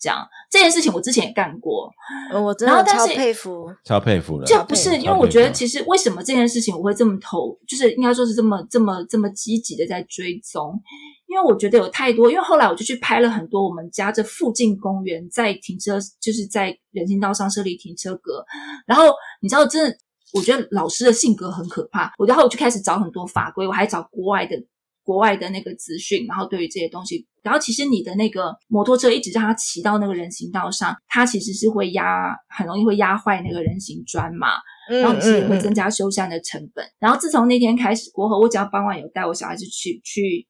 这样这件事情我之前也干过，呃我真的超然后但是佩服。超佩服了。就不是因为我觉得，其实为什么这件事情我会这么投，就是应该说是这么这么这么积极的在追踪，因为我觉得有太多，因为后来我就去拍了很多我们家这附近公园在停车，就是在人行道上设立停车格，然后你知道，真的，我觉得老师的性格很可怕，我然后我就开始找很多法规，我还找国外的。国外的那个资讯，然后对于这些东西，然后其实你的那个摩托车一直让它骑到那个人行道上，它其实是会压，很容易会压坏那个人行砖嘛。嗯然后其实也会嗯增加修缮的成本。然后自从那天开始过后，我只要傍晚有带我小孩子去去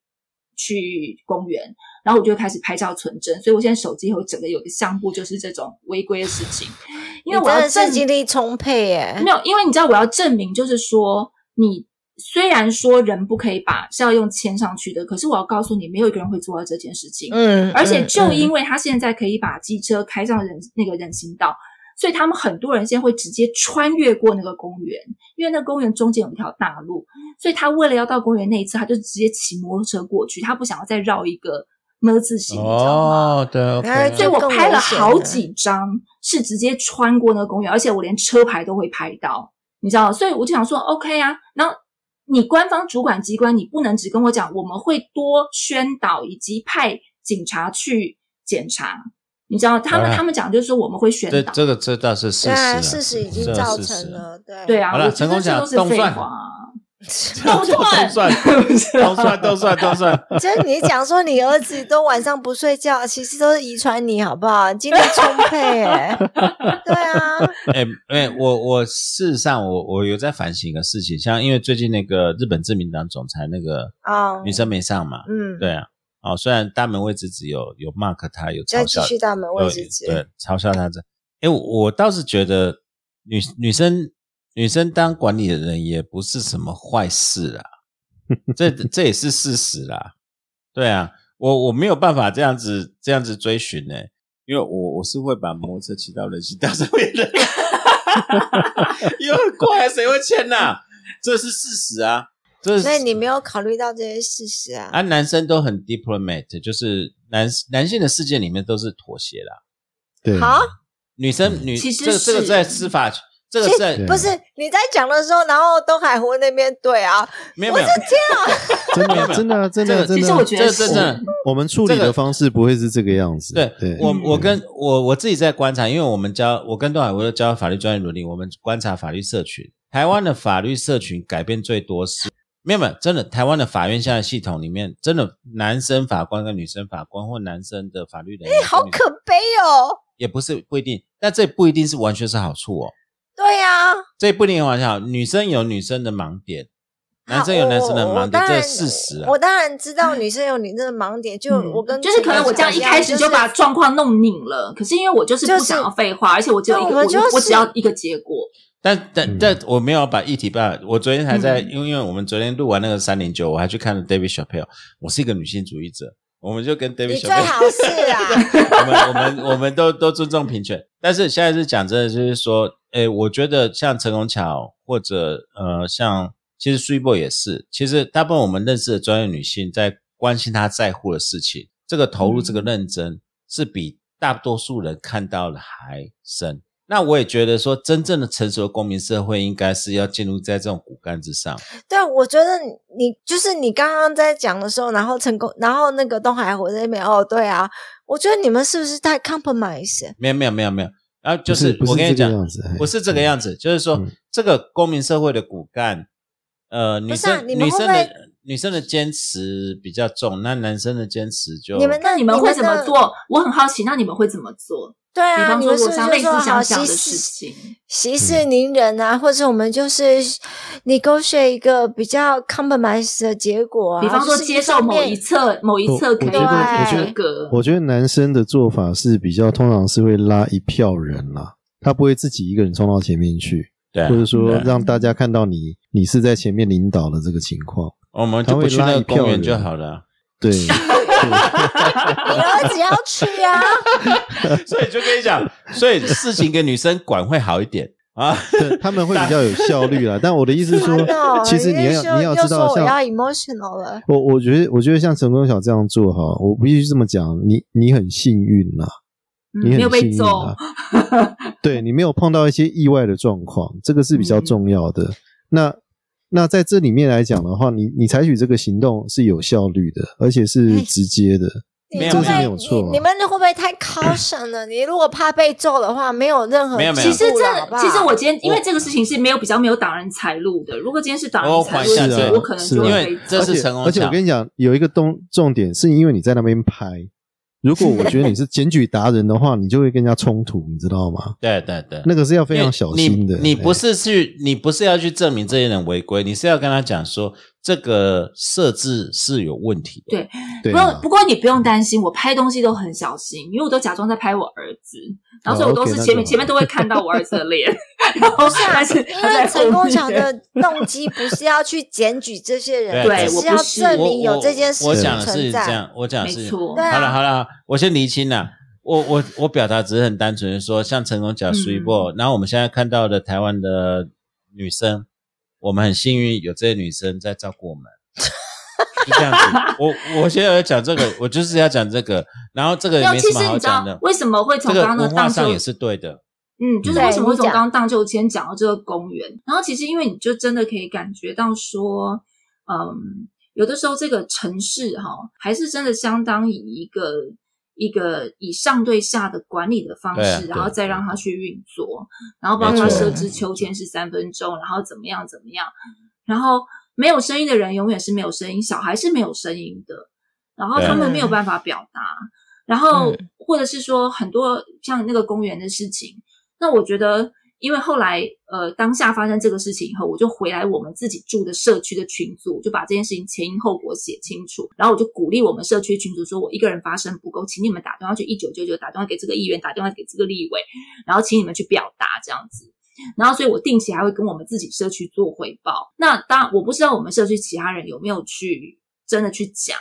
去公园，然后我就开始拍照存证。所以我现在手机有整个有个相簿，就是这种违规的事情，因为我要证精力充沛耶没。有，因为你知道我要证明，就是说你。虽然说人不可以把是要用牵上去的，可是我要告诉你，没有一个人会做到这件事情。嗯，而且就因为他现在可以把机车开上人那个人行道，所以他们很多人现在会直接穿越过那个公园，因为那个公园中间有一条大路，所以他为了要到公园那一侧，他就直接骑摩托车过去，他不想要再绕一个么字形，你知道吗？哦，对所以我拍了好几张是直接穿过那个公园，而且我连车牌都会拍到，你知道，所以我就想说 OK 啊，然后你官方主管机关，你不能只跟我讲我们会多宣导以及派警察去检查，你知道他们、他们讲就是说我们会宣导，这这个这倒是事实事实已经造成了，对对啊，成功讲都是废动算话。都算。都算，都算，都算，都算。就是你讲说你儿子都晚上不睡觉，其实都是遗传你，好不好？精力充沛，哎，对啊，哎哎，我我事实上我我有在反省一个事情，像因为最近那个日本自民党总裁那个哦。女生没上嘛，嗯，对啊，哦，虽然大门未直子有有 mark 他有再嘲笑继续大门有位置，对嘲笑他这，哎，我我倒是觉得女女生女生当管理的人也不是什么坏事啊，这这也是事实啦，对啊，我我没有办法这样子这样子追寻呢、因为我我是会把摩托车骑到人行道上面的，因为很快，谁会牵呐、这是事实啊，这是所以你没有考虑到这些事实啊。啊，男生都很 diplomat，就是男男性的世界里面都是妥协啦。对，好，女生女其实这个这个在司法，这个是不是你在讲的时候，然后东海湖那边对啊，没有没有，真没有没有的真的啊真的啊这个真的啊，其实我觉得这这真的是我们处理的方式不会是这个样子。对对，我嗯我跟我我自己在观察，因为我们教我跟东海湖都教法律专业伦理，我们观察法律社群，台湾的法律社群改变最多是。没有没有，真的，台湾的法院现在系统里面，真的男生法官跟女生法官，或男生的法律人员，哎，好可悲哦。也不是不一定，但这不一定是完全是好处哦。对呀，这不一定完全好，女生有女生的盲点，男生有男生的盲点，这是事实啊我。当然知道女生有女生的盲点，就嗯我跟就是可能我这样一开始就把状况弄拧了，可是因为我就是不想要废话，而且我只有一个，我对我就是我只要一个结果。但但嗯但我没有把议题办。我昨天还在，嗯因为因为我们昨天录完那个三零九，我还去看了 David Chappelle。我是一个女性主义者，我们就跟 David 你最好是啊，我们我们我们都都尊重平权。但是现在是讲真的，就是说，诶，我觉得像陈宏桥或者呃，像其实 s u p e 也是，其实大部分我们认识的专业女性在关心她在乎的事情，这个投入、嗯这个认真，是比大多数人看到的还深。那我也觉得说，真正的成熟的公民社会，应该是要建立在这种骨干之上。对，我觉得你就是你刚刚在讲的时候，然后成功，然后那个东海湖那边，哦，对啊，我觉得你们是不是太 compromise？没有没有没有没有，然后就不是是我跟你讲这个样子，不是这个样子，就是说、嗯这个公民社会的骨干，呃，女生、女生的女生的坚持比较重，那男生的坚持就你们那你们会怎么？做？我很好奇，那你们会怎么做？对啊，比方你说我像类似们是不是就说好息事息事宁人啊，或者我们就是 negotiate 一个比较 compromise 的结果啊，比方说接受某一侧某一侧可以我觉得我觉得合格。我觉得男生的做法是比较通常是会拉一票人啦，他不会自己一个人冲到前面去，对啊，或者说让大家看到你你是在前面领导的这个情况。我们就不去那个公园就好了。对，你儿子要去啊，所以就跟你讲，所以事情给女生管会好一点啊。对他们会比较有效率啦。但我的意思是说其实你要又你要知道，又说我要像 emotional 了，我我觉得我觉得像陈功晓这样做哈，我必须这么讲，你你很幸运啦，嗯你很幸运啦，对你没有碰到一些意外的状况，这个是比较重要的。那那在这里面来讲的话，你你采取这个行动是有效率的，而且是哎直接的。这是没有错你你们会不会太 caution 了？你如果怕被揍的话，没有任何没有没有其实这其实我今天因为这个事情是没有比较没有挡人财路的。如果今天是挡人财路的，缓一下我可能是啊因就会被揍为这是而且陈功而且我跟你讲，有一个重重点，是因为你在那边拍。如果我觉得你是检举达人的话，你就会跟人家冲突，你知道吗？对对对，那个是要非常小心的。你你不是是去，你不是要去证明这些人违规，你是要跟他讲说这个设置是有问题的。对对。不过不过你不用担心，我拍东西都很小心，因为我都假装在拍我儿子，然后所以我都是前面前面都会看到我儿子的脸，然后不是啊，是因为陈后面。功强的动机不是要去检举这些人，对只是要证明有这件事情我讲的存在。是这样，我讲的是没错。对啊好了好了，我先厘清了。我我我表达只是很单纯的说，像成功讲嗯。S u p 然后我们现在看到的台湾的女生，我们很幸运有这些女生在照顾我们，就这样子。我我现在要讲这个，我就是要讲这个，然后这个也没什么其实你知道好讲的。为什么会这个从刚刚的文化荡秋上也是对的，嗯，就是对为什么会从刚刚荡秋千讲到这个公园？然后其实因为你就真的可以感觉到说，嗯，有的时候这个城市哈、还是真的相当以一个一个以上对下的管理的方式，然后再让他去运作，然后包括没错设置秋千是三分钟，然后怎么样怎么样，然后。没有声音的人永远是没有声音，小孩是没有声音的，然后他们没有办法表达，然后嗯或者是说很多像那个公园的事情，那我觉得。因为后来，呃，当下发生这个事情以后，我就回来我们自己住的社区的群组，就把这件事情前因后果写清楚，然后我就鼓励我们社区群组说，我一个人发声不够，请你们打电话去一九九九，打电话给这个议员，打电话给这个立委，然后请你们去表达这样子。然后，所以我定期还会跟我们自己社区做汇报。那当然，我不知道我们社区其他人有没有去真的去讲，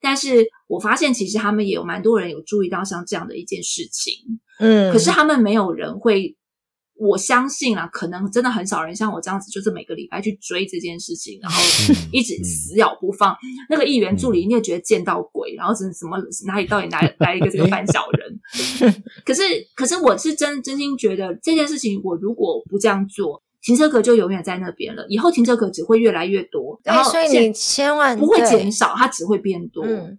但是我发现其实他们也有蛮多人有注意到像这样的一件事情。嗯，可是他们没有人会，我相信啊，可能真的很少人像我这样子，就是每个礼拜去追这件事情，然后一直死咬不放。那个议员助理你也觉得见到鬼，然后怎什么哪里到底来来一个这个犯小人？可是可是我是真真心觉得这件事情，我如果不这样做，停车格就永远在那边了，以后停车格只会越来越多，然对，后现所以你千万不会对减少，它只会变多。嗯，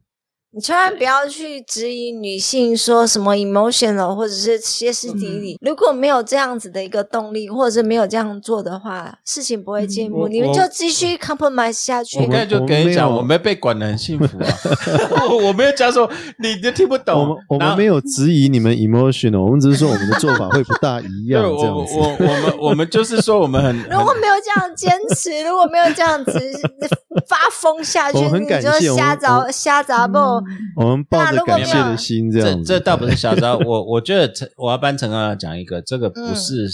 你千万不要去质疑女性说什么 emotional 或者是歇斯底嗯里。如果没有这样子的一个动力，或者是没有这样做的话，事情不会进步。你们就继续 compromise 下去我。刚才就跟你讲，我们没被管的很幸福啊。我我没有讲说你就听不懂，我们我们没有质疑你们 emotional，我们只是说我们的做法会不大一样对，我我这样子。我我们我们就是说我们很 如果没有这样坚持，如果没有这样子发疯下去，我很你就感谢我瞎找我瞎砸不？我们抱着感谢的心这这样子。这倒不是嚣张，我我觉得陈我要帮陈刚刚讲一个，这个不嗯是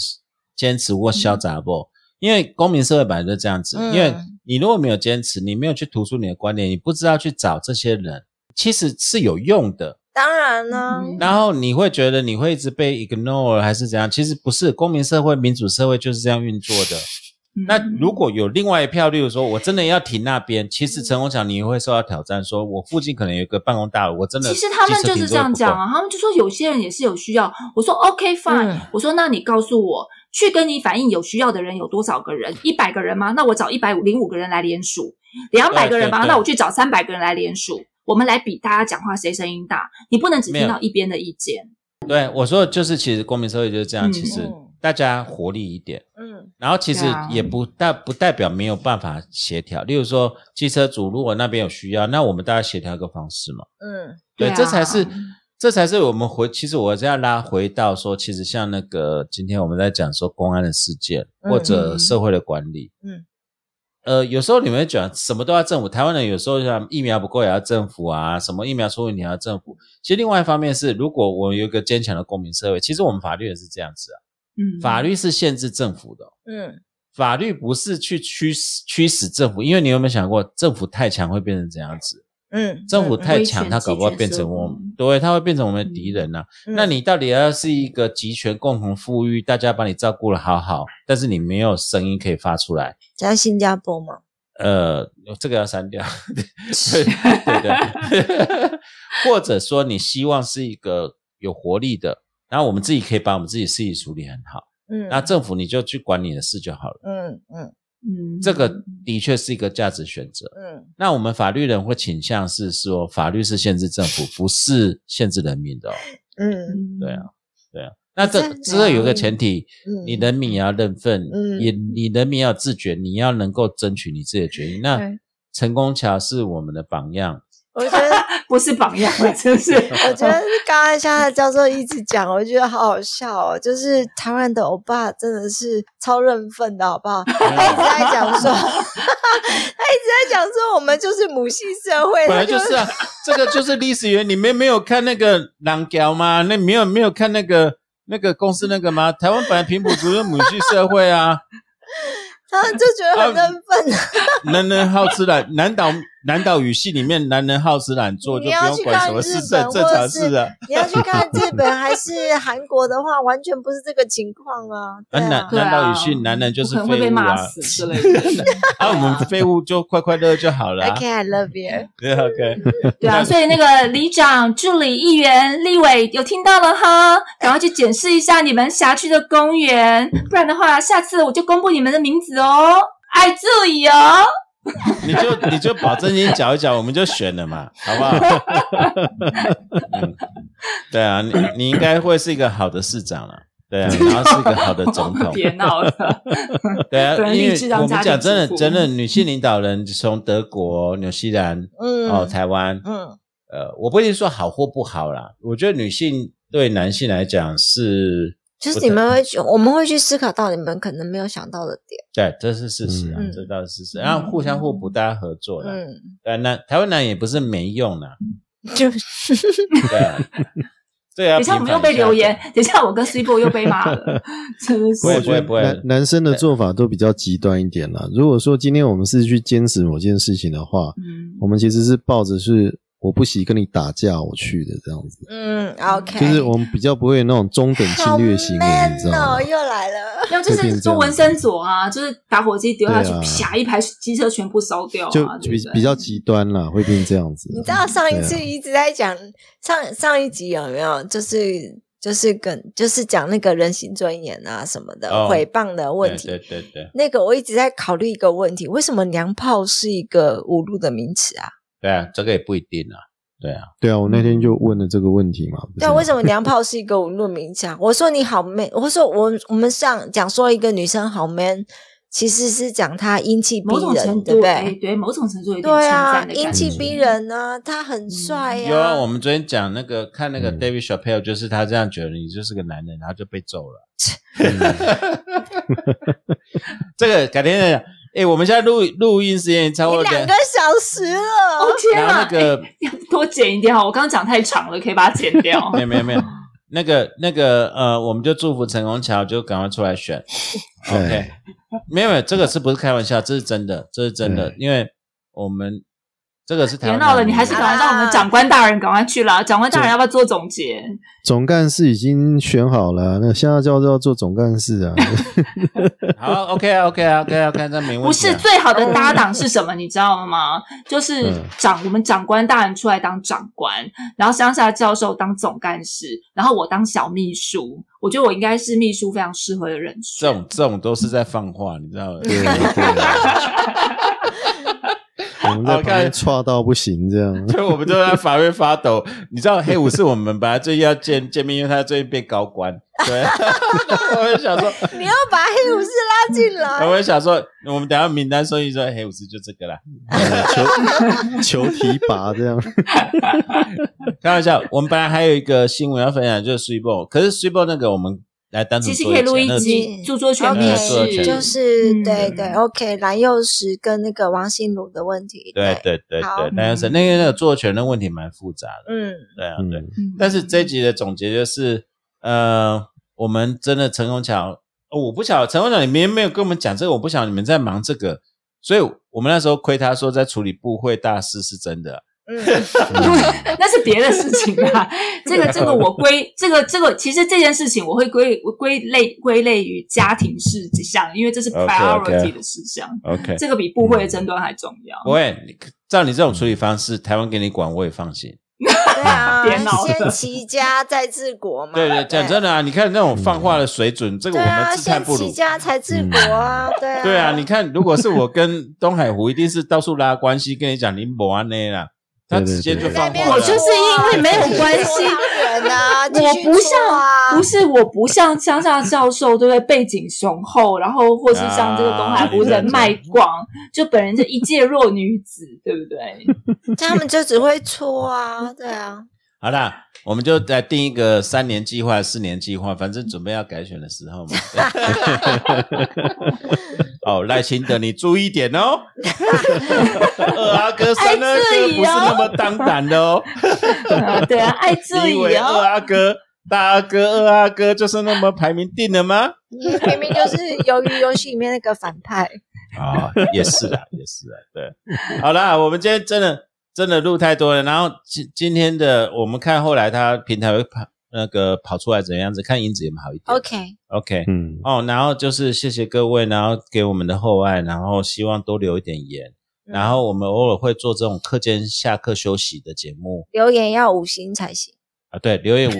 坚持或嚣张不，因为公民社会本来就这样子，嗯因为你如果没有坚持，你没有去突出你的观点，你不知道去找这些人，其实是有用的。当然呢，嗯然后你会觉得你会一直被 ignore 还是怎样？其实不是，公民社会、民主社会就是这样运作的。嗯那如果有另外一票，例如说我真的要停那边，其实陈宏强你会受到挑战，说我附近可能有一个办公大楼，我真的其实他们就是这样讲啊，他们就说有些人也是有需要。我说 OK fine，、嗯我说那你告诉我，去跟你反映有需要的人有多少个人？一百个人吗？那我找一百零五个人来联署，两百个人吗？那我去找三百个人来联署，我们来比大家讲话谁声音大。你不能只听到一边的意见。对我说的就是，其实公民社会就是这样，嗯其实嗯大家活力一点，嗯。然后其实也不代不代表没有办法协调。例如说，机车主如果那边有需要，那我们大家协调一个方式嘛。嗯。对，对啊。这才是这才是我们回。其实我这样拉回到说，其实像那个今天我们在讲说公安的事件嗯。或者社会的管理，嗯。呃，有时候你们会讲什么都要政府，台湾人有时候像疫苗不够也要政府啊，什么疫苗出问题也要政府。其实另外一方面是，如果我有一个坚强的公民社会，其实我们法律也是这样子啊，嗯，法律是限制政府的哦、嗯。法律不是去驱使驱使政府，因为你有没有想过，政府太强会变成怎样子？嗯，政府太强，权它搞不好变成我们，对，它会变成我们的敌人呐、嗯。那你到底要是一个集权共同富裕，大家把你照顾的好好，但是你没有声音可以发出来，在新加坡吗，呃，这个要删掉，对 对对，或者说你希望是一个有活力的，然后我们自己可以把我们自己事情处理很好，嗯，那政府你就去管你的事就好了。嗯嗯嗯，这个的确是一个价值选择。嗯那我们法律人会倾向是说，法律是限制政府，不是限制人民的哦。嗯嗯对啊，对啊。那这这有一个前提，嗯，你人民也要认份，嗯也你人民要自觉，你要能够争取你自己的权益。那对陈功桥是我们的榜样，我觉得。不是榜样了，真是。我觉得刚才像他教授一直讲，我觉得好好笑哦。就是台湾的欧巴真的是超认份的，好不好？他一直在讲说，他一直在讲说，我们就是母系社会，他本来就是啊，这个就是历史原。你们没有看那个《狼雕》吗？那没有没有看那个那个公司那个吗？台湾本来平埔族是母系社会啊，他就觉得很认份。男人好吃懒，南岛南岛语系里面男人好吃懒做，就你不用管要去看日什么是本正正常事啊。你要去看日本还是韩国的话，完全不是这个情况啊。南南岛语系男人就是废物啊，骂死之类的。啊，我们废物就快快乐乐就好了、啊。OK，I love you。对，OK，对啊，所以那个里长、助理、议员、立委有听到了哈，赶快去检视一下你们辖区的公园，不然的话，下次我就公布你们的名字哦，爱这里哦。你就你就保证金缴一缴，我们就选了嘛，好不好？嗯，对啊，你你应该会是一个好的市长了。对啊，然后是一个好的总统，别闹了。对啊，对因为我们讲真的真的女性领导人从德国、纽西兰、嗯哦台湾，嗯呃，我不一定说好或不好啦，我觉得女性对男性来讲是，就是你们会去，我们会去思考到你们可能没有想到的点。对，这是事实啊，嗯这倒是事实，然后互相互补，大家合作啦。嗯，对，那台湾男也不是没用啦，就是 对啊，对啊。等一下我们又被留言，等一下我跟 C 波又被骂了，真的是不会我觉得不会男男生的做法都比较极端一点啦。如果说今天我们是去坚持某件事情的话，嗯，我们其实是抱着是我不惜跟你打架我去的这样子，嗯，OK，就是我们比较不会有那种中等侵略行为，你知道吗？又来了。要就是做纹身所啊，就是打火机丢下去，啪一排机车全部烧掉啊，就对不对比比较极端啦，会变这样子。你知道上一次一直在讲上上一集有没有？就是就是跟就是讲那个人形尊严啊什么的哦诽谤的问题。对对对对那个我一直在考虑一个问题：为什么娘炮是一个侮辱的名词啊？对啊，这个也不一定啊，对啊，对啊，我那天就问了这个问题嘛。对啊，为什么娘炮是一个侮辱名词啊？我说你好 man，我说我我们上讲说一个女生好 man，其实是讲她英气逼人，度，对不哎对？对，某种程度有点对啊英。气逼人啊，他很帅呀、有啊，我们昨天讲那个看那个嗯 David Chappelle，就是他这样觉得你就是个男人，然后就被揍了。这个改天再讲。哎，我们现在录录音时间超过两个，小时了，哦天然后啊，那个哎 要多剪一点哈，我刚刚讲太长了，可以把它剪掉。没有没有没 有，那个那个呃，我们就祝福陈红桥就赶快出来选。OK，没有没有，这个是不是开玩笑？这是真的，这是真的，因为我们这个是别闹了，你还是赶快啊让我们长官大人赶快去啦。长官大人要不要做总结？总干事已经选好了，那下教就要做总干事啊。好 OK 啊 OK 啊 OK 啊 OK，这没问题啊。不是最好的搭档是什么？你知道吗？就是嗯长我们长官大人出来当长官，然后乡下教授当总干事，然后我当小秘书。我觉得我应该是秘书非常适合的人选。这种这种都是在放话，你知道吗？对对我 们在旁边岔到不行，这样。所以我们都在法院发抖。你知道黑武士我们本来最近要见见面，因为他最近变高官。对，我就想说，你要把黑武士拉进来。我就想说，我们等下名单收一说，黑武士就这个啦。呃求 求提拔这样。开玩笑，我们本来还有一个新闻要分享，就是 s u p e 可是 s u p e 那个我们来单独其实做可以录一集著作权作权，就是嗯。对对，OK，蓝幼时跟那个王心如的问题，对对对对，蓝幼时那个那个著作权的问题蛮复杂的，嗯，对啊对。但是这一集的总结就是，呃，我们真的陈虹桥，哦我不晓得陈虹桥你们没有跟我们讲这个，我不晓得你们在忙这个，所以我们那时候亏他说在处理部会大事是真的，嗯，那是别的事情啦。这个这个我归这个这个，其实这件事情我会归我归类归类于家庭事项，因为这是 priority 的事项。OK，这个比部会的争端还重要。不会，照你这种处理方式，台湾给你管我也放心。对啊 先齐家再治国嘛。对对，讲真的啊，你看那种放话的水准，这个我们自叹先不如。齐家才治国啊，对啊，对啊，你看，如果是我跟东海湖，一定是到处拉关系，跟你讲林博安内啦，他直接就对放话了。我就是因为没有关系人啊，我不像，不是我不像乡下教授，对不对？背景雄厚，然后或是像这个东海湖啊人脉广，就本人就一介弱女子，对不对？他们就只会搓啊，对啊，好啦，我们就来定一个三年计划、四年计划，反正准备要改选的时候嘛。哦，赖清德，你注意点哦。二阿哥、三阿哥不是那么当胆的哦。啊对啊，爱自你以为二。阿哥、大阿哥、二阿哥就是那么排名定了吗？明明就是鱿鱼游戏里面那个反派。啊、也是啦，也是啦，对。好啦，我们今天真的真的录太多了，然后今今天的我们看后来它平台会跑那个跑出来怎样子，看音质有没有好一点。OK，OK，嗯，哦，然后就是谢谢各位，然后给我们的厚爱，然后希望多留一点言，嗯。然后我们偶尔会做这种课间下课休息的节目。留言要五星才行，啊，对，留言五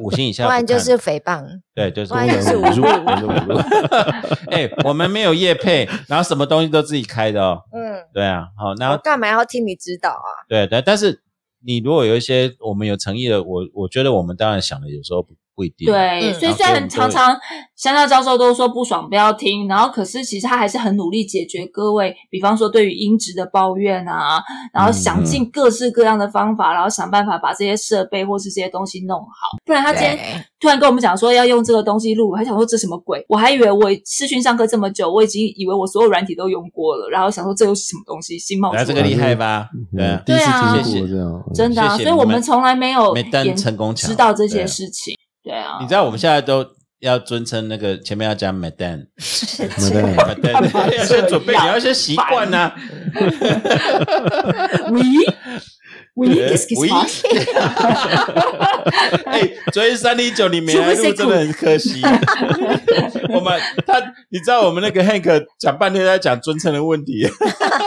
五星以下不，不然就是诽谤。对，就是不然就是五侮辱侮辱。哎，我们没有业配，然后什么东西都自己开的哦，嗯，对啊，好，然我后干嘛要听你指导啊？对但，但是你如果有一些我们有诚意的，我我觉得我们当然想的有时候不不一定。对，嗯所以虽然常常香蕉教授都说不爽不要听，然后可是其实他还是很努力解决各位，比方说对于音质的抱怨啊，然后想尽各式各样的方法，然后想办法把这些设备或是这些东西弄好。不然他今天突然跟我们讲说要用这个东西录，我还想说这什么鬼？我还以为我视讯上课这么久，我已经以为我所有软体都用过了，然后想说这又是什么东西新冒出来个厉害吧？对啊嗯，第一次对啊听谢谢过这样，嗯真的、啊，谢谢所以我们从来没有没登研成功知道这些事情。对啊，你知道我们现在都要尊称那个前面要讲 madam，madam 要先准备，你要先习惯呐。喂？喂？呃，kiss kiss 喂？Pass，哎，昨天三零九你没来录，真的很可惜。我们他，你知道我们那个 Hank 讲半天在讲尊称的问题，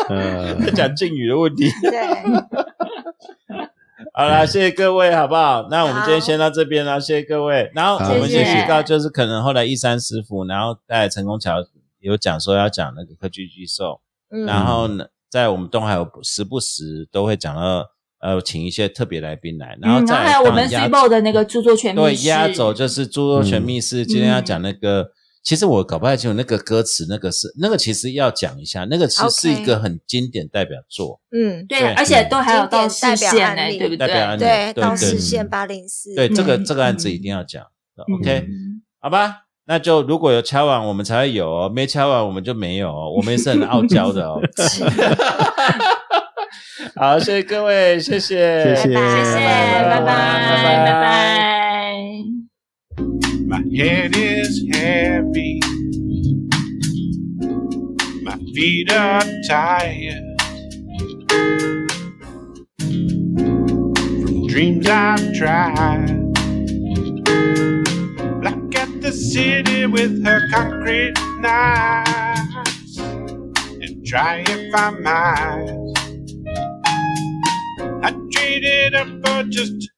呃，在讲敬语的问题。对，好啦，谢谢各位，好不好？那我们今天先到这边啦，谢谢各位。然后我们先提到，就是可能后来一山师傅，然后在成功桥有讲说要讲那个科技巨兽，嗯然后呢，在我们东海有时不时都会讲到呃，请一些特别来宾来，然后嗯，再我们当压 c b o 的那个著作权对密室压轴就是著作权密室，今天要嗯讲那个。其实我搞不太清楚那个歌词，那个是那个其实要讲一下，那个是 OK 是一个很经典代表作，嗯，对，而且都还有到代表线呢，案例。对不代表案例对，到对对视线八零四，对这个嗯这个案子一定要讲。嗯。OK，好吧，那就如果有敲完，我们才会有哦；没敲完，我们就没有哦。我们也是很傲娇的哦。好，谢谢各位，谢谢，谢谢。谢谢，拜拜，拜拜。My head is heavy. My feet are tired. From dreams I've tried. Black at the city with her concrete knives. And try if I might. I traded up for just